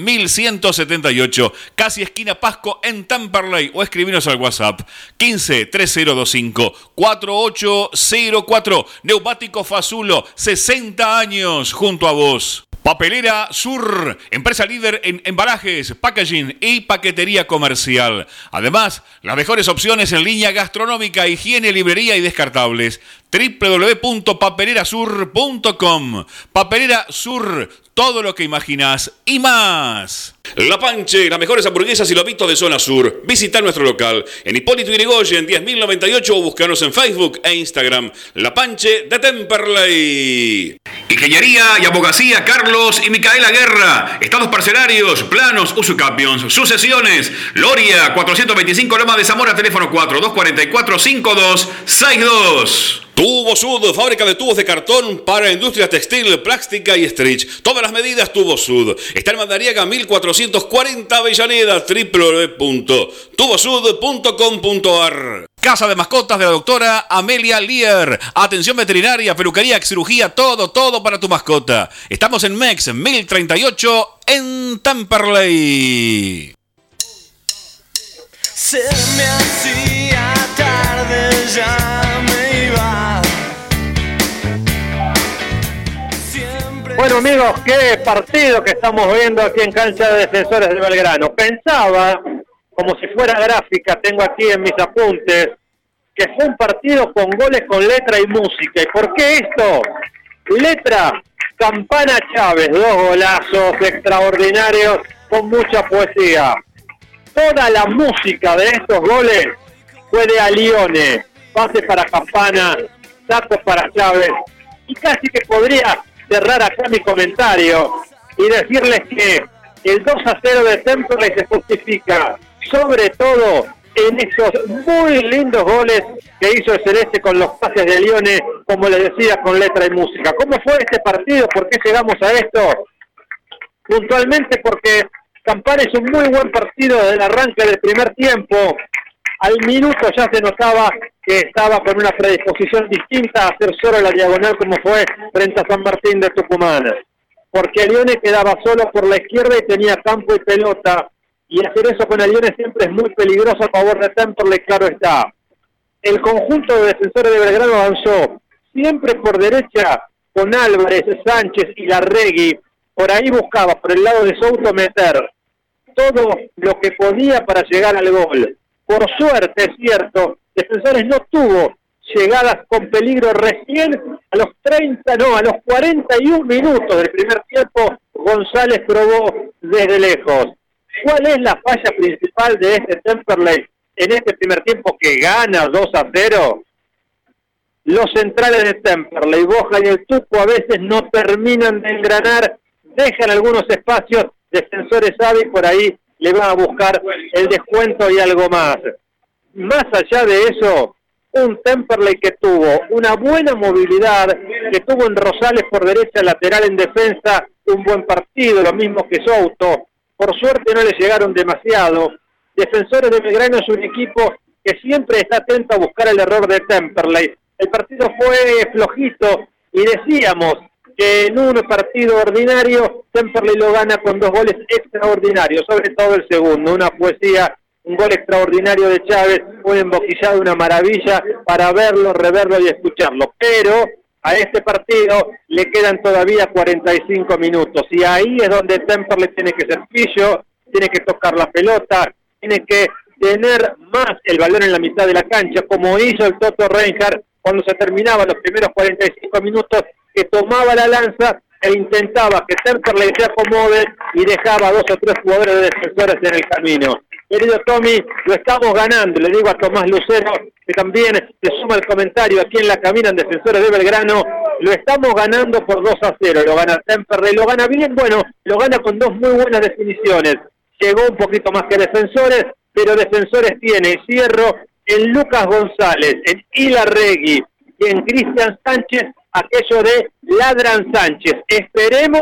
1178 casi esquina Pasco en Tamperley o escribinos al WhatsApp 15 3025 4804 Neumático Fazulo 60 años junto a vos. Papelera Sur, empresa líder en embalajes, packaging y paquetería comercial. Además, las mejores opciones en línea gastronómica, higiene, librería y descartables. www.papelerasur.com. Papelera Sur, todo lo que imaginas y más. La Panche, las mejores hamburguesas y lobitos de zona sur. Visita nuestro local en Hipólito Yrigoyen 10.098 o búscanos en Facebook e Instagram. La Panche de Temperley. Ingeniería y abogacía Carlos y Micaela Guerra. Estados parcelarios, planos, usucapions, sucesiones. Loria 425 Loma de Zamora, teléfono 4 244 5262. Tubo Sud, fábrica de tubos de cartón para industria textil, plástica y stretch. Todas las medidas Tubo Sud. Está en Mandariaga 1440 Avellaneda, www.tubosud.com.ar. Casa de mascotas de la doctora Amelia Lear. Atención veterinaria, peluquería, cirugía, todo, todo para tu mascota. Estamos en MEX 1038 en Tamperley. Se me hacía tarde, ya me iba. Siempre Bueno amigos, qué partido que estamos viendo aquí en cancha de defensores de Belgrano. Pensaba, como si fuera gráfica, tengo aquí en mis apuntes, que fue un partido con goles con letra y música. ¿Y por qué esto? Letra, Campana Chávez, dos golazos extraordinarios con mucha poesía. Toda la música de estos goles fue de Alione. Pase para Campana, saco para Chávez. Y casi que podría cerrar acá mi comentario y decirles que el 2 a 0 de Temperley se justifica sobre todo en esos muy lindos goles que hizo el Celeste con los pases de Lione, como les decía, con letra y música. ¿Cómo fue este partido? ¿Por qué llegamos a esto? Puntualmente porque Campana hizo un muy buen partido desde el arranque del primer tiempo. Al minuto ya se notaba que estaba con una predisposición distinta a hacer solo la diagonal como fue frente a San Martín de Tucumán. Porque Lione quedaba solo por la izquierda y tenía campo y pelota y hacer eso con Alione siempre es muy peligroso a favor de Temperley, claro está. El conjunto de defensores de Belgrano avanzó siempre por derecha con Álvarez, Sánchez y Larregui. Por ahí buscaba, por el lado de Souto, meter todo lo que podía para llegar al gol. Por suerte, es cierto, Defensores no tuvo llegadas con peligro recién a los 30, no, a los 41 minutos del primer tiempo, González probó desde lejos. ¿Cuál es la falla principal de este Temperley en este primer tiempo que gana 2 a 0? Los centrales de Temperley, Boja y el Tuco a veces no terminan de engranar, dejan algunos espacios, defensores saben por ahí le van a buscar el descuento y algo más. Más allá de eso, un Temperley que tuvo una buena movilidad, que tuvo en Rosales por derecha lateral en defensa un buen partido, lo mismo que Souto, por suerte no le llegaron demasiado. Defensores de Belgrano es un equipo que siempre está atento a buscar el error de Temperley. El partido fue flojito y decíamos que en un partido ordinario Temperley lo gana con dos goles extraordinarios, sobre todo el segundo, una poesía, un gol extraordinario de Chávez, un emboquillado, una maravilla para verlo, reverlo y escucharlo. Pero a este partido le quedan todavía 45 minutos y ahí es donde Temperley tiene que ser pillo, tiene que tocar la pelota, tiene que tener más el balón en la mitad de la cancha, como hizo el Toto Reinhardt cuando se terminaban los primeros 45 minutos, que tomaba la lanza e intentaba que Temperley se acomode y dejaba dos o tres jugadores de defensores en el camino. Querido Tommy, lo estamos ganando, le digo a Tomás Lucero, que también se suma el comentario aquí en la cabina en Defensores de Belgrano, lo estamos ganando por 2 a 0, lo gana Temperley, lo gana bien, bueno, lo gana con dos muy buenas definiciones. Llegó un poquito más que Defensores, pero Defensores tiene cierro en Lucas González, en Ilarregui y en Cristian Sánchez, aquello de Ladran Sánchez. Esperemos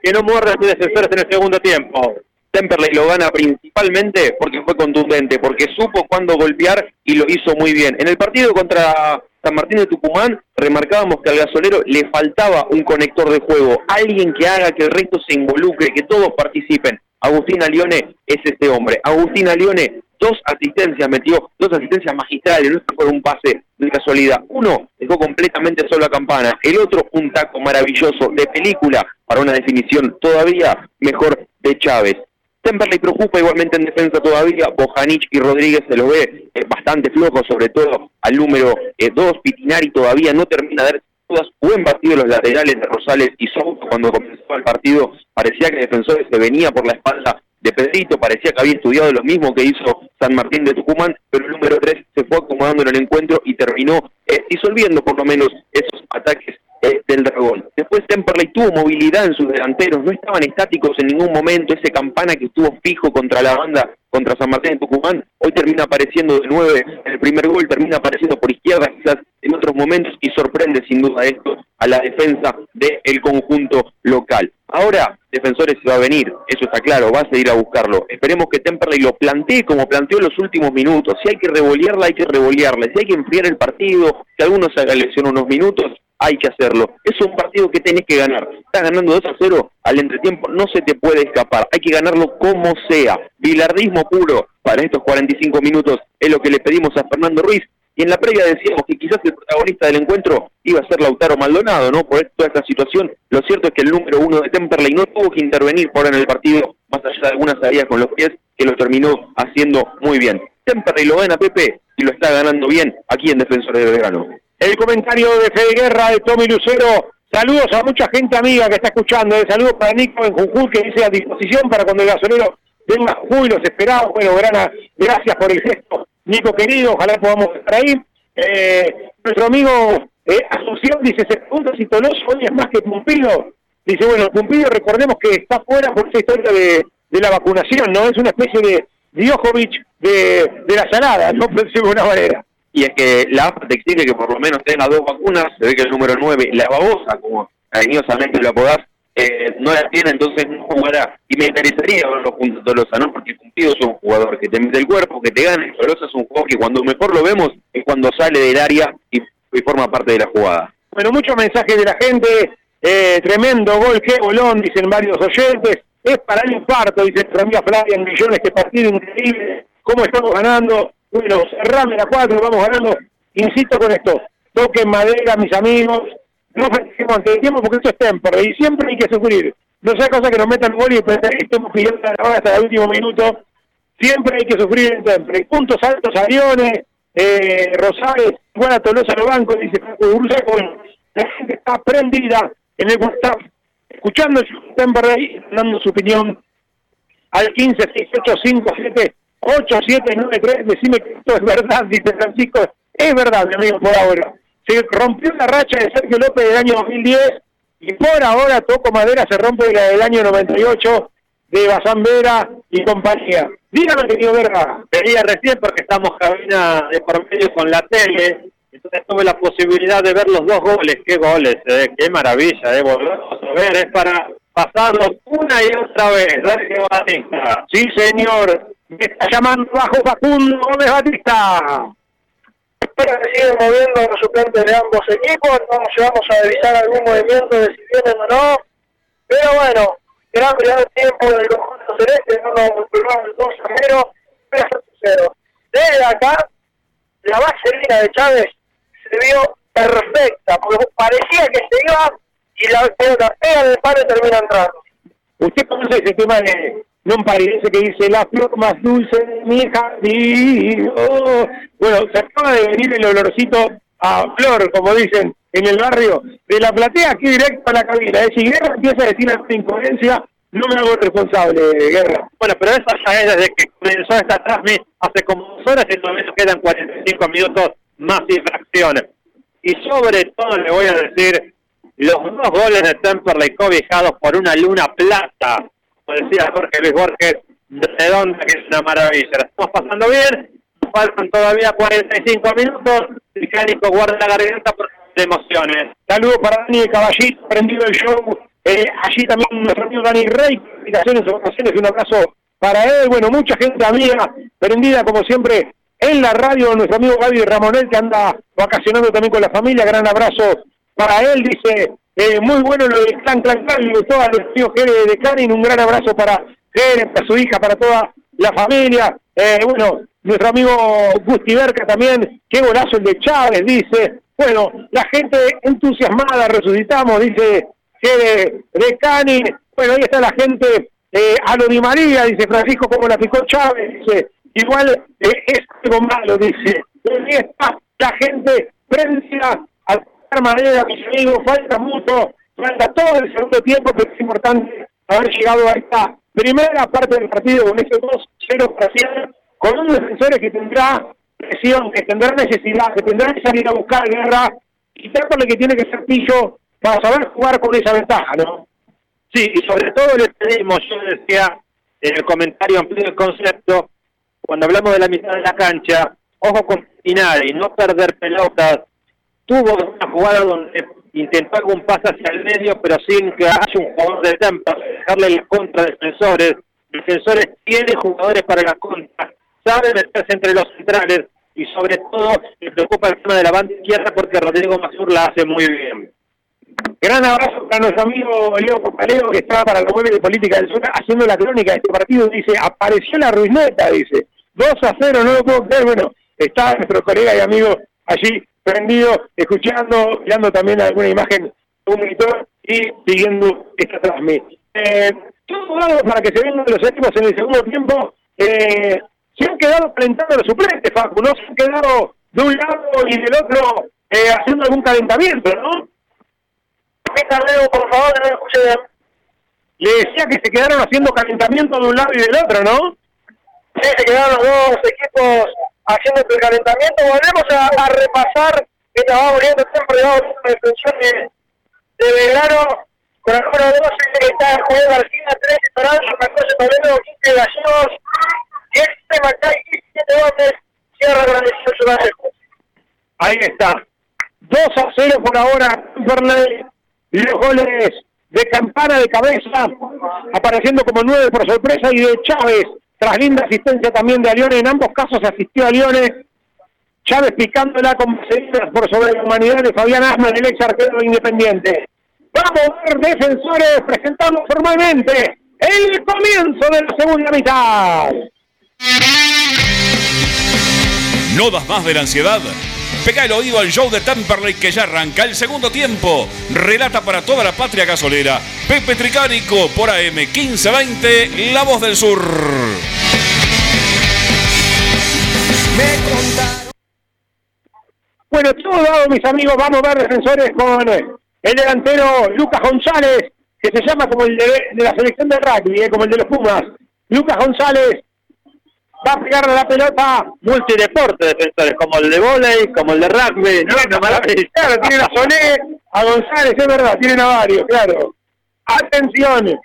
que no muerda de Defensores en el segundo tiempo. Temperley lo gana principalmente porque fue contundente, porque supo cuándo golpear y lo hizo muy bien. En el partido contra San Martín de Tucumán remarcábamos que al gasolero le faltaba un conector de juego, alguien que haga que el resto se involucre, que todos participen. Agustín Alione es este hombre. Agustín Alione, dos asistencias metió, dos asistencias magistrales, no fue un pase de casualidad. Uno dejó completamente solo a Campana, el otro un taco maravilloso de película para una definición todavía mejor de Chávez. Temperley preocupa igualmente en defensa todavía, Bojanic y Rodríguez se lo ve eh, bastante flojo, sobre todo al número 2, eh, Pitinari todavía no termina de dar todas, buen partido los laterales de Rosales y Souto cuando comenzó el partido, parecía que Defensores se venía por la espalda de Pedrito, parecía que había estudiado lo mismo que hizo San Martín de Tucumán, pero el número 3 se fue acomodando en el encuentro y terminó eh, disolviendo por lo menos esos ataques del Dragón. Después Temperley tuvo movilidad en sus delanteros, no estaban estáticos en ningún momento, ese campana que estuvo fijo contra la banda, contra San Martín de Tucumán, hoy termina apareciendo de nueve en el primer gol, termina apareciendo por izquierda quizás en otros momentos y sorprende sin duda esto a la defensa del conjunto local. Ahora, Defensores va a venir, eso está claro, va a seguir a buscarlo. Esperemos que Temperley lo plantee como planteó en los últimos minutos. Si hay que revolearla, hay que revolearla. Si hay que enfriar el partido, si alguno se haga lesión unos minutos, hay que hacerlo. Es un partido que tenés que ganar. Estás ganando 2 a 0 al entretiempo, no se te puede escapar. Hay que ganarlo como sea. Bilardismo puro para estos 45 minutos es lo que le pedimos a Fernando Ruiz. Y en la previa decíamos que quizás el protagonista del encuentro iba a ser Lautaro Maldonado, ¿no? Por toda esta situación. Lo cierto es que el número uno de Temperley no tuvo que intervenir por en el partido, más allá de algunas salidas con los pies, que lo terminó haciendo muy bien. Temperley lo gana Pepe y lo está ganando bien aquí en Defensores de Belgrano el comentario de Fede Guerra, de Tommy Lucero. Saludos a mucha gente amiga que está escuchando. Eh. Saludos para Nico en Jujuy, que dice a disposición para cuando el gasolero venga a Jujuy, los esperados. Bueno, grana, gracias por el gesto, Nico querido. Ojalá podamos estar ahí. Eh, nuestro amigo eh, Asunción dice, se pregunta si Toloso hoy es más que Pumpido. Dice, bueno, Pumpido recordemos que está fuera por esa historia de, de la vacunación, ¿no? Es una especie de Djokovic de, de la salada, ¿no? [laughs] Por decirlo de una manera y es que la AFA te exige que por lo menos tenga dos vacunas, se ve que el número 9, la babosa, como cariñosamente lo apodás, eh, no la tiene, entonces no jugará. Y me interesaría verlo junto a Tolosa, ¿no? Porque Cumplido es un jugador que te mete el cuerpo, que te gane. Tolosa es un jugador que cuando mejor lo vemos es cuando sale del área y, forma parte de la jugada. Bueno, muchos mensajes de la gente. Eh, tremendo gol, qué bolón, dicen varios oyentes. Es para el infarto, dice nuestra amiga Flavia millones, este partido increíble. ¿Cómo estamos ganando? Bueno, cerrame la cuatro, vamos ganando. Insisto con esto, toquen madera, mis amigos, no festejemos ante el tiempo porque esto es temporada y siempre hay que sufrir. No sea cosa que nos metan gol y estemos pidiendo la hasta el último minuto. Siempre hay que sufrir en temple. Puntos altos, aviones, eh, Rosales, buena Tolosa los bancos, dice bueno, la gente está prendida en el WhatsApp, escuchando el Temperley, dando su opinión al 15 7 8793, decime que esto es verdad, dice Francisco. Es verdad, mi amigo, por ahora. Se rompió la racha de Sergio López del año 2010 y por ahora Toco Madera se rompe la del año 98 de Bazán Vera y compañía. Dígame, querido Verga. Venía recién porque estamos cabina de por medio con la tele, entonces tuve la posibilidad de ver los dos goles. Qué goles, eh? qué maravilla, eh. A ver, es para pasarlos una y otra vez. Que Batista. Sí, señor. Me está llamando bajo Facundo Gómez Batista. Espero que sigan moviendo los suplentes de ambos equipos. No nos llevamos a revisar algún movimiento de si vienen o no. Pero bueno, gran primer tiempo del conjunto celeste. No nos volvamos el 2 a 0. 3 a 0. Desde acá, la base línea de Chávez se vio perfecta. Porque parecía que se iba y la pelota pega del palo y termina entrando. ¿Usted conoce ese tema de no parece que dice la flor más dulce de mi jardín. Oh. Bueno, se acaba de venir el olorcito a flor, como dicen en el barrio, de la platea aquí directo a la cabina. Es decir, Guerra empieza a decir la incoherencia, no me hago responsable, Guerra. Bueno, pero eso ya es desde que comenzó esta transmisión hace como dos horas y todavía nos quedan 45 minutos más infracciones. Y sobre todo le voy a decir los dos goles de Temperley cobijados por una luna plata, como decía Jorge Luis Borges, redonda, que es una maravilla. La estamos pasando bien, faltan todavía 45 minutos, el cánico guarda la garganta por emociones. Saludos para Dani Caballito, prendido el show. Eh, allí también nuestro amigo Dani Rey, invitaciones, ocasiones, un abrazo para él. Bueno, mucha gente amiga, prendida como siempre en la radio, nuestro amigo Gaby Ramonel, que anda vacacionando también con la familia. Gran abrazo para él, dice, eh, muy bueno lo de Clan Clan Clan, gustó a los tíos Jere de Canin, un gran abrazo para Jere, para su hija, para toda la familia. Eh, bueno, nuestro amigo Gusti Berca también, qué golazo el de Chávez, dice. Bueno, la gente entusiasmada, resucitamos, dice Jere de Canin. Bueno, ahí está la gente, eh, a lo María, dice Francisco, como la picó Chávez, dice, igual eh, es algo malo, dice. Ahí está la gente prendida manera, mis amigos, falta mucho, falta todo el segundo tiempo, pero es importante haber llegado a esta primera parte del partido con esos dos 0 parciales, con un defensor que tendrá presión, que tendrá necesidad, que tendrá que salir a buscar guerra, y lo que tiene que ser pillo para saber jugar con esa ventaja, ¿no? Sí, y sobre todo le pedimos, yo decía en el comentario amplio del concepto, cuando hablamos de la mitad de la cancha, ojo con final y no perder pelotas, tuvo una jugada donde intentó algún pase hacia el medio, pero sin que haya un jugador de Tampa, dejarle la contra a defensores. Defensores tiene jugadores para la contra, sabe meterse entre los centrales y sobre todo le preocupa el tema de la banda izquierda porque Rodrigo Mazur la hace muy bien. Gran abrazo para nuestro amigo Leo Copaleo que estaba para la web de Política del Sur haciendo la crónica de este partido. Dice, apareció la ruineta, dice. 2 a 0, no lo puedo creer. Bueno, está nuestro colega y amigo allí prendido, escuchando, mirando también alguna imagen de un monitor y siguiendo esta transmisión. Eh, todo para que se vengan los equipos en el segundo tiempo, eh, se han quedado calentando los suplentes, Facu, no se han quedado de un lado y del otro eh, haciendo algún calentamiento, ¿no? Leo, por favor, no me escuché bien. Le decía que se quedaron haciendo calentamiento de un lado y del otro, ¿no? Sí, se quedaron los dos equipos haciendo el calentamiento. Volvemos a, repasar que estaba viendo siempre la defensión de, de Belgrano con el número 12 que está Juan García, 13 Toranzo, 14 Toledo, 15 Gallegos, 10 Macay, 17 Gómez, cierra con 18 Ahí está. 2 a 0 por ahora, Fernández. Los goles de Campana de cabeza, apareciendo como 9 por sorpresa, y de Chávez tras linda asistencia también de Alione, en ambos casos asistió a Alione, Chávez picándola con por sobre la humanidad de Fabián Asman, el ex arquero independiente. Vamos a ver, defensores, presentamos formalmente el comienzo de la segunda mitad. ¿No das más de la ansiedad? Pega el oído al show de Temperley que ya arranca el segundo tiempo. Relata para toda la patria gasolera. Pepe Tricánico por AM 1520, La Voz del Sur. Bueno, todo dado, mis amigos, vamos a ver defensores con el delantero Lucas González, que se llama como el de, la selección de rugby, eh, como el de los Pumas. Lucas González va a pegarle la pelota. Multideporte defensores, como el de volei, como el de rugby. No, no, [laughs] claro, tiene a Solé, a González, es verdad, tienen a varios, claro. Atención,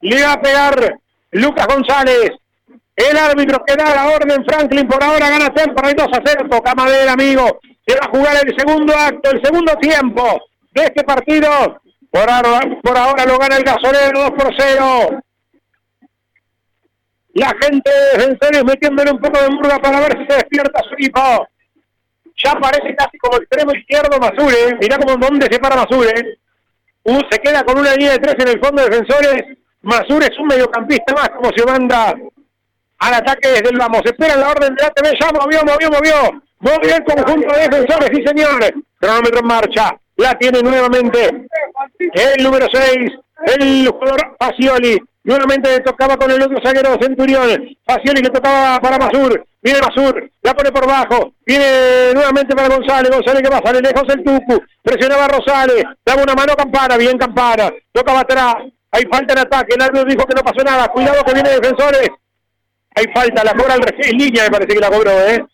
le va a pegar Lucas González. El árbitro que da la orden, Franklin, por ahora gana Temperley 2 a 0, toca madera, amigo. Se va a jugar el segundo acto, el segundo tiempo de este partido. Por ahora, por ahora lo gana el gasolero 2 por 0. La gente de defensores metiéndole un poco de murga para ver si se despierta su equipo. Ya parece casi como extremo izquierdo Masure. Mirá como dónde se para Masure. Uh, se queda con una línea de tres en el fondo de defensores. Masure es un mediocampista más como se manda al ataque desde el vamos. Espera la orden de la TV. Ya movió, movió, movió. Movió el conjunto de defensores, sí señores. Cronómetro en marcha. La tiene nuevamente el número 6, el jugador Pacioli. Nuevamente le tocaba con el otro zaguero Centurión. Facioli que tocaba para Masur. Viene Masur, la pone por bajo. Viene nuevamente para González. González que va, sale lejos el Tucu. Presionaba a Rosales. Daba una mano a Campana. Bien Campana. Tocaba atrás. Hay falta en ataque. El árbitro dijo que no pasó nada. Cuidado que viene defensores. Hay falta. La cobra el en línea, me parece que la cobró, ¿eh?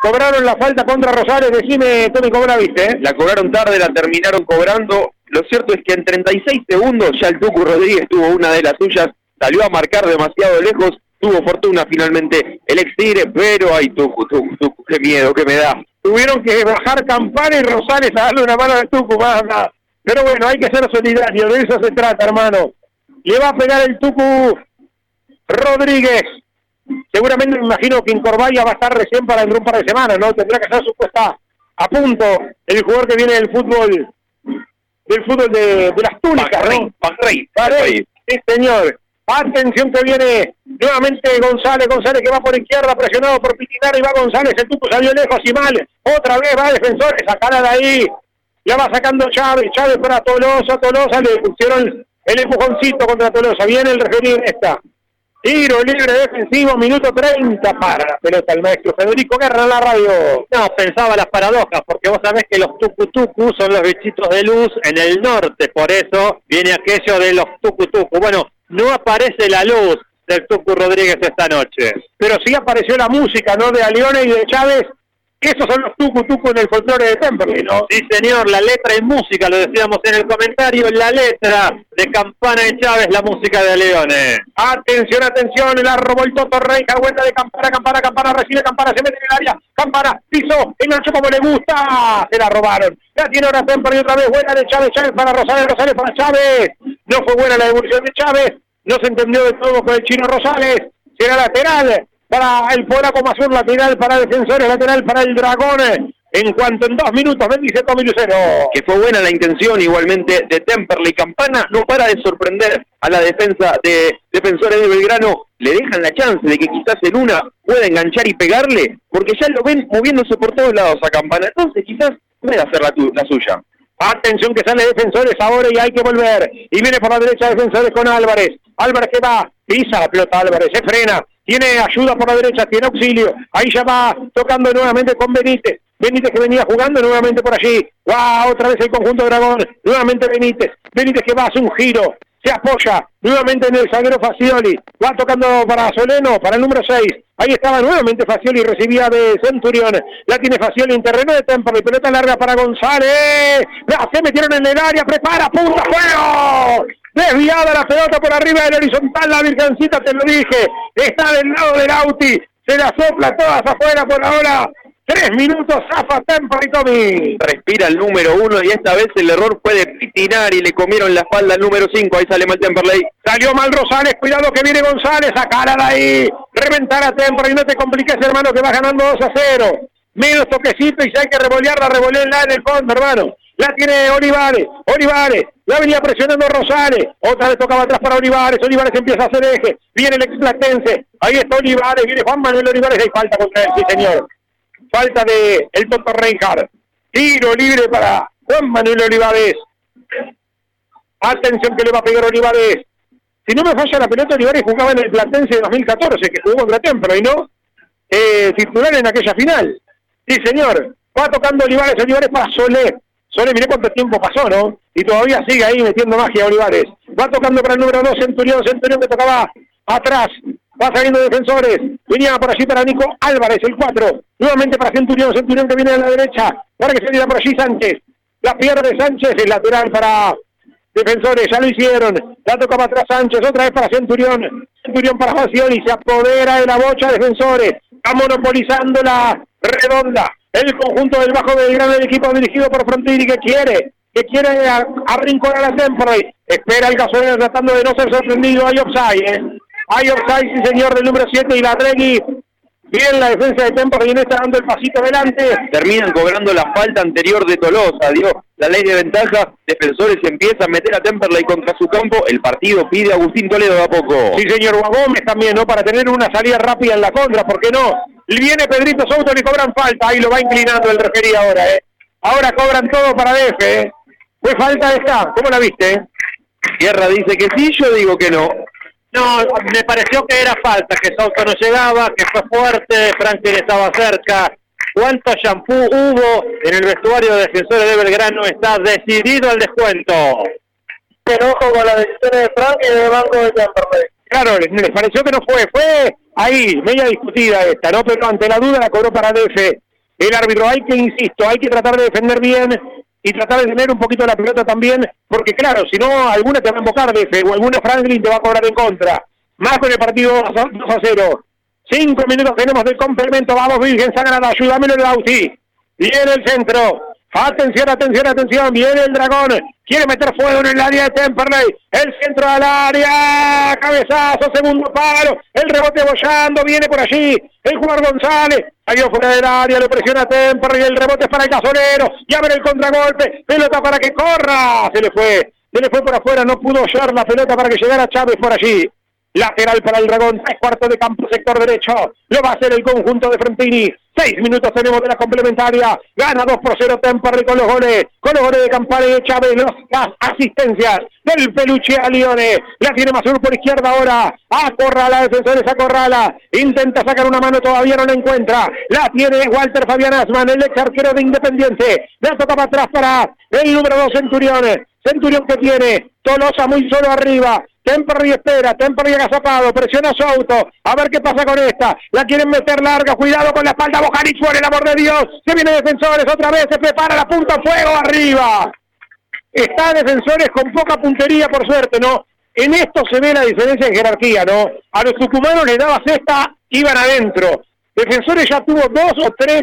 Cobraron la falta contra Rosales. Decime, ¿cómo la viste? Eh? La cobraron tarde, la terminaron cobrando. Lo cierto es que en 36 segundos ya el Tucu Rodríguez tuvo una de las suyas, salió a marcar demasiado lejos, tuvo fortuna finalmente el ex Tigre, pero ay Tucu, Tucu, Tucu, qué miedo que me da. Tuvieron que bajar Campana y Rosales a darle una mano al Tucu, más nada. Pero bueno, hay que ser solidario, de eso se trata, hermano. Le va a pegar el Tucu Rodríguez. Seguramente me imagino que Incorvaya va a estar recién para dentro un par de semanas, ¿no? Tendrá que estar supuesta a punto el jugador que viene del fútbol del fútbol de, las túnicas, ¿no? Sí, señor. Atención que viene nuevamente González, González que va por izquierda, presionado por Pitinara y va González, el tupo salió lejos y mal, otra vez va defensor, sacará de ahí, ya va sacando Chávez, Chávez para Tolosa, Tolosa, le pusieron el empujoncito contra Tolosa, viene el referir esta, Tiro libre defensivo, minuto 30 para la pelota el maestro Federico Guerra en la radio. No, pensaba las paradojas, porque vos sabés que los tucutucu son los bichitos de luz en el norte, por eso viene aquello de los tucutucu. Bueno, no aparece la luz del Tucu Rodríguez esta noche. Pero sí apareció la música, ¿no? De Alione y de Chávez esos son los tucu tucu en el folclore de Temperley, ¿no? Sí, señor, la letra y música, lo decíamos en el comentario, la letra de Campana de Chávez, la música de Leones. Atención, atención, la robó el Toto Rey, vuelta de Campana, Campana, Campana, recibe Campana, se mete en el área, Campana, piso, enganchó como le gusta, se la robaron. Ya tiene ahora Temperley otra vez, buena de Chávez, Chávez para Rosales, Rosales para Chávez. No fue buena la devolución de Chávez, no se entendió de todo con el chino Rosales, será lateral, para el polaco Mazur, lateral para defensores, lateral para el Dragón. En cuanto en dos minutos, bendice Tommy Lucero. Que fue buena la intención igualmente de Temperley. Campana no para de sorprender a la defensa de defensores de Belgrano. Le dejan la chance de que quizás en una pueda enganchar y pegarle, porque ya lo ven moviéndose por todos lados a Campana. Entonces quizás pueda hacer la, la suya. Atención que sale defensores ahora y hay que volver. Y viene por la derecha defensores con Álvarez. Álvarez que va, pisa la pelota Álvarez, se frena, tiene ayuda por la derecha, tiene auxilio, ahí ya va tocando nuevamente con Benítez, Benítez que venía jugando nuevamente por allí, va otra vez el conjunto Dragón, nuevamente Benítez, Benítez que va, hace un giro, se apoya nuevamente en el zaguero Facioli, va tocando para Soleno, para el número 6, ahí estaba nuevamente Facioli, recibía de Centurión, la tiene Facioli en terreno de tempo, y pelota larga para González, se metieron en el área, prepara, punta, juego, Desviada la pelota por arriba del horizontal, la Virgencita, te lo dije. Está del lado del Auti. Se la sopla todas afuera por ahora. Tres minutos, Zafa Tempo y Tommy. Respira el número uno y esta vez el error fue de Pitinar y le comieron la espalda al número cinco. Ahí sale mal Temperley. Salió mal Rosales, cuidado que viene González, sacar de ahí. Reventar a Temperley, no te compliques hermano que va ganando 2 a 0. Menos toquecito y si hay que revolearla, revolearla en el fondo hermano. La tiene Olivares, Olivares, la venía presionando Rosales, otra vez tocaba atrás para Olivares, Olivares empieza a hacer eje, viene el explatense, ahí está Olivares, viene Juan Manuel Olivares, hay falta contra él, sí señor, falta de el Toto Reinhardt, tiro libre para Juan Manuel Olivares, atención que le va a pegar Olivares, si no me falla la pelota, Olivares jugaba en el Platense de 2014, que jugó contra Templo, y no eh, en aquella final, sí señor, va tocando Olivares, Olivares para Soler, Sole, miré cuánto tiempo pasó, ¿no? Y todavía sigue ahí metiendo magia Olivares. Va tocando para el número 2, Centurión, Centurión que tocaba atrás. Va saliendo defensores. Venía por allí para Nico Álvarez, el 4. Nuevamente para Centurión, Centurión que viene a la derecha. Para que se por allí Sánchez. La pierde Sánchez, el lateral para defensores, ya lo hicieron. La toca para atrás Sánchez, otra vez para Centurión. Centurión para y se apodera de la bocha defensores. Está monopolizando la redonda el conjunto del Bajo del gran equipo dirigido por Frontini que quiere, que quiere arrinconar a Temperley. Espera el gasolero tratando de no ser sorprendido. Hay offside, ¿eh? Hay offside, sí señor, del número 7 y la Tregui. Bien la defensa de Temperley y está dando el pasito adelante. Terminan cobrando la falta anterior de Tolosa, dio la ley de ventaja. Defensores empiezan a meter a Temperley contra su campo. El partido pide a Agustín Toledo a poco. Sí, señor Gómez también, ¿no? Para tener una salida rápida en la contra, ¿por qué no? Viene Pedrito Souto y cobran falta. Ahí lo va inclinando el referí ahora, ¿eh? Ahora cobran todo para DF, ¿eh? Fue falta esta. ¿Cómo la viste? Tierra dice que sí, yo digo que no. No, me pareció que era falta, que Souto no llegaba, que fue fuerte, Franklin estaba cerca. ¿Cuánto shampoo hubo en el vestuario de defensores de Belgrano? Está decidido el descuento. Pero ojo con las decisiones de Frank y de Banco de Temperley. Claro, les, les pareció que no fue, fue ahí, media discutida esta, ¿no? Pero ante la duda la cobró para DF. El árbitro, hay que, insisto, hay que tratar de defender bien y tratar de tener un poquito la pelota también, porque claro, si no, alguna te va a invocar DF o alguna Franklin te va a cobrar en contra. Más con el partido 2 a 2 a 0. Cinco minutos tenemos de complemento, vamos Virgen Sagrada, ayúdamelo el Lauti. Viene el centro, Atención, atención, atención. Viene el dragón. Quiere meter fuego en el área de Temperley. El centro del área. Cabezazo, segundo palo. El rebote bollando. Viene por allí. El jugador González. Salió fuera del área. Le presiona Temperley. El rebote es para el gasolero. Ya ver el contragolpe. Pelota para que corra. Se le fue. Se le fue por afuera. No pudo hallar la pelota para que llegara Chávez por allí. Lateral para el Dragón, tres cuartos de campo, sector derecho. Lo va a hacer el conjunto de Frontini. Seis minutos tenemos de la complementaria. Gana 2 por 0 Temperley con los goles. Goles de Campana y de Chávez. Las asistencias del peluche a Lione. La tiene Mazur por izquierda ahora. Acorrala, defensores, acorrala. Intenta sacar una mano, todavía no la encuentra. La tiene Walter Fabián Asman, el ex arquero de Independiente. La toca para atrás para el número 2 Centuriones. Centurión que tiene. Tolosa muy solo arriba. Temperley espera, Temperley agazapado, presiona su auto, a ver qué pasa con esta, la quieren meter larga, cuidado con la espalda, Bojanic por el amor de Dios, se viene Defensores, otra vez se prepara la punta, fuego arriba, está Defensores con poca puntería por suerte, ¿no? En esto se ve la diferencia en jerarquía, ¿no? A los tucumanos les daba cesta, iban adentro, Defensores ya tuvo dos o tres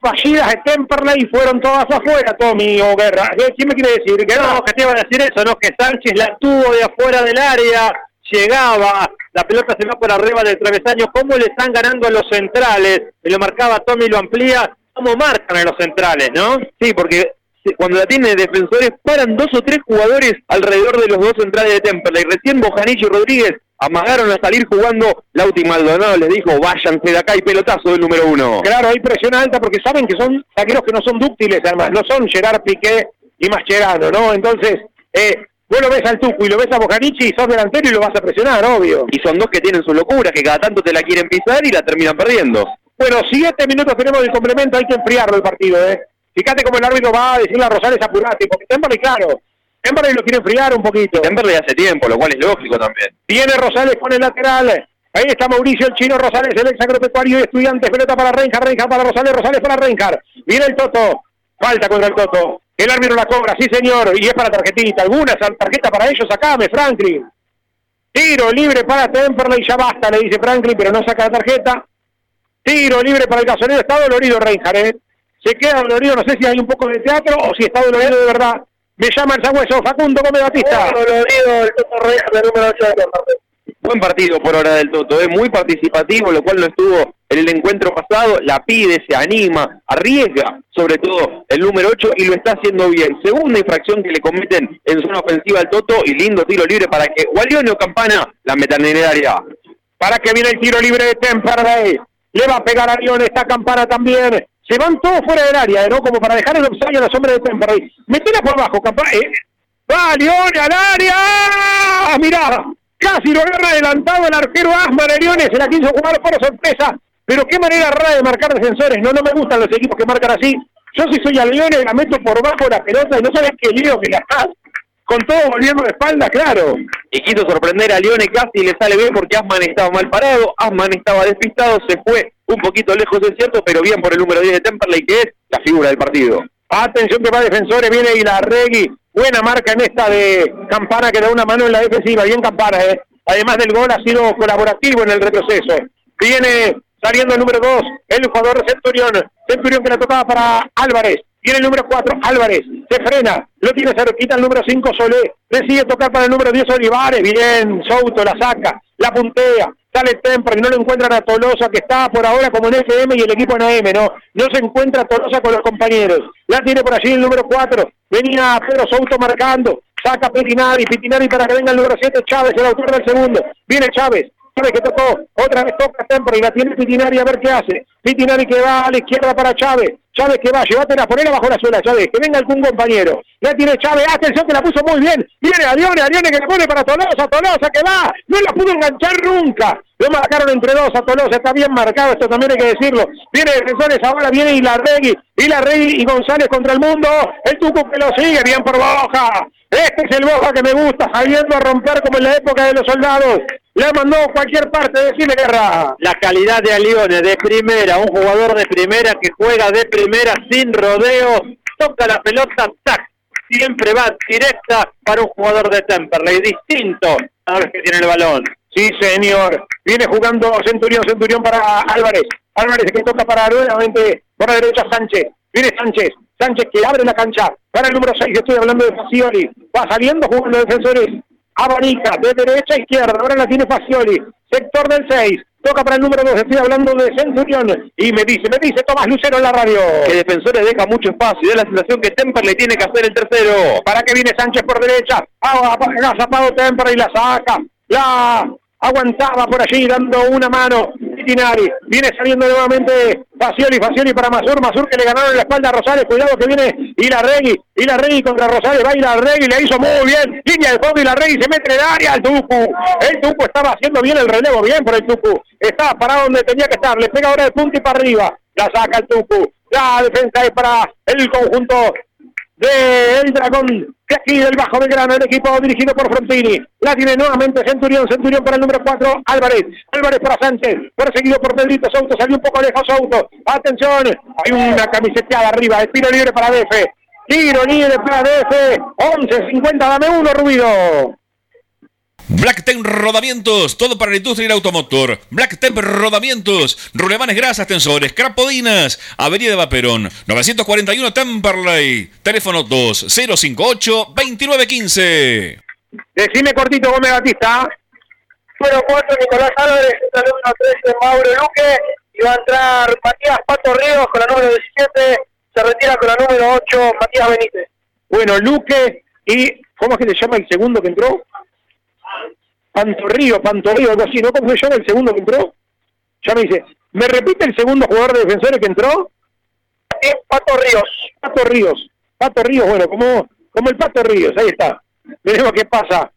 fallidas de Temperley y fueron todas afuera, Tommy o Guerra. ¿Quién me quiere decir? Que no, que te iba a decir eso, ¿no? Que Sánchez la tuvo de afuera del área, llegaba, la pelota se va por arriba del travesaño. ¿Cómo le están ganando a los centrales? Me lo marcaba Tommy, lo amplía. ¿Cómo marcan a los centrales, no? Sí, porque cuando la tiene defensores paran dos o tres jugadores alrededor de los dos centrales de Temperley. Recién Bojanillo y Rodríguez amagaron a salir jugando. Lauti Maldonado les dijo, váyanse de acá y pelotazo del número uno. Claro, hay presión alta porque saben que son saqueros que no son dúctiles, además, no son Gerard Piqué y Mascherano, ¿no? Entonces, eh, vos lo ves al Tucu y lo ves a Bocanichi y sos delantero y lo vas a presionar, obvio. Y son dos que tienen su locura, que cada tanto te la quieren pisar y la terminan perdiendo. Bueno, siete minutos tenemos de complemento, hay que enfriarlo el partido, ¿eh? Fíjate cómo el árbitro va a decirle a Rosales apurate, porque Temperley, claro, Temperley lo quiere enfriar un poquito. Temperley hace tiempo, lo cual es lógico también. Viene Rosales con el lateral. Ahí está Mauricio, el chino Rosales, el ex agropecuario y estudiante. Pelota para Reinhardt, Reinhardt para Rosales, Rosales para Reinhardt. Viene el Toto. Falta contra el Toto. El árbitro la cobra, sí señor. Y es para tarjetita. Algunas tarjeta para ellos, sacame, Franklin. Tiro libre para Temperley, ya basta, le dice Franklin, pero no saca la tarjeta. Tiro libre para el gasolero. Está dolorido Reinhardt, ¿eh? Se queda dolorido, no sé si hay un poco de teatro o si está dolorido de verdad. Me llama el Sagüeso, Facundo Gómez Batista. Dolorido el Toto Reyes, el número 8 de Temperley. Buen partido por hora del Toto, es muy participativo, lo cual no estuvo en el encuentro pasado. La pide, se anima, arriesga, sobre todo el número 8, y lo está haciendo bien. Segunda infracción que le cometen en zona ofensiva al Toto, y lindo tiro libre para que Gualione o Campana la metan en el área. Para que viene el tiro libre de Temperley. Le va a pegar a León esta campana también. Se van todos fuera del área, ¿no? Como para dejar el offside a la sombra de Temperley. Metela por abajo, campana. Eh. ¡Va León al área! ¡Mirá! Casi lo agarra adelantado el arquero Asman Leones, se la quiso jugar por sorpresa. Pero qué manera rara de marcar defensores. No, no me gustan los equipos que marcan así. Yo si soy a Leones la meto por bajo la pelota y no sabes qué lío que la estás. Con todo volviendo de espalda, claro. Y quiso sorprender a Leone casi le sale bien porque Asman estaba mal parado, Asman estaba despistado, se fue un poquito lejos, es cierto, pero bien por el número 10 de Temperley, que es la figura del partido. Atención que va defensores, viene Ilarregui. Buena marca en esta de Campana que da una mano en la defensiva. Bien Campana, ¿eh? Además del gol ha sido colaborativo en el retroceso. Viene saliendo el número 2, el jugador Centurión. Centurión que la tocaba para Álvarez. Viene el número 4, Álvarez. Se frena. Lo tiene cerquita el número 5, Solé. Decide tocar para el número 10, Olivares. Bien, Souto la saca. La puntea. Sale Temper, no lo encuentran a Tolosa, que está por ahora como en FM y el equipo en AM, ¿no? No se encuentra Tolosa con los compañeros. La tiene por allí el número 4. Venía Pedro Souto marcando. Saca Pitinari, Pitinari para que venga el número 7, Chávez, el autor del segundo. Viene Chávez, Chávez que tocó, otra vez toca Temper y la tiene Pitinari a ver qué hace. Pitinari que va a la izquierda para Chávez. Chávez que va, llévatela, ponela bajo la suela, Chávez, que venga algún compañero. La tiene Chávez, atención que la puso muy bien. Viene Adione, Adione que le pone para Tolosa, Tolosa que va. No la pudo enganchar nunca. Lo marcaron entre dos a Tolosa, está bien marcado, esto también hay que decirlo. Viene defensores, ahora viene Ilarregui, Ilarregui y González contra el mundo. El Tucu que lo sigue, bien por Boja. Este es el Boja que me gusta, sabiendo romper como en la época de los soldados. Le mandó cualquier parte, decirle guerra. La calidad de Alione, de primera, un jugador de primera que juega de primera sin rodeo, toca la pelota, tac, siempre va directa para un jugador de Temperley, distinto a los que tiene el balón. Sí, señor. Viene jugando Centurión, Centurión para Álvarez. Álvarez que toca para nuevamente por la derecha Sánchez. Viene Sánchez. Sánchez que abre la cancha para el número 6. Estoy hablando de Facioli. Va saliendo jugando defensores. Abanica de derecha a izquierda. Ahora la tiene Facioli. Sector del 6. Toca para el número 2, estoy hablando de Centurión. Y me dice, me dice Tomás Lucero en la radio. Que Defensores deja mucho espacio y da la sensación que Temper le tiene que hacer el tercero. ¿Para que viene Sánchez por derecha? Ha zapado Temper y la saca. La aguantaba por allí dando una mano. Tinari viene saliendo nuevamente Facioli, Facioli para Mazur, Mazur que le ganaron la espalda a Rosales, cuidado que viene Ilarregui, Ilarregui contra Rosales, va Ilarregui, le hizo muy bien, línea de fondo Ilarregui se mete en el área al Tucu, el Tucu estaba haciendo bien el relevo, bien por el Tucu, estaba parado donde tenía que estar, le pega ahora de punta y para arriba, la saca el Tucu, la defensa es para el conjunto de El Dragón, de aquí del Bajo Belgrano, el equipo dirigido por Frontini. La tiene nuevamente Centurión, Centurión para el número 4, Álvarez. Álvarez para Sánchez, perseguido por Pedrito Souto, salió un poco lejos Souto. Atención, hay una camiseteada arriba, el tiro libre para DF. Tiro libre para DF, 11.50, dame uno, Rubido. Blacktemp Rodamientos, todo para la industria y el automotor. Blacktemp Rodamientos, rulemanes grasas, tensores, crapodinas, Avenida de Vaperón, 941 Temperley, teléfono 2058-2915. Decime cortito, Gómez Batista. Número 4, Nicolás Álvarez, el número 13, Mauro Luque, y va a entrar Matías Pato Ríos con la número 17, se retira con la número 8, Matías Benítez. Bueno, Luque y, ¿cómo es que se llama el segundo que entró? Pantorrío, Pantorrío, algo así, ¿no? ¿Cómo se llama el segundo que entró? Ya me dice, ¿me repite el segundo jugador de defensores que entró? Sí, Pato Ríos. Pato Ríos. Pato Ríos, bueno, como, como el Pato Ríos, ahí está. Veremos qué pasa.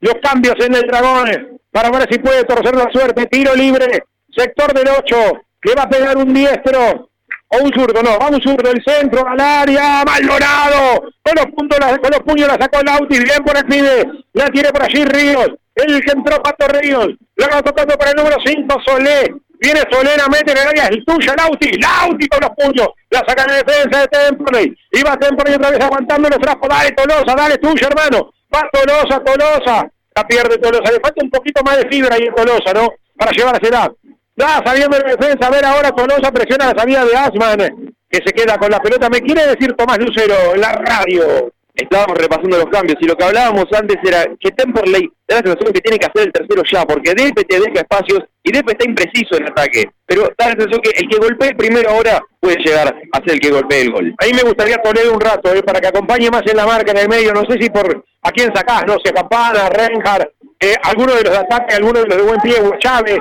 Los cambios en el Dragón, para ver si puede torcer la suerte. Tiro libre, sector del 8, le va a pegar un diestro. O un zurdo, no, va un zurdo del centro, al área, Maldonado, con los, puntos, con los puños la sacó Lauti, bien por el pide, la tiene por allí Ríos, el que entró Pato Ríos, la va tocando para el número 5, Solé, viene Solera, mete en el área, es tuya, Lauti, Lauti con los puños, la saca en defensa de Temple, va Temple otra vez aguantando los trapos, dale Tolosa, dale tuya hermano, va Tolosa, Tolosa, la pierde Tolosa, le falta un poquito más de fibra ahí en Tolosa, ¿no? Para llevar a edad. Da saliendo de defensa, a ver ahora Tolosa presiona la salida de Asman, que se queda con la pelota. Me quiere decir Tomás Lucero en la radio. Estábamos repasando los cambios y lo que hablábamos antes era que Temperley da la sensación que tiene que hacer el tercero ya, porque Depe te deja espacios y Depe está impreciso en ataque. Pero da la sensación que el que golpee primero ahora puede llegar a ser el que golpee el gol. Ahí me gustaría poner un rato, eh, para que acompañe más en la marca en el medio. No sé si por a quién sacás, no sé, Campana, Renjar, eh, alguno de los de ataque, alguno de los de buen pie, Chávez.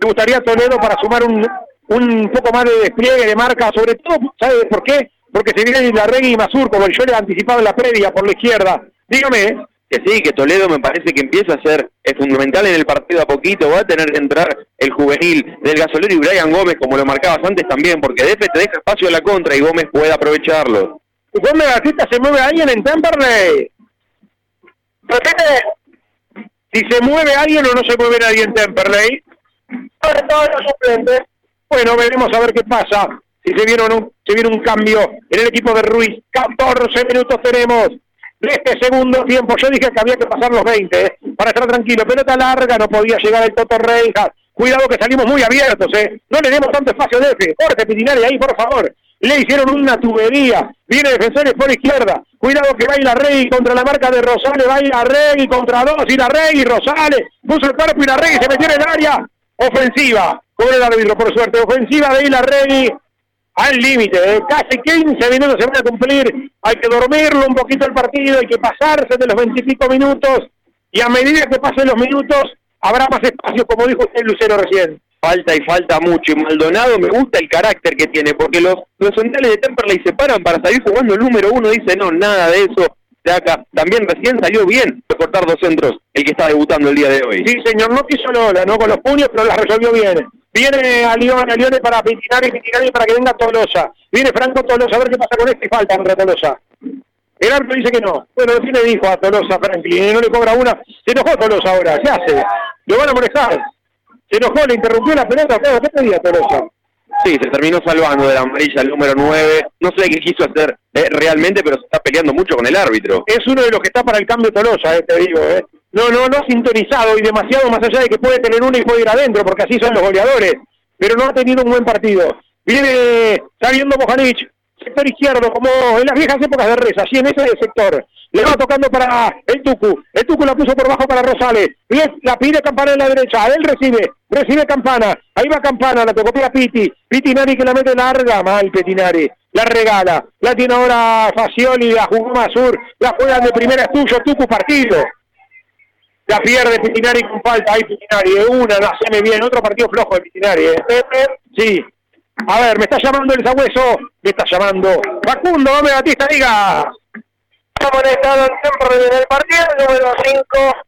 Me gustaría Toledo para sumar un, un poco más de despliegue de marca, sobre todo, ¿sabe por qué? Porque se viene Larregui y Mazur, como yo le he anticipado en la previa por la izquierda. Dígame. ¿eh? Que sí, que Toledo me parece que empieza a ser es fundamental en el partido a poquito. Va a tener que entrar el juvenil del gasolero y Brian Gómez, como lo marcabas antes también, porque Defe te deja espacio a la contra y Gómez puede aprovecharlo. Gómez Batista se mueve alguien en Temperley. Repite. Si se mueve alguien o no se mueve nadie en Temperley. Sobre todo los suplentes. Bueno, veremos a ver qué pasa. Si se viene, un, se viene un cambio en el equipo de Ruiz. 14 minutos tenemos de este segundo tiempo. Yo dije que había que pasar los 20 ¿eh? para estar tranquilo. Pelota larga, no podía llegar el Toto Reijas. Cuidado que salimos muy abiertos, ¿eh? No le demos tanto espacio a F. Jorge Pitinari ahí, por favor. Le hicieron una tubería. Viene defensores por izquierda. Cuidado que baila Rey contra la marca de Rosales. Baila Rey contra dos. Y la Rey y Rosales. Puso el cuerpo y la Rey se metió en el área. Ofensiva. Con el árbitro, por suerte. Ofensiva de Ilarregui al límite. ¿eh? Casi 15 minutos se van a cumplir. Hay que dormirlo un poquito el partido. Hay que pasarse de los 25 minutos. Y a medida que pasen los minutos, habrá más espacio, como dijo usted Lucero recién. falta y falta mucho. Y Maldonado me gusta el carácter que tiene, porque los, los centrales de Temperley se paran para salir jugando el número uno. Dice, no, nada de eso. De acá. También recién salió bien de cortar dos centros el que está debutando el día de hoy. Sí, señor, no quiso Lola, no con los puños, pero la resolvió bien. Viene a León, a León para Pitinari, Pitinari para que venga Tolosa. Viene Franco Tolosa, a ver qué pasa con este y falta contra Tolosa. El árbitro dice que no. Bueno, fin le dijo a Tolosa Franklin, no le cobra una. Se enojó Tolosa ahora, ¿qué hace? Lo van a molestar. Se enojó, le interrumpió la pelota, claro, ¿qué pedía Tolosa? Sí, se terminó salvando de la amarilla el número 9. No sé qué quiso hacer eh, realmente, pero se está peleando mucho con el árbitro. Es uno de los que está para el cambio Tolosa, eh, te digo. Eh. No, no, no sintonizado y demasiado más allá de que puede tener uno y puede ir adentro, porque así son los goleadores. Pero no ha tenido un buen partido. Viene saliendo Bojanic, sector izquierdo, como en las viejas épocas de Reza, así en ese sector. Le va tocando para el Tucu. El Tucu la puso por bajo para Rosales. La pide Campana en la derecha. Él recibe. Recibe Campana. Ahí va Campana. La tocó para Piti. Pitinari que la mete larga. Mal Petinari. La regala. La tiene ahora Facioli. La jugó Masur. La juegan de primera. Es tuyo. Tucu partido. La pierde Pitinari con falta. Ahí Pitinari. De una. La hace bien. Otro partido flojo de Pitinari. ¿eh? Sí. A ver, me está llamando el sabueso, me está llamando Facundo Gómez Batista, diga. Estamos en el partido número 5,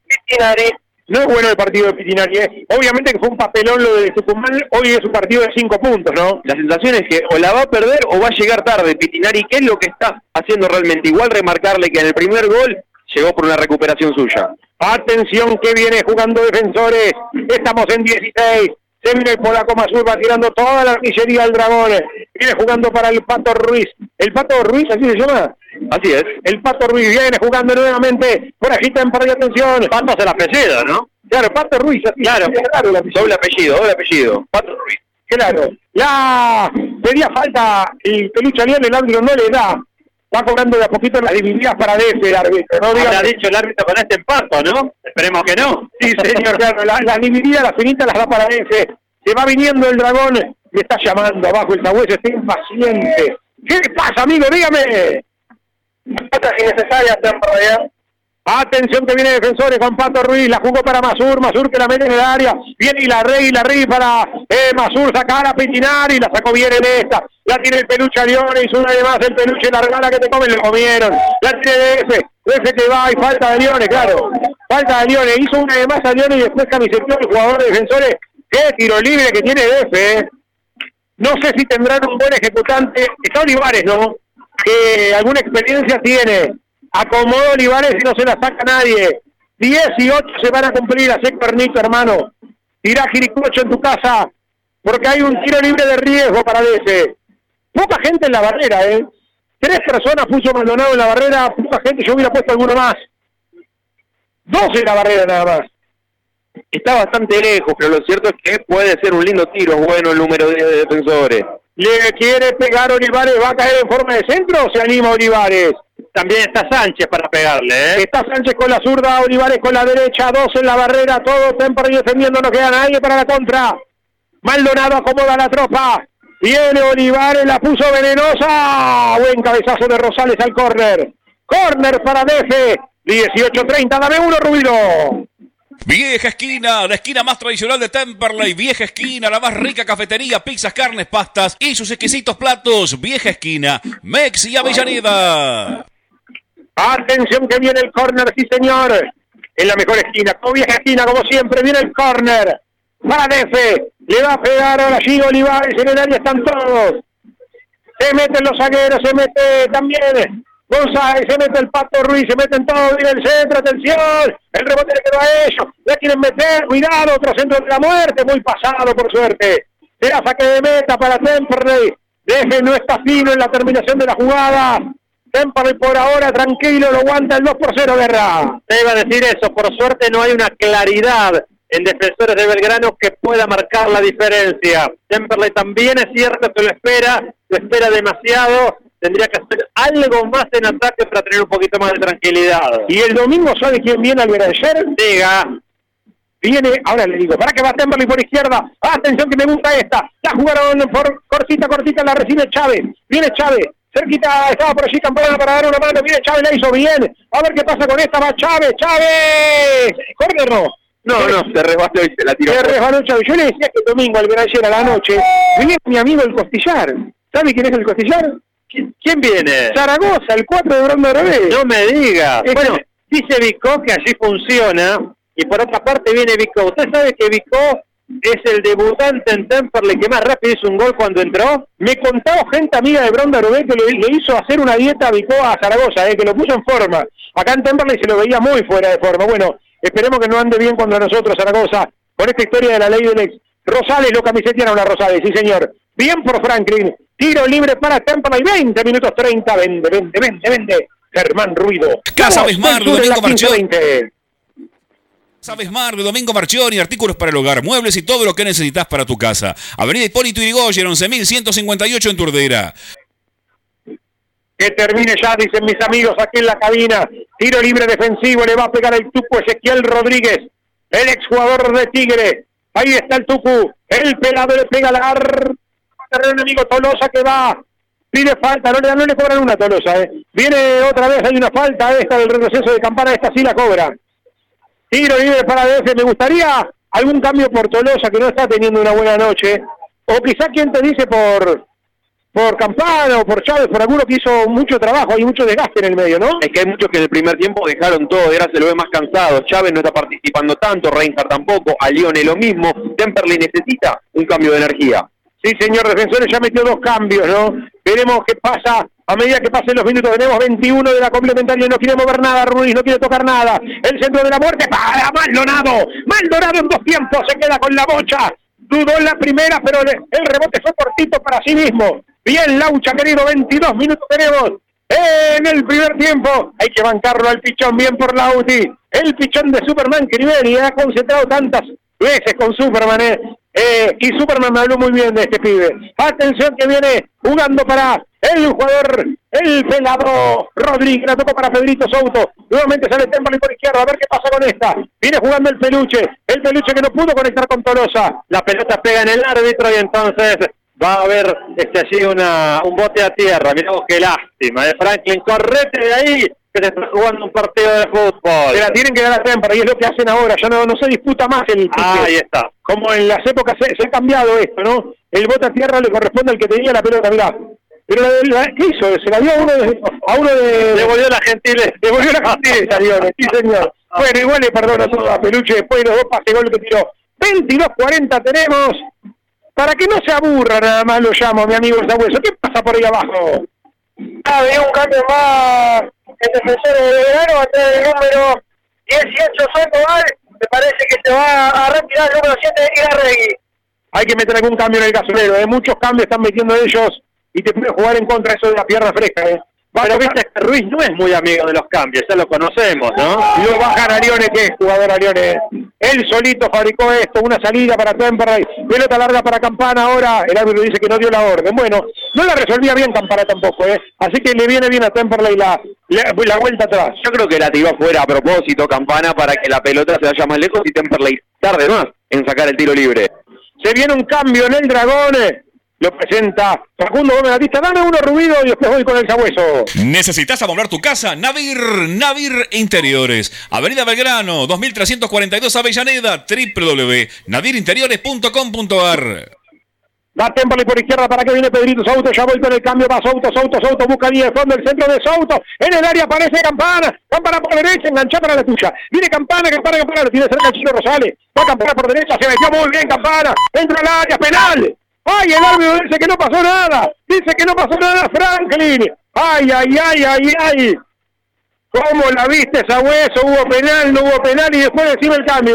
Pitinari. No es bueno el partido de Pitinari, ¿eh? obviamente que fue un papelón lo de Tucumán, hoy es un partido de 5 puntos, ¿no? La sensación es que o la va a perder o va a llegar tarde Pitinari, ¿qué es lo que está haciendo realmente? Igual remarcarle que en el primer gol llegó por una recuperación suya. Atención que viene jugando defensores, estamos en 16, se viene el polaco Mazur, va tirando toda la artillería al dragón. Viene jugando para el Pato Ruiz. ¿El Pato Ruiz, así se llama? Así es. El Pato Ruiz viene jugando nuevamente. Por allí en de atención. Pato es el apellido, ¿no? Claro, Pato Ruiz. claro, claro doble apellido, doble apellido. Pato Ruiz. Claro. Ya pedía falta y Pelucha León, el árbitro no le da. Va cobrando de a poquito las divididas para DF el árbitro. No ha dicho el árbitro con este empato, ¿no? Esperemos que no. Sí, señor, claro. Las la divididas, las finitas las da para DF. Se va viniendo el dragón. Me está llamando abajo el sabueso. Está impaciente. ¿Qué pasa, amigo? Dígame. Faltas innecesarias, temporada. Atención que viene defensores con Pato Ruiz, la jugó para Masur, Masur que la mete en el área, viene y la rey, la rey para eh, Masur, sacar a Petinari, la sacó bien en esta, la tiene el peluche a hizo una de más el peluche, la regala que te comen, le comieron, la tiene de ese, ese que va y falta de Leone, claro, falta de Leone, hizo una de más a Leone y después camisetó el jugador de defensores, qué tiro libre que tiene DF, eh. no sé si tendrán un buen ejecutante, está Olivares, ¿no? Que alguna experiencia tiene, Acomodo Olivares y no se la saca nadie. 18 se van a cumplir, hace cornito, hermano. Tira Jiricocho en tu casa, porque hay un tiro libre de riesgo para ese. Poca gente en la barrera, ¿eh? Tres personas puso Maldonado en la barrera, poca gente, yo hubiera puesto alguno más. Dos en la barrera nada más. Está bastante lejos, pero lo cierto es que puede ser un lindo tiro, bueno el número 10 de defensores. ¿Le quiere pegar Olivares? ¿Va a caer en forma de centro o se anima Olivares? También está Sánchez para pegarle. ¿eh? Está Sánchez con la zurda, Olivares con la derecha, dos en la barrera, todo Temper defendiendo, no queda nadie para la contra. Maldonado acomoda la tropa. Viene Olivares, la puso venenosa. Buen cabezazo de Rosales al córner. Córner para Deje. 18-30, dame uno, Rubino. Vieja esquina, la esquina más tradicional de Temperley. Vieja esquina, la más rica cafetería, pizzas, carnes, pastas y sus exquisitos platos. Vieja esquina, Mex y Avellaneda. Atención que viene el córner, sí señor. En la mejor esquina, como vieja esquina, como siempre, viene el córner. Para Defe, le va a pegar ahora allí Olivares, en el área están todos. Se meten los zagueros, se mete también González, se mete el Pato Ruiz, se meten todos, viene el centro, atención, el rebote le quedó a ellos, ya quieren meter, cuidado, otro centro de la muerte, muy pasado por suerte. Será saque de meta para Temperley, Deje no está fino en la terminación de la jugada. Temperley por ahora tranquilo, lo aguanta el 2 por 0, Guerra. Te iba a decir eso, por suerte no hay una claridad en defensores de Belgrano que pueda marcar la diferencia. Temperley también es cierto que lo espera, lo espera demasiado tendría que hacer algo más en ataque para tener un poquito más de tranquilidad. Y el domingo, ¿sabe quién viene al ayer? Diga. Viene, ahora le digo, para que va Temperley por izquierda. Atención que me gusta esta. La jugaron por cortita, cortita, la recibe Chávez. Viene Chávez. Cerquita, estaba por allí Campana para dar una mano. Viene Chávez, la hizo bien. A ver qué pasa con esta. Va Chávez, Chávez. Córner no. No, no, se resbaló y se la tiró. Se resbaló Chávez. Yo le decía que el domingo al ver ayer a la noche, venía mi amigo el Costillar. ¿Sabe quién es el Costillar? ¿Quién viene? Zaragoza, el 4 de Bronda Revés. No me diga. Es Bueno, que- dice Vicó que allí funciona y por otra parte viene Vicó. ¿Usted sabe que Vicó es el debutante en Temperley que más rápido hizo un gol cuando entró. Me contaba gente amiga de Bronda Rubén que le, hizo hacer una dieta a Zaragoza, eh, que lo puso en forma. Acá en Temperley se lo veía muy fuera de forma. Bueno, esperemos que no ande bien cuando nosotros, Zaragoza, con esta historia de la ley del ex. Rosales, lo camisetearon una Rosales, sí señor. Bien por Franklin. Tiro libre para Temperley, 20 minutos 30. Vende, vende, vende, vende. Germán Ruido. Casa Besmar, Domingo Marchó. 20. Sabes Mar, de Domingo Marchioni, artículos para el hogar, muebles y todo lo que necesitas para tu casa. Avenida Hipólito Yrigoyen, 11.158 en Turdera. Que termine ya, dicen mis amigos aquí en la cabina. Tiro libre defensivo, le va a pegar el Tucu Ezequiel Rodríguez, el exjugador de Tigre. Ahí está el Tucu, el pelado le pega la terreno enemigo Tolosa que va. Pide falta, no le, no le cobran una Tolosa, eh. Viene otra vez, hay una falta esta del retroceso de campana, esta sí la cobra. Tiro libre para DF, me gustaría algún cambio por Tolosa que no está teniendo una buena noche. O quizá quien te dice por por Campana o por Chávez, por alguno que hizo mucho trabajo, hay mucho desgaste en el medio, ¿no? Es que hay muchos que en el primer tiempo dejaron todo, ahora se lo ve más cansado. Chávez no está participando tanto, Reinhardt tampoco, a Lione lo mismo. Temperley necesita un cambio de energía. Sí, señor Defensores ya metió dos cambios, ¿no? Veremos qué pasa a medida que pasen los minutos. Tenemos 21 de la complementaria, no quiere mover nada, Ruiz no quiere tocar nada. El centro de la muerte para Maldonado. Maldonado en dos tiempos, se queda con la bocha. Dudó en la primera, pero el rebote fue cortito para sí mismo. Bien, Laucha, querido, 22 minutos tenemos. En el primer tiempo hay que bancarlo al pichón, bien por Lauti. El pichón de Superman Cribeni ha concentrado tantas veces con Superman, ¿eh? Eh, y Superman me habló muy bien de este pibe. Atención que viene jugando para el jugador, el pelado Rodríguez, la tocó para Pedrito Souto. Nuevamente sale Temple por izquierda, a ver qué pasa con esta. Viene jugando el peluche, el peluche que no pudo conectar con Tolosa. La pelota pega en el árbitro y entonces va a haber este allí una, un bote a tierra. Mirá vos qué lástima. De Franklin, correte de ahí, está jugando un partido de fútbol. Se la tienen que dar a Temple y es lo que hacen ahora, ya no, no se disputa más el. Ah, ahí está. Como en las épocas se, se ha cambiado esto, ¿no? El bote a tierra le corresponde al que tenía la pelota, mirá. Pero la, la- ¿qué hizo? Se la dio a uno de... A uno de Devolvió la gentileza. Devolvió la gentileza, [laughs] Lione, sí señor. Bueno, igual le perdono todo a Peluche después de los dos pases gol que tiró. 22-40 tenemos. Para que no se aburra nada más lo llamo, mi amigo Sabueso. ¿Qué pasa por ahí abajo? Ah, había un cambio más en defensor de verano, atrás del número 18 Sandoval, me parece que se va a retirar el número 7 Igarregui. Hay que meter algún cambio en el gasolero. ¿eh? Muchos cambios están metiendo ellos y te puede jugar en contra eso de la pierna fresca. ¿eh? Pero viste que Ruiz no es muy amigo de los cambios, ya lo conocemos, ¿no? Lo bajan a Lione, que es jugador a Lione. Él solito fabricó esto, una salida para Temperley, pelota larga para Campana ahora, el árbitro dice que no dio la orden. Bueno, no la resolvía bien Campana tampoco, ¿eh? Así que le viene bien a Temperley la, la, la vuelta atrás. Yo creo que la tiró fuera a propósito, Campana, para que la pelota se vaya más lejos y Temperley tarde más en sacar el tiro libre. Se viene un cambio en el dragón, eh. Lo presenta Facundo Gómez Batista, dame uno ruido y después voy con el sabueso. ¿Necesitas amoblar tu casa? Navir, Navir Interiores. Avenida Belgrano, 2342 Avellaneda, www.navirinteriores.com.ar. Va Temperley por izquierda para que viene Pedrito Souto, ya voy con el cambio, va Souto, Souto, Souto, busca bien el fondo, el centro de Souto, en el área aparece Campana, Campana por derecha, enganchó para la tuya, viene Campana, Campana, Campana, lo tiene cerca el Chino Rosales, va Campana por derecha, se metió muy bien Campana, entra al área, penal, ay, el árbitro dice que no pasó nada, dice que no pasó nada Franklin, ay, ay, ay, ay, ay, ¿cómo la viste esa hueso? Hubo penal, no hubo penal y después decime el cambio.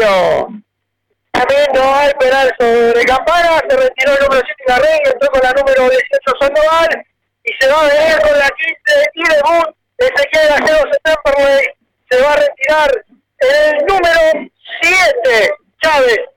También no hay penal sobre Campana, se retiró el número 7 Igarregui, entró con la número 18 Sandoval y se va a ver con la 15 y debut Ezequiel Gallego Temperley, se va a retirar el número 7 Chávez.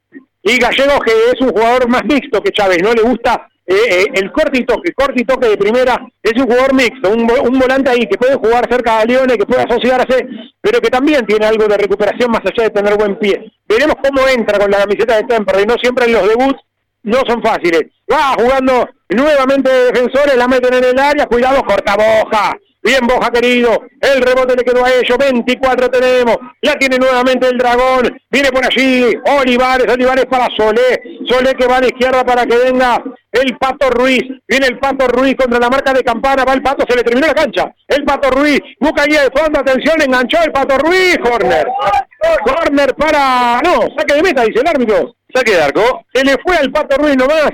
Y Gallegos, que es un jugador más mixto que Chávez, no le gusta eh, eh, el corte y toque, corte y toque de primera, es un jugador mixto, un volante ahí que puede jugar cerca de Leone, que puede asociarse, pero que también tiene algo de recuperación más allá de tener buen pie. Veremos cómo entra con la camiseta de Temperley, no siempre en los debuts no son fáciles. Va jugando nuevamente de defensores, la meten en el área, cuidado, corta boja. Bien, Boja querido. El rebote le quedó a ellos. 24 tenemos. La tiene nuevamente el dragón. Viene por allí. Olivares. Olivares para Solé. Solé que va a la izquierda para que venga el Pato Ruiz. Viene el Pato Ruiz contra la marca de Campana. Va el Pato. Se le terminó la cancha. El Pato Ruiz. Busca ahí de fondo. Atención. Enganchó el Pato Ruiz. Corner. Corner para... No. Saque de meta, dice el árbitro. Saque de arco. Se le fue al Pato Ruiz nomás.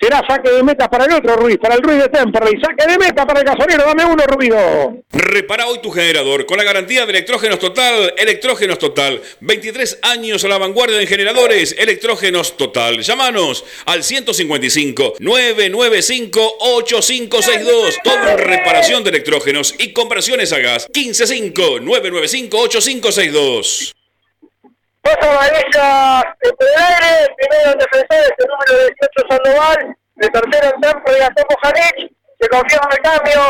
Será saque de meta para el otro Ruiz, para el Ruiz de Temperley. Saque de meta para el gasolero. Dame uno, Ruido. Repara hoy tu generador con la garantía de Electrógenos Total. Electrógenos Total. 23 años a la vanguardia en generadores. Electrógenos Total. Llámanos al 155-995-8562. Todo reparación de electrógenos y conversiones a gas. 155-995-8562. Pasa Vanessa en el aire, primero en defensores, el número 18 Sandoval, el tercero en Tempo y Gastón Janic, se confirma el cambio,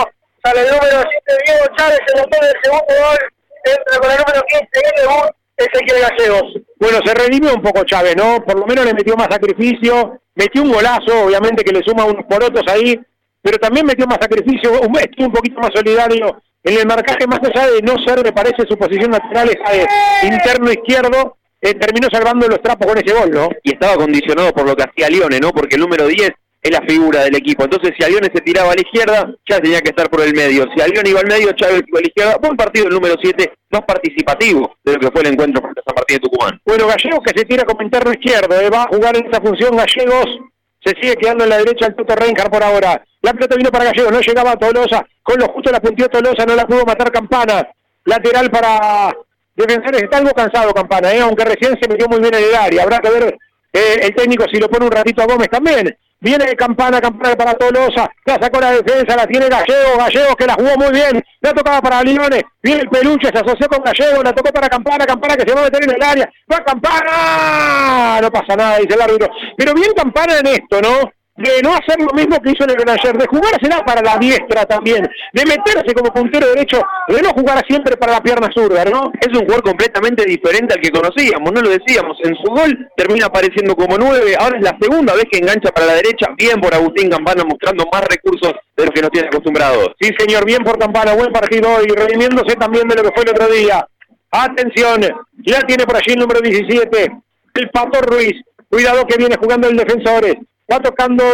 sale el número 7 Diego Chávez, el autor del segundo gol, entra con el número 15 el debut, Ezequiel Gallegos. Bueno, se redimió un poco Chávez, ¿no? Por lo menos le metió más sacrificio, metió un golazo, obviamente que le suma unos porotos ahí, pero también metió más sacrificio, un, estuvo un poquito más solidario en el marcaje, más allá de no ser, me parece, su posición natural esa de interno izquierdo, eh, terminó salvando los trapos con ese gol, ¿no? Y estaba condicionado por lo que hacía Lione, ¿no? Porque el número 10 es la figura del equipo. Entonces, si Alione se tiraba a la izquierda, ya tenía que estar por el medio. Si Alione iba al medio, Chávez iba a la izquierda. Fue un partido el número 7 más participativo de lo que fue el encuentro frente a San Martín de Tucumán. Bueno, Gallegos que se tira como interno izquierdo, eh, va a jugar en esa función Gallegos. Se sigue quedando en la derecha el Toto Reinhardt por ahora. La pelota vino para Gallegos, no llegaba a Tolosa. Con lo justo la puntió Tolosa, no la pudo matar Campana. Lateral para Defensores está algo cansado Campana, ¿eh? aunque recién se metió muy bien en el área. Habrá que ver eh, el técnico si lo pone un ratito a Gómez también. Viene Campana, Campana para Tolosa, la sacó la defensa, la tiene Gallego, Gallego que la jugó muy bien, la tocaba para Limones, viene el peluche, se asoció con Gallego, la tocó para Campana, Campana que se va a meter en el área, va Campana, no pasa nada, dice el árbitro, pero bien Campana en esto, ¿no? De no hacer lo mismo que hizo en el ayer, de jugársela para la diestra también, de meterse como puntero derecho, de no jugar siempre para la pierna zurda, ¿no? Es un jugador completamente diferente al que conocíamos, no lo decíamos, en su gol termina apareciendo como nueve, ahora es la segunda vez que engancha para la derecha, bien por Agustín Campana mostrando más recursos de los que nos tiene acostumbrados. Sí señor, bien por Campana, buen partido y redimiéndose también de lo que fue el otro día. Atención, ya tiene por allí el número 17, el Pato Ruiz, cuidado que viene jugando el Defensores, va tocando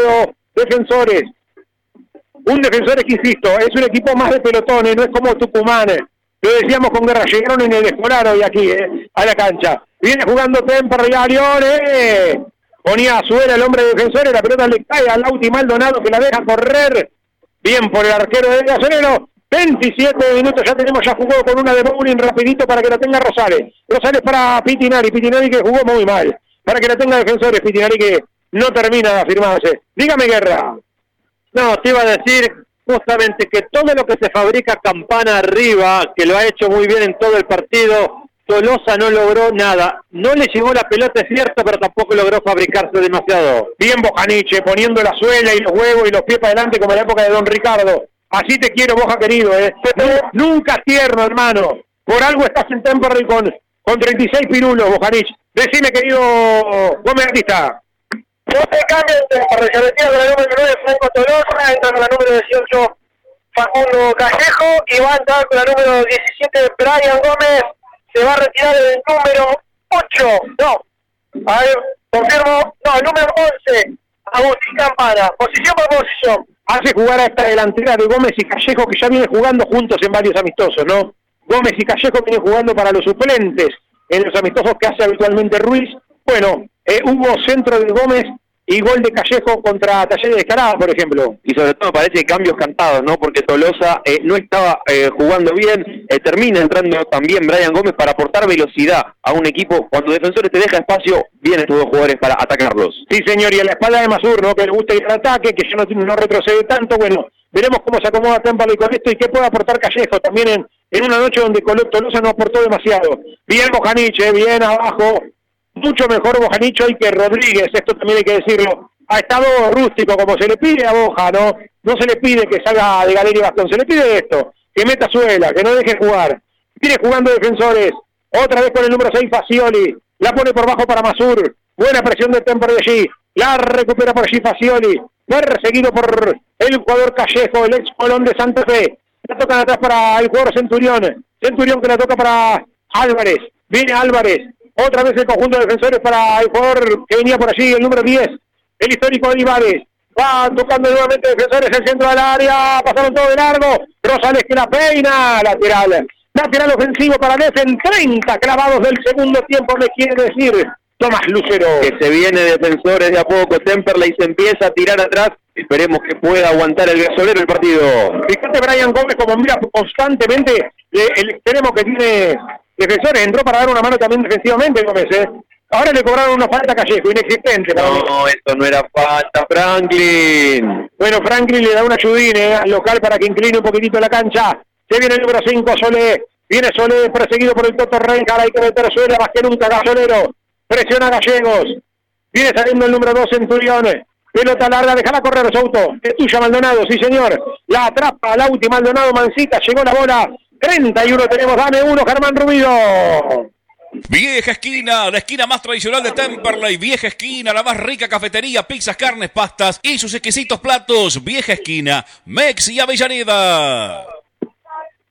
defensores. Un defensor que, insisto, es un equipo más de pelotones, no es como Tucumán. Lo decíamos con Guerra, llegaron en el escolar hoy aquí, eh, a la cancha. Viene jugando Temper y eh. Ponía suela el hombre de defensores, la pelota le cae al Lauti Maldonado que la deja correr. Bien por el arquero de Gasolero. 27 minutos, ya tenemos, ya jugó con una de bowling rapidito para que la tenga Rosales. Rosales para Pitinari, Pitinari que jugó muy mal. Para que la tenga defensores, Pitinari que no termina de afirmarse. Dígame, Guerra. No, te iba a decir justamente que todo lo que se fabrica campana arriba, que lo ha hecho muy bien en todo el partido, Tolosa no logró nada. No le llegó la pelota, es cierto, pero tampoco logró fabricarse demasiado. Bien Bojaniche, poniendo la suela y los huevos y los pies para adelante como en la época de Don Ricardo. Así te quiero, Boja querido, ¿eh? Nunca tierno, hermano. Por algo estás en Temperley con, con 36 pirulos, Bojanich. Decime, querido Gómez Artista. No se cambia se retira con la número 9 Franco Tolosa, entra con la número 18 Facundo Callejo y va a entrar con la número 17 Brian Gómez. Se va a retirar el número 8, no, a ver, confirmo, no, el número 11, Agustín Campana, posición por posición. Hace jugar a esta delantera de Gómez y Callejo que ya viene jugando juntos en varios amistosos, ¿no? Gómez y Callejo vienen jugando para los suplentes en los amistosos que hace habitualmente Ruiz. Bueno, eh, hubo centro de Gómez y gol de Callejo contra Talleres de Escalada, por ejemplo. Y sobre todo parece cambios cantados, ¿no? Porque Tolosa eh, no estaba eh, jugando bien, termina entrando también Brian Gómez para aportar velocidad a un equipo. Cuando Defensores te deja espacio, vienen estos dos jugadores para atacarlos. Sí, señor, y a la espalda de Masur, ¿no? Que le gusta ir al ataque, que ya no, no retrocede tanto, bueno, veremos cómo se acomoda Tempalo con esto y qué puede aportar Callejo también en, en una noche donde Tolosa no aportó demasiado. Bien Bojaniche, bien abajo, mucho mejor Bojanicho y que Rodríguez, esto también hay que decirlo. Ha estado rústico, como se le pide a Boja, ¿no? No se le pide que salga de Galería Bastón, se le pide esto, que meta suela, que no deje jugar. Viene jugando defensores, otra vez con el número 6 Facioli, la pone por bajo para Masur, buena presión de Temper de allí, la recupera por allí Facioli, perseguido por el jugador Callejo, el ex Colón de Santa Fe, La tocan atrás para el jugador Centurión. Centurión que la toca para Álvarez. Viene Álvarez. Otra vez el conjunto de defensores para el jugador que venía por allí, el número 10. El histórico Olivares. Va tocando nuevamente defensores el centro del área. Pasaron todo de largo. Rosales que la peina. Lateral. Lateral ofensivo para en 30 clavados del segundo tiempo, me quiere decir Tomás Lucero. Que se viene defensores de a poco. Temperley se empieza a tirar atrás. Esperemos que pueda aguantar el gasolero el partido. Fíjate Brian Gómez como mira constantemente el extremo que tiene defensores. Entró para dar una mano también defensivamente Gómez. ¿eh? Ahora le cobraron una falta a Callejo, inexistente. No, esto no era falta, Franklin. Bueno, Franklin le da una ayudine al local para que incline un poquitito la cancha. Se viene el número 5, Solé. Viene Solé perseguido por el Toto Renca. Hay que meter suela más que nunca, Gasolero. Presiona a Gallegos. Viene saliendo el número 2, Centurión. Pelota larga, déjala correr, Souto. Es tuya, Maldonado, sí, señor. La atrapa la última, Maldonado, Mancita. Llegó la bola. 31 tenemos, dame uno, Germán Rubido. Vieja esquina, la esquina más tradicional de Temperley. Vieja esquina, la más rica cafetería, pizzas, carnes, pastas y sus exquisitos platos. Vieja esquina, Mex y Avellaneda.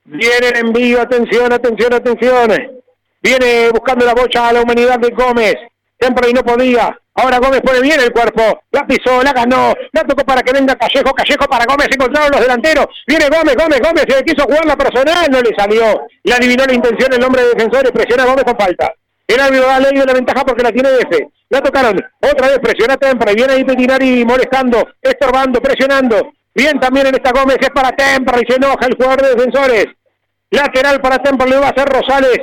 Viene el envío, atención, atención, atención. Viene buscando la bocha a la humanidad de Gómez. Temperley no podía. Ahora Gómez pone bien el cuerpo, la pisó, la ganó, la tocó para que venga Callejo, Callejo para Gómez, encontraron los delanteros, viene Gómez, Gómez, Gómez, se quiso jugar la personal, no le salió, y adivinó la intención el nombre de defensores, presiona a Gómez con falta. El árbitro ha leído la ventaja porque la tiene F. La tocaron. Otra vez presiona Tempra. Viene ahí Petinari molestando, estorbando, presionando. Bien también en esta Gómez. Es para Tempra y se enoja el jugador de defensores. Lateral para Tempra. Le va a hacer Rosales.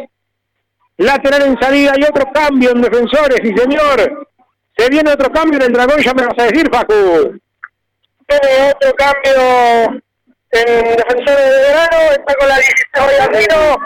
Lateral en salida y otro cambio en defensores. Y señor. Se viene otro cambio en el dragón, ya me vas a decir, Facu. Tiene otro cambio en defensores de verano, está con la 16 Andino,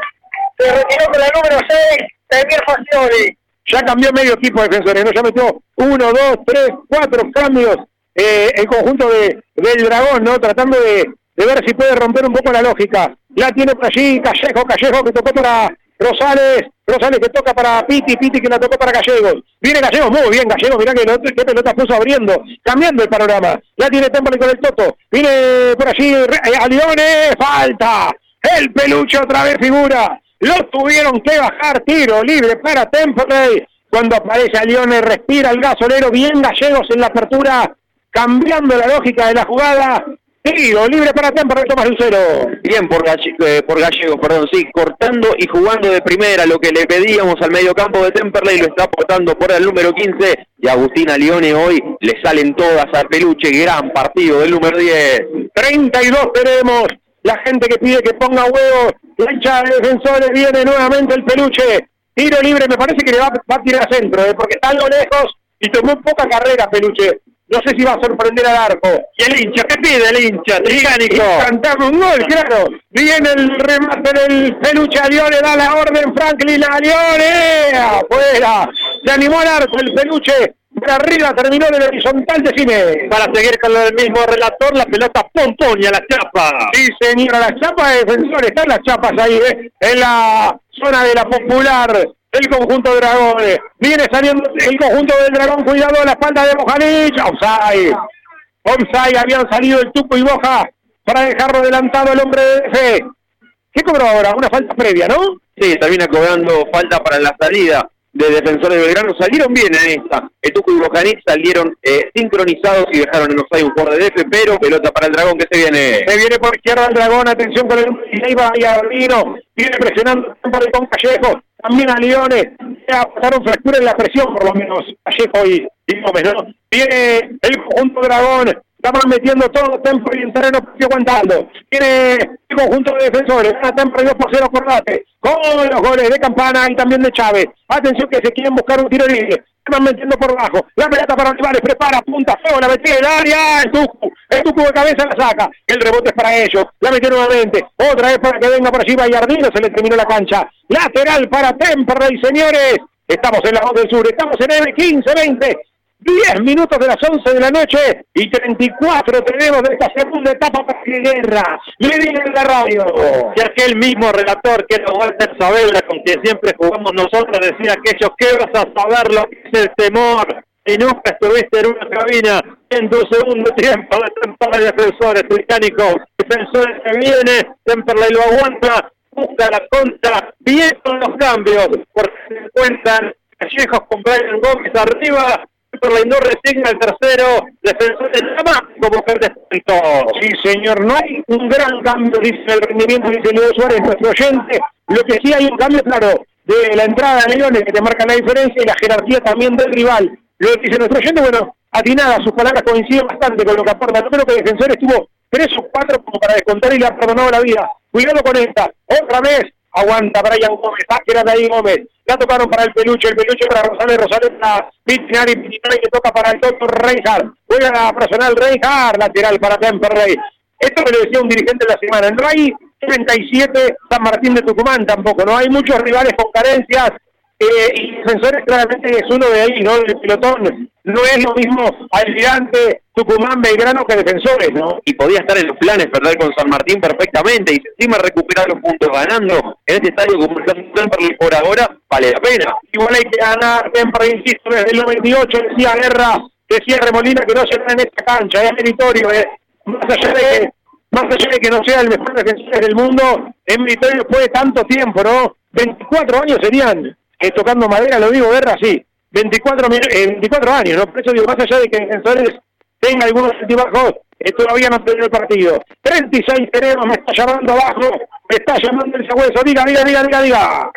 se retiró con la número 6, Daniel Facioli. Ya cambió medio equipo de defensores, ¿no? Ya metió uno, dos, tres, cuatro cambios eh, el conjunto de, del dragón, ¿no? Tratando de, de ver si puede romper un poco la lógica. La tiene por allí Callejo, Callejo que tocó para Rosales, Rosales que toca para Piti, Piti que la tocó para Gallegos. Viene Gallegos, muy bien Gallegos, mirá que qué pelota puso abriendo, cambiando el panorama. La tiene Temple con el Toto. Viene por allí eh, a falta. El peluche otra vez figura. Lo tuvieron que bajar, tiro libre para Temple. Cuando aparece a Lione, respira el gasolero, bien Gallegos en la apertura, cambiando la lógica de la jugada. Tiro libre para Temperley, Tomás Lucero. Bien por, eh, por Gallegos, perdón, sí, cortando y jugando de primera lo que le pedíamos al mediocampo de Temperley, lo está aportando por el número 15 y Agustina Lione hoy le salen todas a Peluche, gran partido del número 10. 32 tenemos, la gente que pide que ponga huevos, la hincha de defensores, viene nuevamente el Peluche, tiro libre, me parece que le va, a tirar a centro, eh, porque está algo lejos y tomó poca carrera Peluche. No sé si va a sorprender al arco. Y el hincha, ¿qué pide el hincha? Tricánico. Cantamos un gol, claro. Viene el remate del peluche a le da la orden Franklin a Lione. Afuera. Se animó al arco el peluche. Por arriba terminó en el horizontal de cine. Para seguir con el mismo relator, la pelota y a la chapa. Sí, señora, la chapa de defensor. Están las chapas ahí, ¿eh? En la zona de la popular el conjunto de Dragones. Viene saliendo el conjunto del Dragón, cuidado a la espalda de Mojanich. Offside. Offside, habían salido el Tuco y Boja para dejarlo adelantado el hombre de F. ¿Qué cobró ahora? Una falta previa, ¿no? Sí, termina cobrando falta para la salida de Defensores de Belgrano. Salieron bien en esta. El Tuco y Bojanich salieron eh, sincronizados y dejaron en offside un jugador de DF, pero pelota para el Dragón que se viene. Se viene por izquierda el Dragón, atención con el Iba y Arbino. Viene presionando por el con Callejo también a Leones, pasaron fractura en la presión, por lo menos, Callejo y, y Gómez, ¿no? Viene el conjunto Dragón, estamos metiendo todo tempo y en terreno aguantando. Viene el conjunto de defensores, una tempo 2 por 0 acordate, con los goles de Campana y también de Chávez. Atención que se quieren buscar un tiro libre. Se van metiendo por abajo. La pelota para Olivares, prepara, punta, feo, la metida el área, el Tucu. El Tucu de cabeza la saca. El rebote es para ellos. La metió nuevamente. Otra vez para que venga por allí Vallardino. Se le terminó la cancha. Lateral para Temperley, señores. Estamos en la voz del sur. Estamos en el 15-20. 10 minutos de las 11 de la noche y 34 tenemos de esta segunda etapa para que guerra. Le en la radio. Aquel mismo relator que era Walter Saavedra, con quien siempre jugamos nosotros, decía que ellos, ¿qué vas a saber lo que es el temor? y nunca estuviste en una cabina en tu segundo tiempo de Temperley Defensores británicos. Defensores que viene, Temperley lo aguanta, busca la contra, bien con los cambios, porque se encuentran Callejos con Brian Gómez arriba, Temperley no resigna el tercero, Defensores como mujer descuento. Sí, señor, no hay un gran cambio, dice el rendimiento, dice Leo Suárez, nuestro oyente. Lo que sí hay un cambio, claro, de la entrada de Leones, que te marca la diferencia, y la jerarquía también del rival. Lo que dice nuestro oyente, bueno, atinada, sus palabras coinciden bastante con lo que aporta. Yo creo que el defensor estuvo tres o cuatro como para descontar y le ha perdonado la vida. Cuidado con esta. Otra vez. Aguanta Brian Gómez. Ah, era de ahí Gómez. La tocaron para el peluche. El peluche para Rosales. Rosales para Pitinari. Pitinari que toca para el doctor Reinhardt. Juega la personal Reinhardt. Lateral para Temperley. Esto me lo decía un dirigente de la semana. No hay 37 San Martín de Tucumán tampoco. No hay muchos rivales con carencias eh, y Defensores claramente es uno de ahí, ¿no? El pelotón no es lo mismo Almirante, Tucumán, Belgrano que Defensores, ¿no? Y podía estar en los planes perder con San Martín perfectamente y encima recuperar los puntos ganando en este estadio como el por ahora, vale la pena. Igual hay que ganar, siempre insisto, desde el 98 decía Guerra, decía Remolina que no se en esta cancha, es meritorio, eh. más allá de que más allá de que no sea el mejor defensor del mundo, es meritorio después de tanto tiempo, ¿no? 24 años serían eh, tocando madera, lo digo, Guerra, sí, 24, 24 años, ¿no? Por digo, más allá de que Defensores tenga algunos altibajos, eh, todavía no tenido el partido. 36 tenemos, me está llamando abajo, me está llamando el sabueso, diga, diga, diga, diga, diga.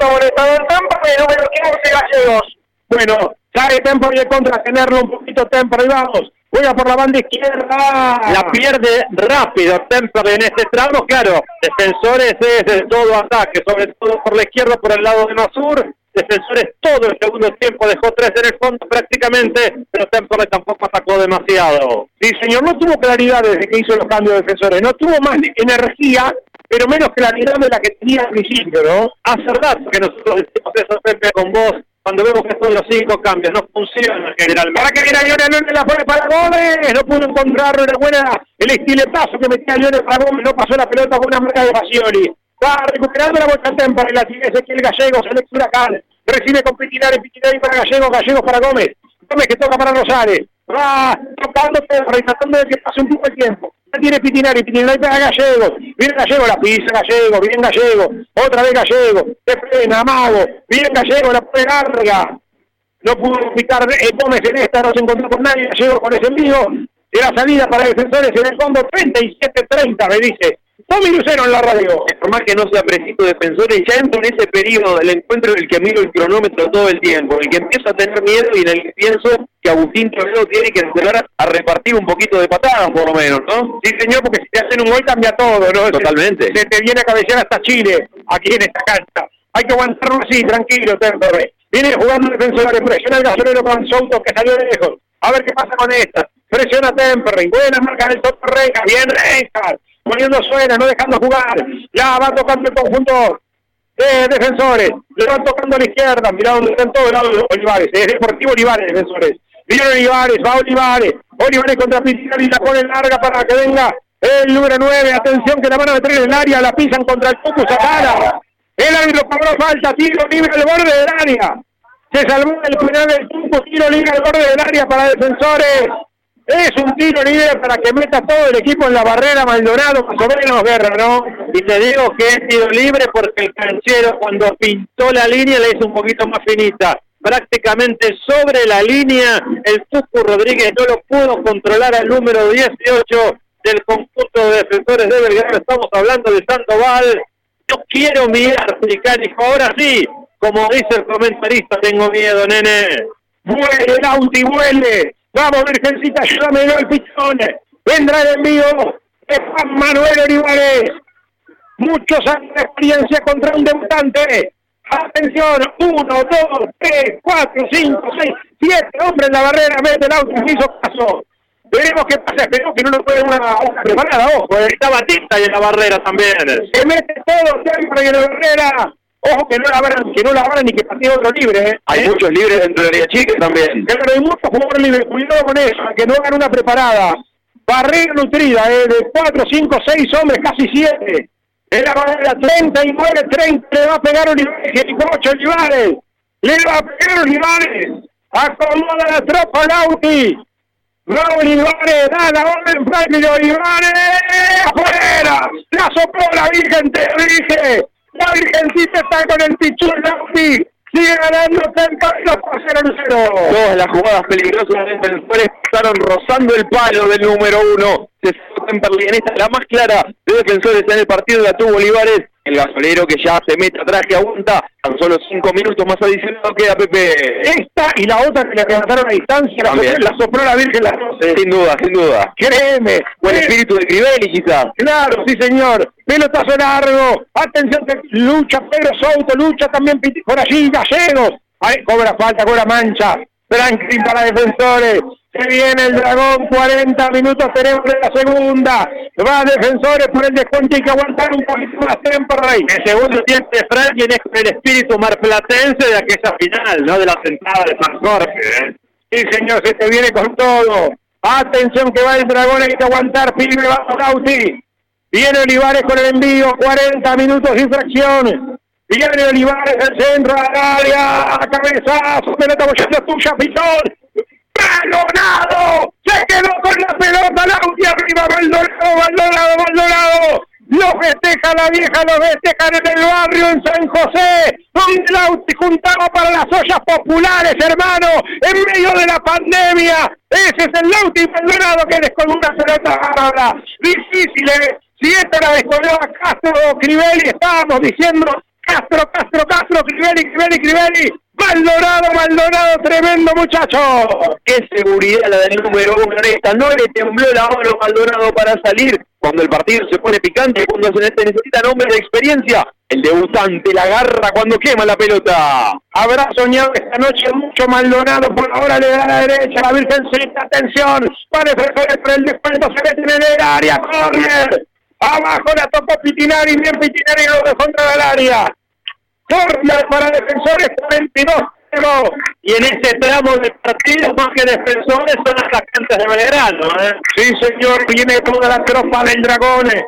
Molestador Tampa, pero número 15 gallegos. Bueno, sale Tempo y contra tenerlo un poquito Tempo, y vamos. Juega por la banda izquierda. La pierde rápido Temple en este tramo. Claro, defensores es de todo ataque, sobre todo por la izquierda, por el lado de Masur. Defensores todo el segundo tiempo dejó tres en el fondo prácticamente, pero Temple tampoco atacó demasiado. Sí, señor, no tuvo claridad desde que hizo los cambios de defensores. No tuvo más energía, pero menos claridad de la que tenía al principio, ¿no? Hace rato que nosotros decimos eso, Pepe, con vos cuando vemos que estos los cinco cambios no funcionan generalmente. Para que viene Lionel no la pone para Gómez, no pudo encontrarlo, era buena el estiletazo que metía Lionel para Gómez, no pasó la pelota con una marca de Basioli. Va recuperando la vuelta temporada y la tiene Ezequiel Gallegos, el ex Huracán. Recibe con Pitinari, Pitinari para Gallegos, Gallegos para Gómez. Gómez que toca para Rosales. Va tocando tratando de que pase un poco el tiempo. Tiene Pitinari, Pitinari para Gallego. Viene Gallego, la pisa Gallego, bien Gallego. Otra vez Gallego. Se frena, amago. Bien Gallego, la pone larga. No pudo picar eh, Gómez en esta, no se encontró con nadie. Gallego con ese envío. Y la salida para defensores en el fondo 37-30, me dice. Tommy Lucero en la radio. Por más que no sea preciso defensores, ya entro en ese periodo del encuentro en el que miro el cronómetro todo el tiempo, en el que empiezo a tener miedo y en el que pienso que Agustín Toledo tiene que empezar a repartir un poquito de patadas, por lo menos, ¿no? Sí, señor, porque si te hacen un gol cambia todo, ¿no? Totalmente. Se, te viene a cabecear hasta Chile, aquí en esta cancha. Hay que aguantarlo así, tranquilo, Temperley. Viene jugando defensor, presiona el gasolero con Souto, que salió de lejos. A ver qué pasa con esta. Presiona Temperley. Buena marca del Toto Reja. Bien Reja poniendo suena, no dejando jugar. Ya va tocando el conjunto de defensores. Le van tocando a la izquierda. Mira dónde están todos lados Olivares. Es Deportivo Olivares, defensores. Mira Olivares, va Olivares. Olivares contra Pitinari, la pone larga para que venga el número 9. Atención que la van a meter en el área. La pisan contra el Tucu Sacana. El árbitro cobró falta. Tiro libre al borde del área. Se salvó el penal del Tucu. Tiro libre al borde del área para defensores. Es un tiro libre para que meta todo el equipo en la barrera Maldonado, más o menos, Guerra, ¿no? Y te digo que es tiro libre porque el canchero cuando pintó la línea le hizo un poquito más finita. Prácticamente sobre la línea, el Tucu Rodríguez no lo pudo controlar al número 18 del conjunto de defensores de Belgrano. Estamos hablando de Sandoval. Yo quiero mirar, dijo, ahora sí, como dice el comentarista, tengo miedo, nene. Vuele, Lauti, vuele Vamos, Virgencita, ayúdame al pichón. Vendrá el envío de Juan Manuel Olivares. Muchos años de experiencia contra un debutante. Atención, uno, dos, tres, cuatro, cinco, seis, siete hombres en la barrera, mete el auto, hizo caso. Veremos qué pasa, esperemos que no nos puede una, una preparada, ojo, eh. está Batista y en la barrera también. Se mete todo siempre en la barrera. Ojo que no la van, que no la van ni que partía otro libre. ¿eh? Hay muchos libres dentro de la chica también. Claro, hay muchos jugadores libres. Cuidado con eso, que no hagan una preparada. Barrera nutrida, ¿eh? de 4, 5, 6 hombres, casi 7. En la barrera 39, 30, le va a pegar Olivares, 8 Olivares. Le va a pegar Olivares. Acomoda la tropa Lauti. Va Olivares, da la orden Franklin Olivares. ¡Afuera! La sopló la Virgen, te dije. La Virgencita está con el pichón Lauti. Sigue ganando Tempa 2 por 0 0. Todas las jugadas peligrosas de defensores pasaron rozando el palo del número uno. Se Temperley en esta, la más clara de defensores en el partido la tuvo Olivares. El gasolero que ya se mete atrás, que aguanta. Tan solo cinco minutos más adicionados queda Pepe. Esta y la otra que le levantaron a distancia, la También. sopló, la Virgen las dos. Sin duda, sin duda. Créeme. O el Eh, espíritu de Crivelli quizás. Claro, sí señor. Pelotazo largo. Atención, que lucha Pedro Souto, lucha también por allí Gallegos. Ay, cobra falta, cobra mancha. Franklin para defensores. Se viene el dragón, 40 minutos tenemos de la segunda. Va defensores por el descuento, hay que aguantar un poquito más tiempo, Rey. El segundo tiempo de Franklin es con el espíritu marplatense de aquella final, ¿no? De la sentada de San Jorge. ¿eh? Sí, señor, se te viene con todo. Atención que va el dragón, hay que aguantar, vamos, Gauti. Viene Olivares con el envío, 40 minutos de infracción. Viene Olivares al centro, al área, cabezazo, pelota bollando tuya, Pitón. ¡Balonado! Se quedó con la pelota, Lauti arriba, Maldonado, Maldonado, Maldonado. Lo festeja la vieja, lo festejan en el barrio en San José, donde Lauti juntaba para las ollas populares, hermano, en medio de la pandemia. Ese es el Lauti Maldonado que descolgó una pelota bárbara. Difícil, ¿eh? Si esta la descolgaba Castro Crivelli, estábamos diciendo Castro, Castro, Castro, Crivelli, Crivelli, Crivelli. Maldonado, Maldonado, tremendo muchacho. Qué seguridad la del número uno en esta. No le tembló la mano a Maldonado para salir cuando el partido se pone picante, cuando se necesitan hombres de experiencia. El debutante la agarra cuando quema la pelota. Habrá soñado esta noche mucho Maldonado, por ahora le da a la derecha, la Virgencita, atención, va a defender por el descuento, se mete en el área, corner, abajo la tocó Pitinari, bien Pitinari lo dejó entrar al área, corner para defensores, 42 0. Y en este tramo de partido, más que defensores, son atacantes de Belgrano. ¿eh? Sí, señor, viene toda la tropa del Dragones.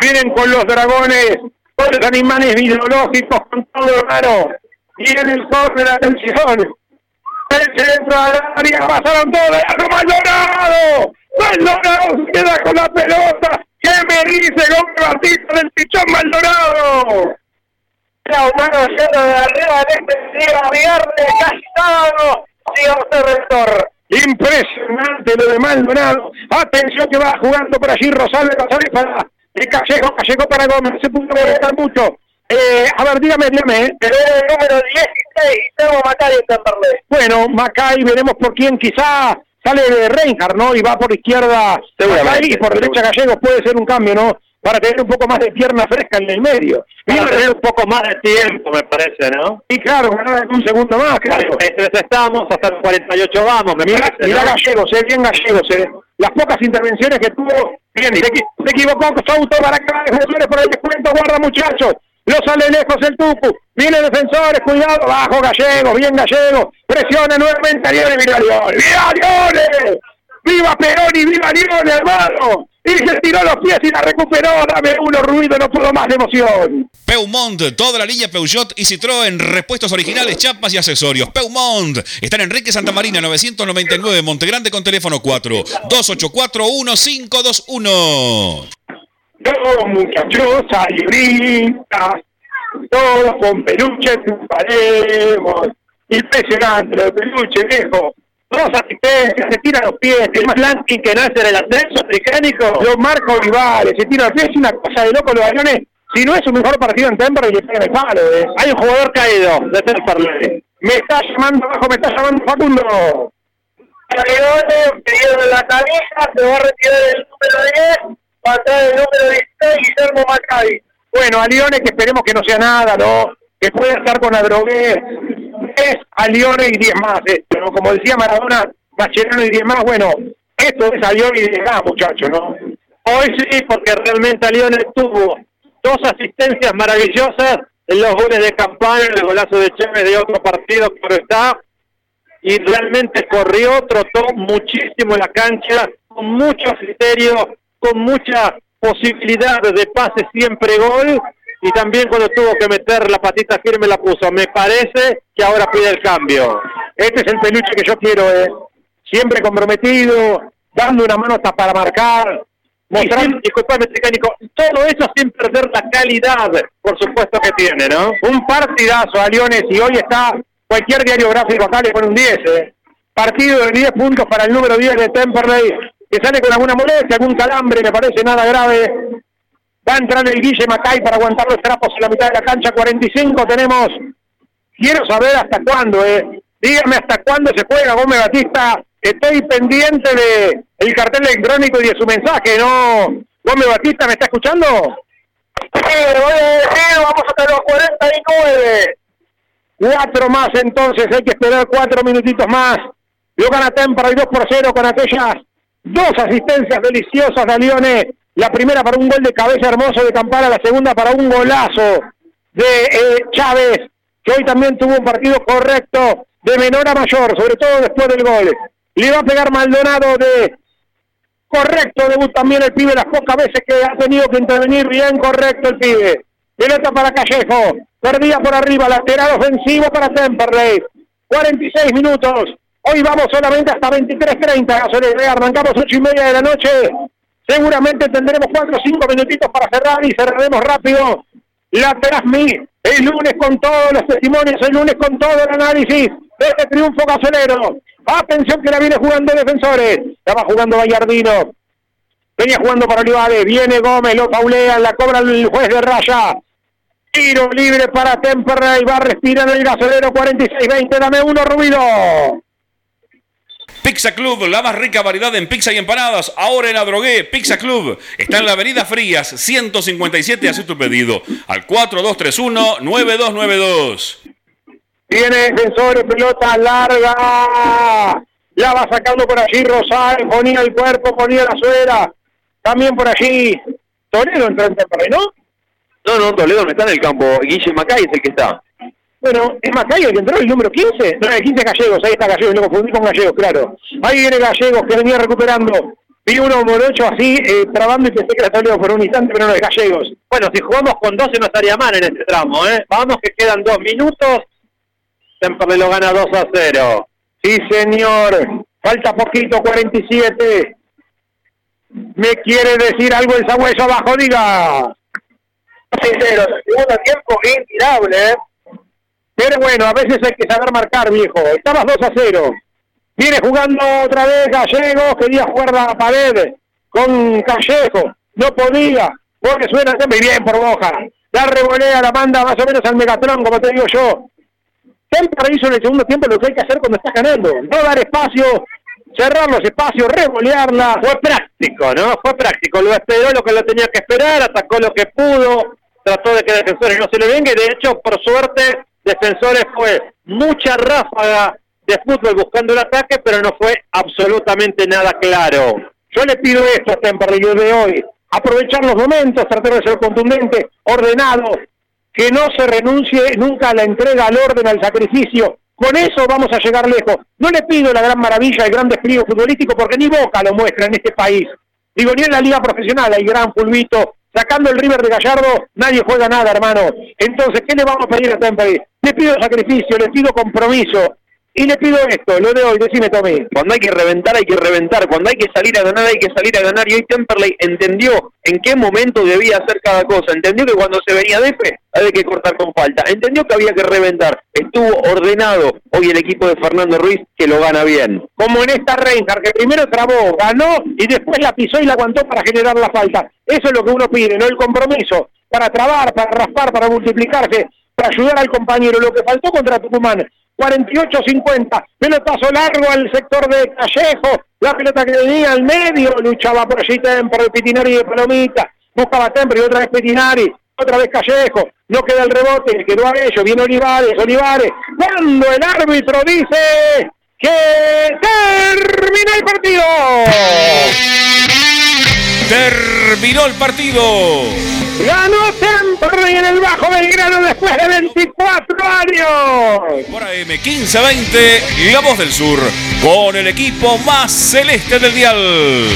Vienen con los dragones, con los animales biológicos, con todo hermano. Viene el córner, atención. El centro al área, pasaron todos, ¡Algo Maldonado! ¡Maldonado se queda con la pelota! ¿Qué me dice Gómez Batista del pichón Maldonado? La humano yendo de arriba de este día viernes, casi sábado, siga usted, rector. Impresionante lo de Maldonado. Atención que va jugando por allí Rosaldo González para el Callejo, Callejo para Gómez. Se pudo molestar mucho. Eh, a ver, dígame, dígame. ¿eh? Pero el número 16, tengo Macari en Temperley. Bueno, Macay, veremos por quién. Quizá sale de Reinhardt, ¿no? Y va por izquierda Macay y por derecha Gallegos. Puede ser un cambio, ¿no? Para tener un poco más de pierna fresca en el medio. Para tener un poco más de tiempo, me parece, ¿no? y claro, ganar un segundo más, claro. 43 estamos, hasta el 48 vamos, me Mira, parece. Gallegos, eh, bien Gallegos, eh. Las pocas intervenciones que tuvo, bien, se, se equivocó Souto para acá, defensores por el descuento, guarda muchachos. Lo sale lejos el Tucu, viene defensores, cuidado, bajo Gallegos, bien Gallegos, presiona nuevamente a Lione, viva Lione, viva Lione, viva Peroni, viva Lione, hermano. Y se tiró los pies y la recuperó, dame uno ruido, no puedo más de emoción. Peumont, toda la línea Peugeot y Citroën, repuestos originales, chapas y accesorios. Peumont, está en Enrique Santa Marina 999, Montegrande con teléfono 4 284 1521. Los muchachos alibritas, todos con peluche triunfaremos. Impresionante de peluche, viejo. Dos asistencias, se tiran los pies, el más Blanqui que nace en el ascenso tricénico. los marca Olivares, se tiran los pies, es una cosa de loco los aviones. Si no es su mejor partido en Temperley, le pegan el palo. eh. Hay un jugador caído de Temperley. Me está llamando abajo, me está llamando Facundo. Leone, pedido de la camisa, se va a retirar el número 10, va a traer el número 16, Guillermo Macari. Bueno, a Lione que esperemos que no sea nada, ¿no? Que pueda estar con Adrogué. Es a Lione y 10 más, esto, ¿no? Como decía Maradona, Mascherano y 10 más, bueno, esto es a Lione y 10 más, muchachos, ¿no? Hoy sí, porque realmente Leone tuvo dos asistencias maravillosas en los goles de campaña, el golazo de Chávez de otro partido, pero está, y realmente corrió, trotó muchísimo en la cancha, con mucho criterio, con mucha posibilidad de pase siempre gol, y también cuando tuvo que meter la patita firme la puso. Me parece que ahora pide el cambio. Este es el peluche que yo quiero, ¿eh? Siempre comprometido, dando una mano hasta para marcar, mostrando, disculpame técnico, todo eso sin perder la calidad, por supuesto que tiene, ¿no? Un partidazo a Leones y hoy está cualquier diario gráfico acá le pone un 10, ¿eh? Partido de 10 puntos para el número 10 de Temperley, que sale con alguna molestia, algún calambre, me parece nada grave. Va a entrar el Guille Macay para aguantar los trapos en la mitad de la cancha, 45 tenemos. Quiero saber hasta cuándo, ¿eh? Dígame hasta cuándo se juega Gómez Batista. Estoy pendiente de el cartel electrónico y de su mensaje, ¿no? Gómez Batista, ¿me está escuchando? Sí, voy a decir, vamos hasta los 49. Cuatro más entonces, hay que esperar cuatro minutitos más. Lo gana Tempra y 2 por 0 con aquellas dos asistencias deliciosas de Lione. La primera para un gol de cabeza hermoso de Campana, la segunda para un golazo de eh, Chávez, que hoy también tuvo un partido correcto de menor a mayor, sobre todo después del gol. Le va a pegar Maldonado de correcto debut también el pibe, las pocas veces que ha tenido que intervenir bien correcto el pibe. Pelota para Callejo, perdía por arriba, lateral ofensivo para Temperley. 46 minutos, hoy vamos solamente hasta 23.30, gasolina, arrancamos 8 y media de la noche. Seguramente tendremos 4 o 5 minutitos para cerrar y cerraremos rápido la Trasmi, el lunes con todos los testimonios, el lunes con todo el análisis de este triunfo gasolero. Atención que la viene jugando defensores. Estaba jugando Gallardino. Venía jugando para Olivares. Viene Gómez, lo paulea, la cobra el juez de raya. Tiro libre para Temperley. Va a respirar el gasolero 46-20. Dame uno, Rubido. Pizza Club, la más rica variedad en pizza y empanadas. Ahora en Adrogué, Pizza Club. Está en la avenida Frías, 157. Hace tu pedido al 4231-9292. Tiene defensores, pelota larga. La va sacando por allí Rosal. Ponía el cuerpo, ponía la suela. También por allí. Toledo entró en Temperley, ¿no? No, no, Toledo no está en el campo. Guille Macay es el que está. Bueno, es Macay el que entró, el número 15. No, el 15 Gallegos, ahí está Gallegos, lo confundí con Gallegos, claro. Ahí viene Gallegos que venía recuperando. Vi uno morocho así, eh, trabando y pensé que era por un instante, pero no es Gallegos. Bueno, si jugamos con 12 no estaría mal en este tramo, ¿eh? Vamos que quedan dos minutos. Temperley lo gana 2 a 0. Sí, señor. Falta poquito, 47. ¿Me quiere decir algo el sabueso abajo? Diga. Sincero, segundo tiempo intirable, ¿eh? Pero bueno, a veces hay que saber marcar, viejo. Estabas 2 a 0. Viene jugando otra vez Gallegos, quería jugar la pared con Callejo. No podía, porque suena muy bien por Boja. La revolea, la manda más o menos al Megatron, como te digo yo. Siempre hizo en el segundo tiempo lo que hay que hacer cuando estás ganando. No dar espacio, cerrar los espacios, revolearla. Fue práctico, ¿no? Fue práctico. Lo esperó lo que lo tenía que esperar, atacó lo que pudo, trató de que defensores no se le venga y de hecho, por suerte, defensores fue mucha ráfaga de fútbol buscando el ataque, pero no fue absolutamente nada claro. Yo le pido esto a Temperley de hoy. Aprovechar los momentos, tratar de ser contundente, ordenado, que no se renuncie nunca a la entrega, al orden, al sacrificio. Con eso vamos a llegar lejos. No le pido la gran maravilla, el gran despliegue futbolístico, porque ni Boca lo muestra en este país. Digo, ni en la liga profesional hay gran fulvito. Sacando el River de Gallardo, nadie juega nada, hermano. Entonces, ¿qué le vamos a pedir a Temperley? Le pido sacrificio, le pido compromiso. Y le pido esto, lo de hoy, decime Tommy. Cuando hay que reventar, hay que reventar. Cuando hay que salir a ganar, hay que salir a ganar. Y hoy Temperley entendió en qué momento debía hacer cada cosa. Entendió que cuando se venía de fe, había que cortar con falta. Entendió que había que reventar. Estuvo ordenado hoy el equipo de Fernando Ruiz, que lo gana bien. Como en esta Reinhardt, que primero trabó, ganó y después la pisó y la aguantó para generar la falta. Eso es lo que uno pide, ¿no? El compromiso para trabar, para raspar, para multiplicarse, para ayudar al compañero. Lo que faltó contra Tucumán 48-50, pelotazo largo al sector de Callejo, la pelota que venía al medio, luchaba por allí Temper, el Pitinari de Palomita, buscaba Temper y otra vez Pitinari, otra vez Callejo, no queda el rebote, quedó a ellos, viene Olivares, Olivares, cuando el árbitro dice que termina el partido. Terminó el partido. Ganó Temperley en el Bajo Belgrano después de 24 años. Por AM 1520, La Voz del Sur, con el equipo más celeste del dial.